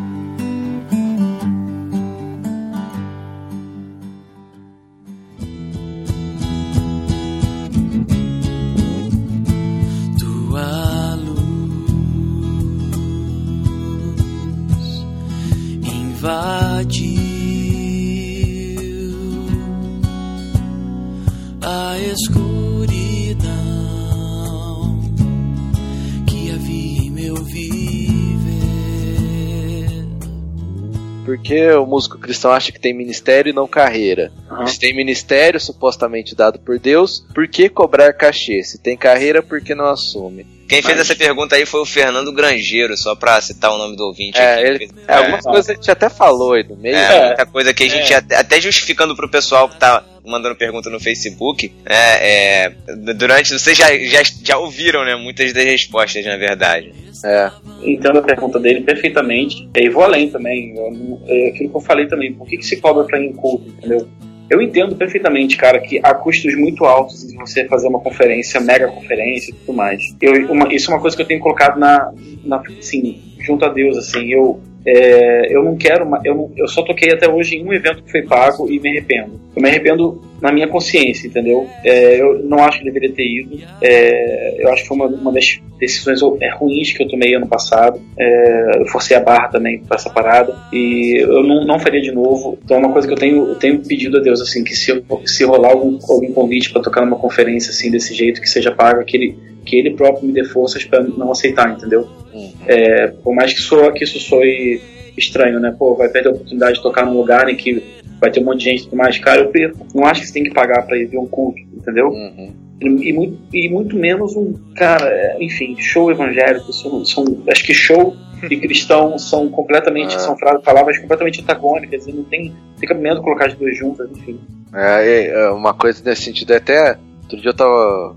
Invadiu a escuridão que havia em meu viver. Porque o músico cristão acha que tem ministério e não carreira. Aham. Se tem ministério supostamente dado por Deus, por que cobrar cachê? Se tem carreira, por que não assume? Quem fez Mas- essa pergunta aí foi o Fernando Grangeiro, só pra citar o nome do ouvinte É, aqui. ele- É, algumas coisas a gente até falou aí no meio. É, muita coisa que a gente, até, até justificando pro pessoal que tá mandando pergunta no Facebook, é, é, durante, vocês já, já, já ouviram, né, muitas das respostas, na verdade. É. Entendo a pergunta dele perfeitamente. E vou além também. Eu é aquilo que eu falei também. Por que, que se cobra pra ir em culto, entendeu? Eu entendo perfeitamente, cara, que há custos muito altos em você fazer uma conferência, mega conferência e tudo mais. Eu, uma- isso é uma coisa que eu tenho colocado na, na assim, junto a Deus, assim. Eu, é, eu não quero, ma- eu, eu só toquei até hoje em um evento que foi pago e me arrependo. Eu me arrependo na minha consciência, entendeu? É, eu não acho que deveria ter ido. É, eu acho que foi uma, uma das decisões é, ruins que eu tomei ano passado. É, eu forcei a barra também pra essa parada e eu não, não faria de novo. Então é uma coisa que eu tenho, eu tenho pedido a Deus assim que se, se rolar algum, algum convite para tocar numa conferência assim desse jeito que seja pago, que ele, que ele próprio me dê forças para não aceitar, entendeu? É, por mais que, soa, que isso soe estranho, né? Pô, vai perder a oportunidade de tocar num lugar em que vai ter um monte de gente tudo mais. Cara, eu perco. Não acho que você tem que pagar pra ir ver um culto, entendeu? Uhum. E, e muito, e muito menos um. Cara, é, enfim, show evangélico. São, são, acho que show e cristão são completamente. Ah. São palavras completamente antagônicas e não tem, tem cabimento colocar as duas juntas, enfim. É, é, uma coisa nesse sentido, é até. Outro dia eu tava.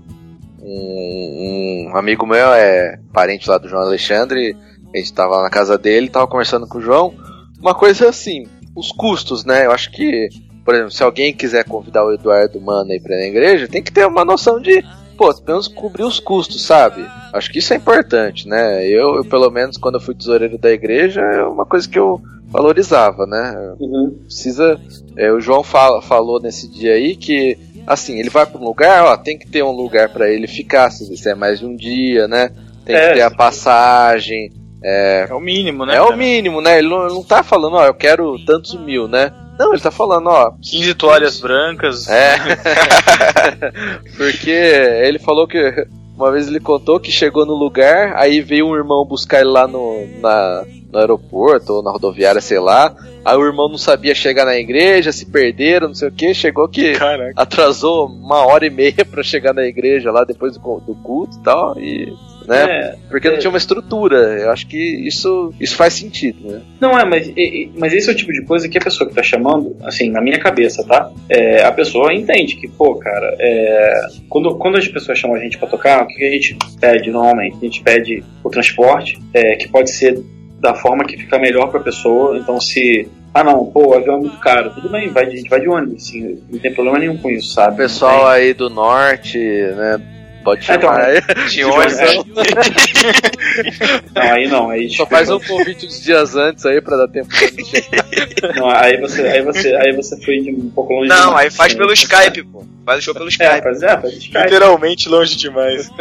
Um, um amigo meu é parente lá do João Alexandre. A gente tava lá na casa dele, tava conversando com o João. Uma coisa assim, os custos, né? Eu acho que, por exemplo, se alguém quiser convidar o Eduardo Mano aí pra ir na igreja, tem que ter uma noção de, pô, pelo menos cobrir os custos, sabe? Acho que isso é importante, né? Eu, eu, pelo menos, quando eu fui tesoureiro da igreja, é uma coisa que eu valorizava, né? Uhum. precisa. é, o João fala- falou nesse dia aí que, assim, ele vai para um lugar, ó, tem que ter um lugar para ele ficar, se é mais de um dia, né? Tem É, que ter a passagem. É, É o mínimo, né? é o cara? mínimo, né? Ele não, ele não tá falando, ó, eu quero tantos mil, né? Não, ele tá falando, ó. 15 toalhas brancas. É. Porque ele falou que. Uma vez ele contou que chegou no lugar, aí veio um irmão buscar ele lá no, na, no aeroporto ou na rodoviária, sei lá. Aí o irmão não sabia chegar na igreja, se perderam, não sei o que. Chegou que Caraca. atrasou uma hora e meia pra chegar na igreja lá depois do, do culto e tal. E, né? É, Porque não é. tinha uma estrutura. Eu acho que isso, isso faz sentido, né? Não é, mas, mas esse é o tipo de coisa que a pessoa que tá chamando, assim, na minha cabeça, tá? É, a pessoa entende que, pô, cara, é, quando, quando as pessoas chamam a gente pra tocar, o que a gente pede normalmente? A gente pede o transporte, é, que pode ser da forma que fica melhor pra pessoa. Então, se. Ah, não, pô, o avião é muito caro. Tudo bem, vai, a gente vai de ônibus, assim, não tem problema nenhum com isso, sabe? O pessoal aí do norte, né? Pode É, então, chamar aí. De ônibus. Não, aí não, aí Só faz um convite uns dias antes aí pra dar tempo pra chegar. não, aí você, aí você, aí você foi de um pouco longe. Não, demais, aí faz assim, pelo você- Skype, pô. Faz o show pelo É, Skype. faz, é, faz Skype. Literalmente longe demais.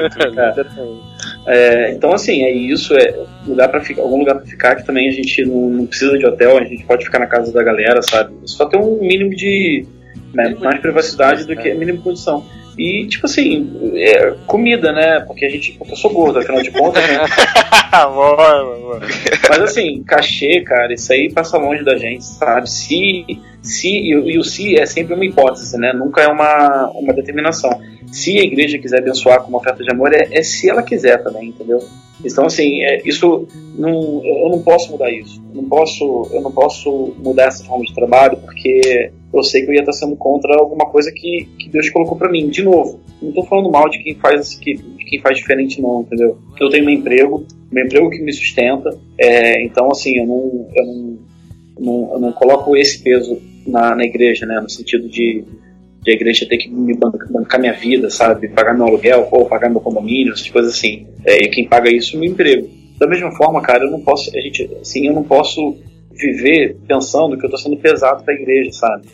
É, então, assim, é isso. É lugar para ficar, algum lugar pra ficar que também a gente não, não precisa de hotel, a gente pode ficar na casa da galera, sabe? Só ter um mínimo de. né, mais de privacidade do que mínimo de condição. E, tipo assim, é, comida, né? Porque a gente. porque eu sou gordo, afinal de contas, né? Mas assim, cachê, cara, isso aí passa longe da gente, sabe? Se, se e, o- e o se é sempre uma hipótese, né? Nunca é uma, uma determinação. Se a igreja quiser abençoar com uma oferta de amor, é, é se ela quiser também, entendeu? Então, assim, é, isso não, eu não posso mudar isso. Eu não posso, eu não posso mudar essa forma de trabalho porque eu sei que eu ia estar sendo contra alguma coisa que, que Deus colocou pra mim. De novo, não tô falando mal de quem faz que, de quem faz diferente, não, entendeu? Eu tenho meu emprego, meu emprego que me sustenta, é, então, assim, eu não, eu não, não, eu não coloco esse peso na, na igreja, né? No sentido de, de a igreja ter que me bancar, minha vida, sabe? Pagar meu aluguel, ou pagar meu condomínio, essas coisas assim. É, e quem paga isso é meu emprego. Da mesma forma, cara, eu não posso, a gente, assim, eu não posso viver pensando que eu tô sendo pesado pra igreja, sabe?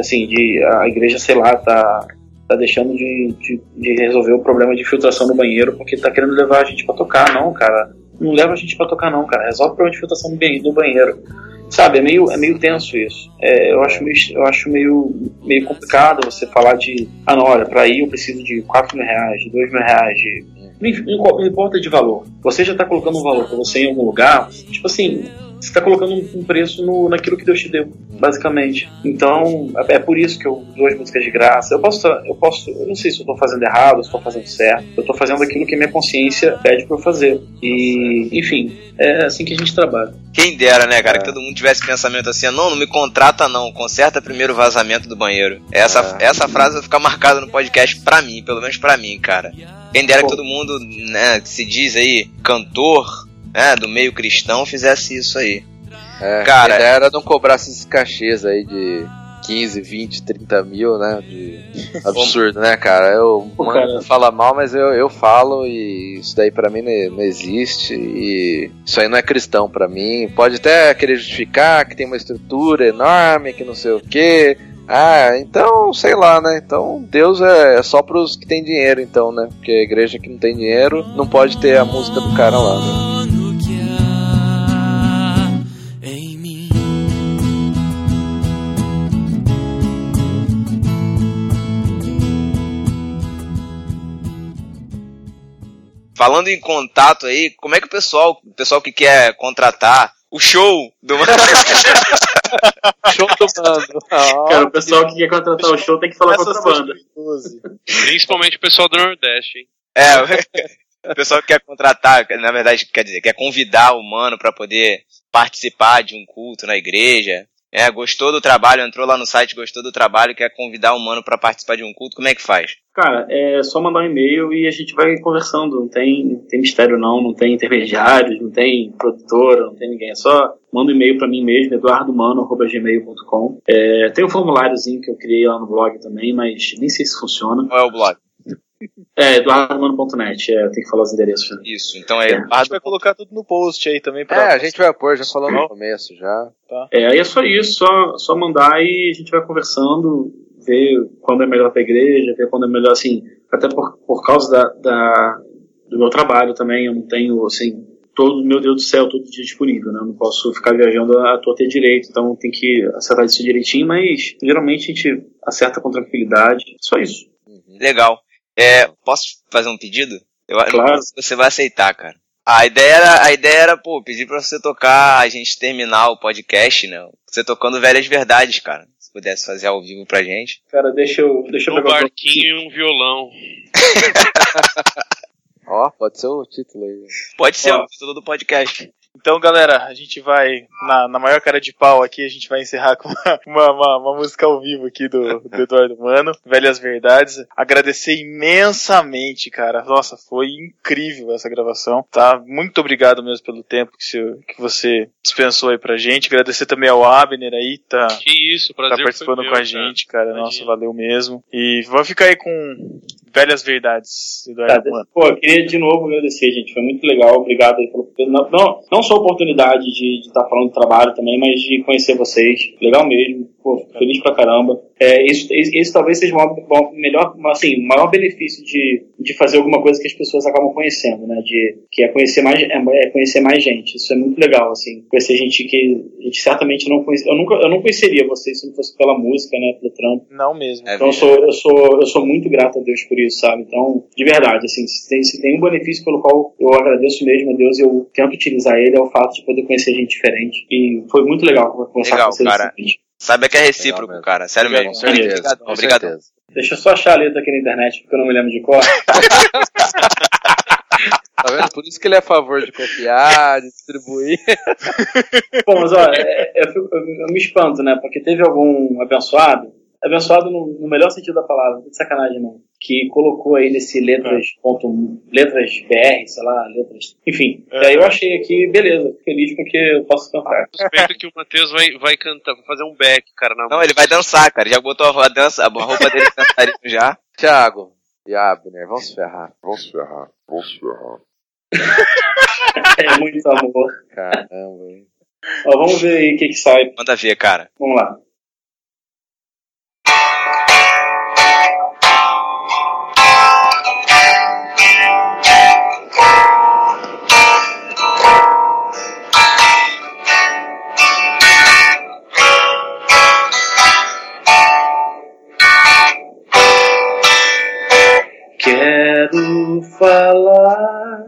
Assim, de a igreja, sei lá, tá, tá deixando de, de, de resolver o problema de filtração no banheiro porque tá querendo levar a gente pra tocar. Não, cara. Não leva a gente pra tocar, não, cara. Resolve o problema de filtração no banheiro. Sabe, é meio, é meio tenso isso. É, eu acho, meio, eu acho meio, meio complicado você falar de. Ah, não, olha, pra ir eu preciso de 4 mil reais, de 2 mil reais, de. Não importa de valor. Você já tá colocando um valor pra você em algum lugar, tipo assim, você está colocando um preço no, naquilo que Deus te deu, basicamente. Então, é é por isso que eu dou as músicas de graça. Eu posso, eu posso, eu não sei se eu estou fazendo errado, se estou fazendo certo. Eu estou fazendo aquilo que a minha consciência pede para eu fazer. E, enfim, é assim que a gente trabalha. Quem dera, né, cara, É. que todo mundo tivesse pensamento assim, não, não me contrata não, conserta primeiro o vazamento do banheiro. Essa, É. essa frase vai ficar marcada no podcast pra mim, pelo menos pra mim, cara. Quem dera que Pô. todo mundo, né, que se diz aí, cantor, né, do meio cristão, fizesse isso aí. É, Cara- a ideia era não cobrar esses cachês aí de 15, 20, 30 mil, né? De... Absurdo, né, cara? Eu Pô, mano, fala mal, mas eu, eu falo e isso daí pra mim não, existe e isso aí não é cristão pra mim. Pode até querer justificar que tem uma estrutura enorme, que não sei o quê. Ah, então, sei lá, né? Então, Deus é, é só pros que tem dinheiro, então, né? Porque a igreja que não tem dinheiro não pode ter a música do cara lá, né? Falando em contato aí, como é que o pessoal, o pessoal que quer contratar o show do Show do bando. Cara, o pessoal que quer contratar o show tem que falar com outra banda. Principalmente o pessoal do Nordeste, hein? É, o pessoal que quer contratar, na verdade, quer dizer, quer convidar o mano pra poder participar de um culto na igreja. É, gostou do trabalho, entrou lá no site, gostou do trabalho, quer convidar o mano pra participar de um culto, como é que faz? Cara, é só mandar um e-mail e a gente vai conversando. Não tem, não tem mistério não, não tem intermediários, não tem produtora, não tem ninguém. É só manda um e-mail pra mim mesmo, eduardomano.gmail.com. É, tem um formuláriozinho que eu criei lá no blog também, mas nem sei se funciona. Qual é o blog? É, eduardomano.net, é, tem que falar os endereços. né? Isso, então é, É. A gente vai colocar tudo no post aí também É, pra. a gente vai pôr, já falou no começo já. É, aí é só isso, só, só mandar e a gente vai conversando, ver quando é melhor pra igreja, ver quando é melhor, assim, até por, por causa da, da- do meu trabalho também, eu não tenho, assim, todo, meu Deus do céu, todo dia disponível, né? Eu não posso ficar viajando à toa ter direito, então tem que acertar isso direitinho, mas geralmente a gente acerta com tranquilidade, só isso. legal. É, posso fazer um pedido? Eu eu não Claro. sei se você vai aceitar, cara. A ideia era, a ideia era, pô, pedir pra você tocar, a gente terminar o podcast, né? Você tocando Velhas Verdades, cara. Se pudesse fazer ao vivo pra gente. Cara, deixa eu, deixa eu Um barquinho e um violão. Ó, pode ser o título aí. Pode ser Ó. o título do podcast. Então, galera, a gente vai, na, na maior cara de pau aqui, a gente vai encerrar com uma, uma, uma- música ao vivo aqui do, do Eduardo Mano, Velhas Verdades. Agradecer imensamente, cara. Nossa, foi incrível essa gravação, tá? Muito obrigado mesmo pelo tempo que, você- que você dispensou aí pra gente. Agradecer também ao Abner aí, tá, Que isso, prazer tá participando meu, com a cara. gente, cara. Imagina. Nossa, valeu mesmo. E vamos ficar aí com Velhas Verdades, Tá, Eduardo Mano. pô, eu queria de novo agradecer, gente. Foi muito legal. Obrigado aí pelo. Não, não, não só a oportunidade de estar falando do trabalho também, mas de conhecer vocês. Legal mesmo. Pô, feliz pra caramba. É, isso, esse talvez seja o maior, melhor, assim, o maior benefício de, de fazer alguma coisa que as pessoas acabam conhecendo, né? De, que é conhecer mais, é, é conhecer mais gente. Isso é muito legal, assim. Conhecer gente que a gente certamente não conhece. Eu nunca, eu não conheceria vocês se não fosse pela música, né? Pelo trampo. Não mesmo. É Então eu sou, eu sou, eu sou muito grato a Deus por isso, sabe? Então, de verdade, assim, se tem, se tem um benefício pelo qual eu agradeço mesmo a Deus, eu tento utilizar ele, é o fato de poder conhecer gente diferente. E foi muito legal conversar Legal, com vocês. cara. assim. Saiba que é recíproco, mesmo. cara. Sério mesmo. Com certeza. Obrigado. Com Obrigado. certeza. Deixa eu só achar a letra aqui na internet, porque eu não me lembro de cor. Tá vendo? Por isso que ele é a favor de copiar, de distribuir. Pô, mas ó, é- eu, fico- eu- eu me espanto, né? Porque teve algum abençoado, abençoado no, no melhor sentido da palavra, não é de sacanagem não, que colocou aí nesse letras, ponto, letras BR, sei lá, letras, enfim. E aí eu achei aqui, beleza, feliz porque eu posso cantar. Suspeito que o Matheus vai, vai cantar, vai fazer um back, cara, na Não, ele vai dançar, cara. Já botou a dança, a roupa dele de dançarino já. Thiago e Abner, vamos se ferrar. Vamos ferrar, vamos ferrar. É muito amor. Caramba, hein? Ó, vamos ver aí o que que sai. Manda ver, cara. Vamos lá. Falar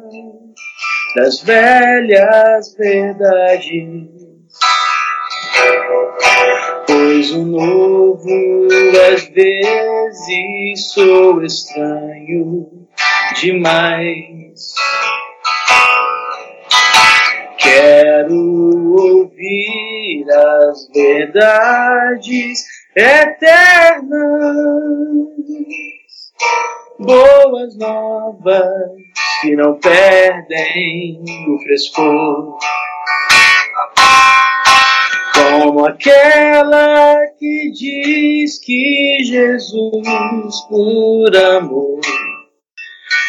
das velhas verdades Pois o novo às vezes sou estranho demais. Quero ouvir as verdades eternas, boas novas que não perdem o frescor Como aquela que diz que Jesus, por amor,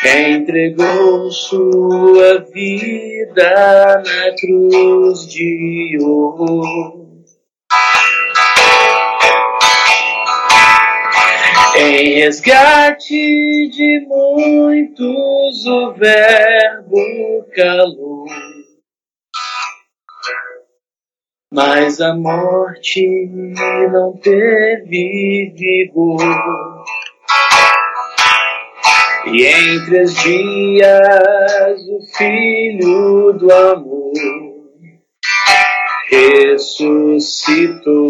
entregou sua vida na cruz de ouro. Em resgate de muitos o verbo calou. Mas a morte não teve vigor. E em três dias o Filho do Amor ressuscitou.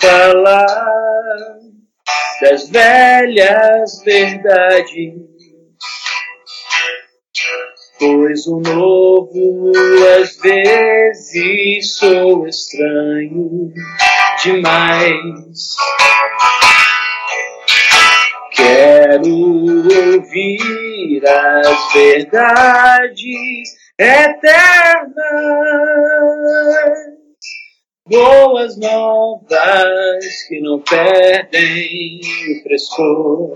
Falar das velhas verdades, pois o novo às vezes sou estranho demais. Quero ouvir as verdades eternas boas novas que não perdem o frescor.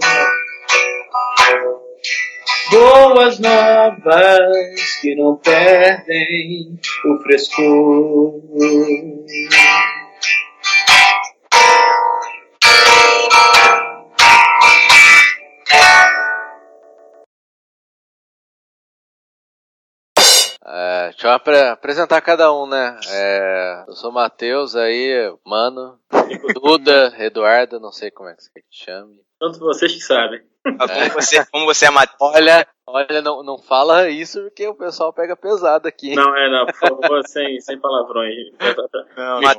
Boas novas que não perdem o frescor. Deixa eu apre- apresentar cada um, né? É, eu sou o Matheus aí, mano. Duda, Eduardo, não sei como é que você quer que chame. Tanto vocês que sabem. Ah, Como você, como você é Matheus. Olha, olha, não, não fala isso porque o pessoal pega pesado aqui. Não, é, não, por favor, sem, sem palavrões. Não, Ma-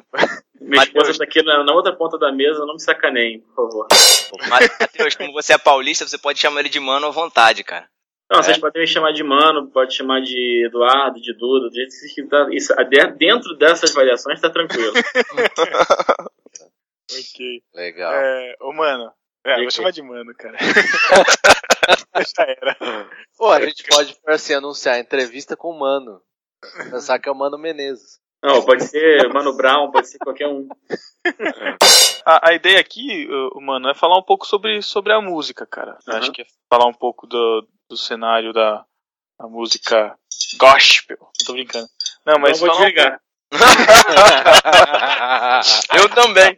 Minha esposa tá aqui na, na outra ponta da mesa, não me sacaneiem, por favor. Matheus, como você é paulista, você pode chamar ele de mano à vontade, cara. Não, vocês podem me chamar de Mano, pode chamar de Eduardo, de Duda, do jeito que vocês quiserem. Isso, de- dentro dessas variações tá tranquilo. ok. Legal. É, ô, mano. É, vou chamar de mano, cara. Já era. Pô, a gente pode assim, anunciar entrevista com o Mano. Pensar que é o Mano Menezes. Não, pode ser Mano Brown, pode ser qualquer um. A, a ideia aqui, mano, é falar um pouco sobre, sobre a música, cara. Aham. Acho que é falar um pouco do, do cenário da, da música gospel. Não tô brincando. Não, mas Não vou falar um desligar. Eu também.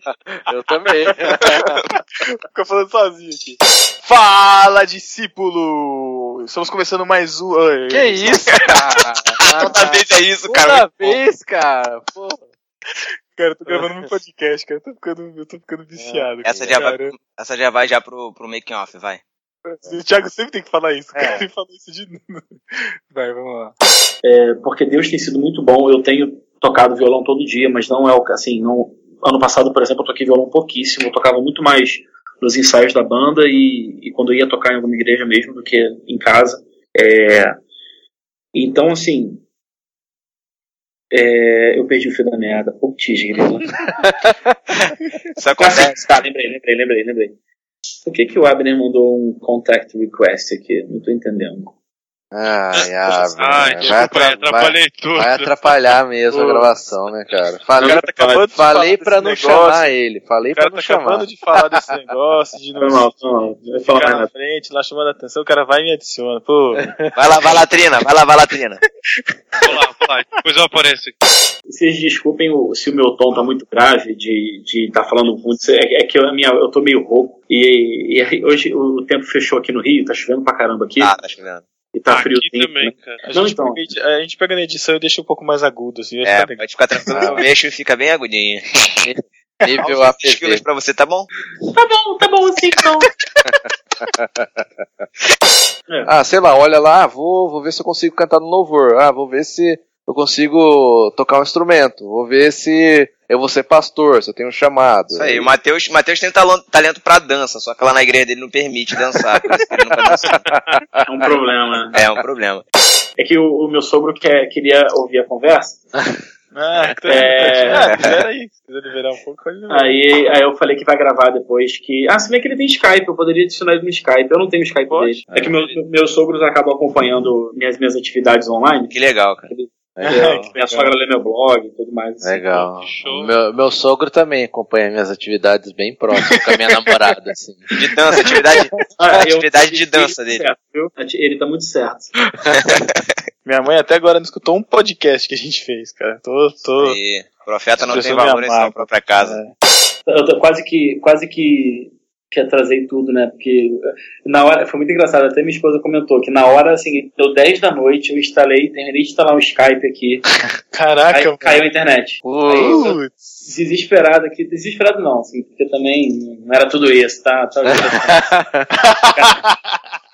Eu também. Fica falando sozinho aqui. Fala, discípulo! Estamos começando mais um. Que isso, cara? Toda vez é isso, Toda cara. vez, cara. Pô. Cara, eu tô gravando meu podcast, cara. Eu tô ficando, eu tô ficando viciado. Essa cara. já vai, essa já vai já pro, pro making off, vai. O Thiago sempre tem que falar isso, cara. É. Ele falou isso de novo. Vai, vamos lá. É, porque Deus tem sido muito bom. Eu tenho tocado violão todo dia, mas não é o assim, não. Ano passado, por exemplo, eu toquei violão pouquíssimo. Eu tocava muito mais nos ensaios da banda e, e quando eu ia tocar em alguma igreja mesmo do que em casa. É, então, assim. É, eu perdi o fio da meada. Putz, grilo. Isso acontece. Tá, lembrei, lembrei, lembrei, lembrei. Por que, que o Abner mandou um contact request aqui? Não tô entendendo. Ai, Ai, Abner, vai, desculpa, aí, atra- atrapalhei tudo. vai atrapalhar mesmo a gravação, né, cara? Falei, cara tá acabando de falei falar pra não negócio. chamar ele. Falei O cara pra não tá acabando chamar. de falar desse negócio, de não mal. Não vai falar na frente, lá chamando a atenção, o cara vai e me adiciona. Pô, Vai lavar latrina, vai lavar latrina. Vou lá, vou lá. Depois eu apareço aqui. Vocês desculpem se o meu tom tá muito grave de de tá falando muito. É, é que eu, a minha, eu tô meio rouco. E, e aí hoje o tempo fechou aqui no Rio, tá chovendo pra caramba aqui. Ah, tá chovendo. E tá Aqui friozinho. também, né? cara. a Não, gente, então. pega, a gente pega na edição e deixa um pouco mais agudo, assim, vai É, ficar pode ficar tranquilo eu mexo e fica bem agudinho. Nível 6 quilos pra você, tá bom? Tá bom, tá bom assim então. Ah, sei lá, olha lá, vou, vou ver se eu consigo cantar no louvor. Ah, vou ver se eu consigo tocar um instrumento. Vou ver se eu vou ser pastor, se eu tenho um chamado. Isso aí, o Matheus, Matheus tem talento, talento pra dança, só que lá na igreja dele não permite dançar, dançou. É um problema. É um problema. É que o, o meu sogro quer, queria ouvir a conversa. Ah, então, É. ah, libera aí. Se quiser liberar um pouco, pode liberar. Aí, aí eu falei que vai gravar depois que. Ah, se bem que ele tem Skype, eu poderia adicionar ele no Skype. Eu não tenho Skype Pode. dele. É que meu- meus sogros acabam acompanhando minhas, minhas atividades online. Que legal, cara. Legal. Minha sogra lê meu blog e tudo mais. assim. Legal. Show. Meu, meu sogro também acompanha minhas atividades bem próximas com a minha namorada, assim. De dança, atividade, Ah, eu- atividade de dança ele dele. certo? Ele tá muito certo. Minha mãe até agora não escutou um podcast que a gente fez, cara. Tô, tô. E profeta não tem valor em sua própria casa. Eu tô quase que, quase que, que atrasei tudo, né? Porque na hora, foi muito engraçado, até minha esposa comentou que na hora, assim, deu 10 da noite, eu instalei, terminei de instalar um Skype aqui, Caraca, aí caiu a internet. Aí desesperado aqui, desesperado não, assim, porque também não era tudo isso, tá? tá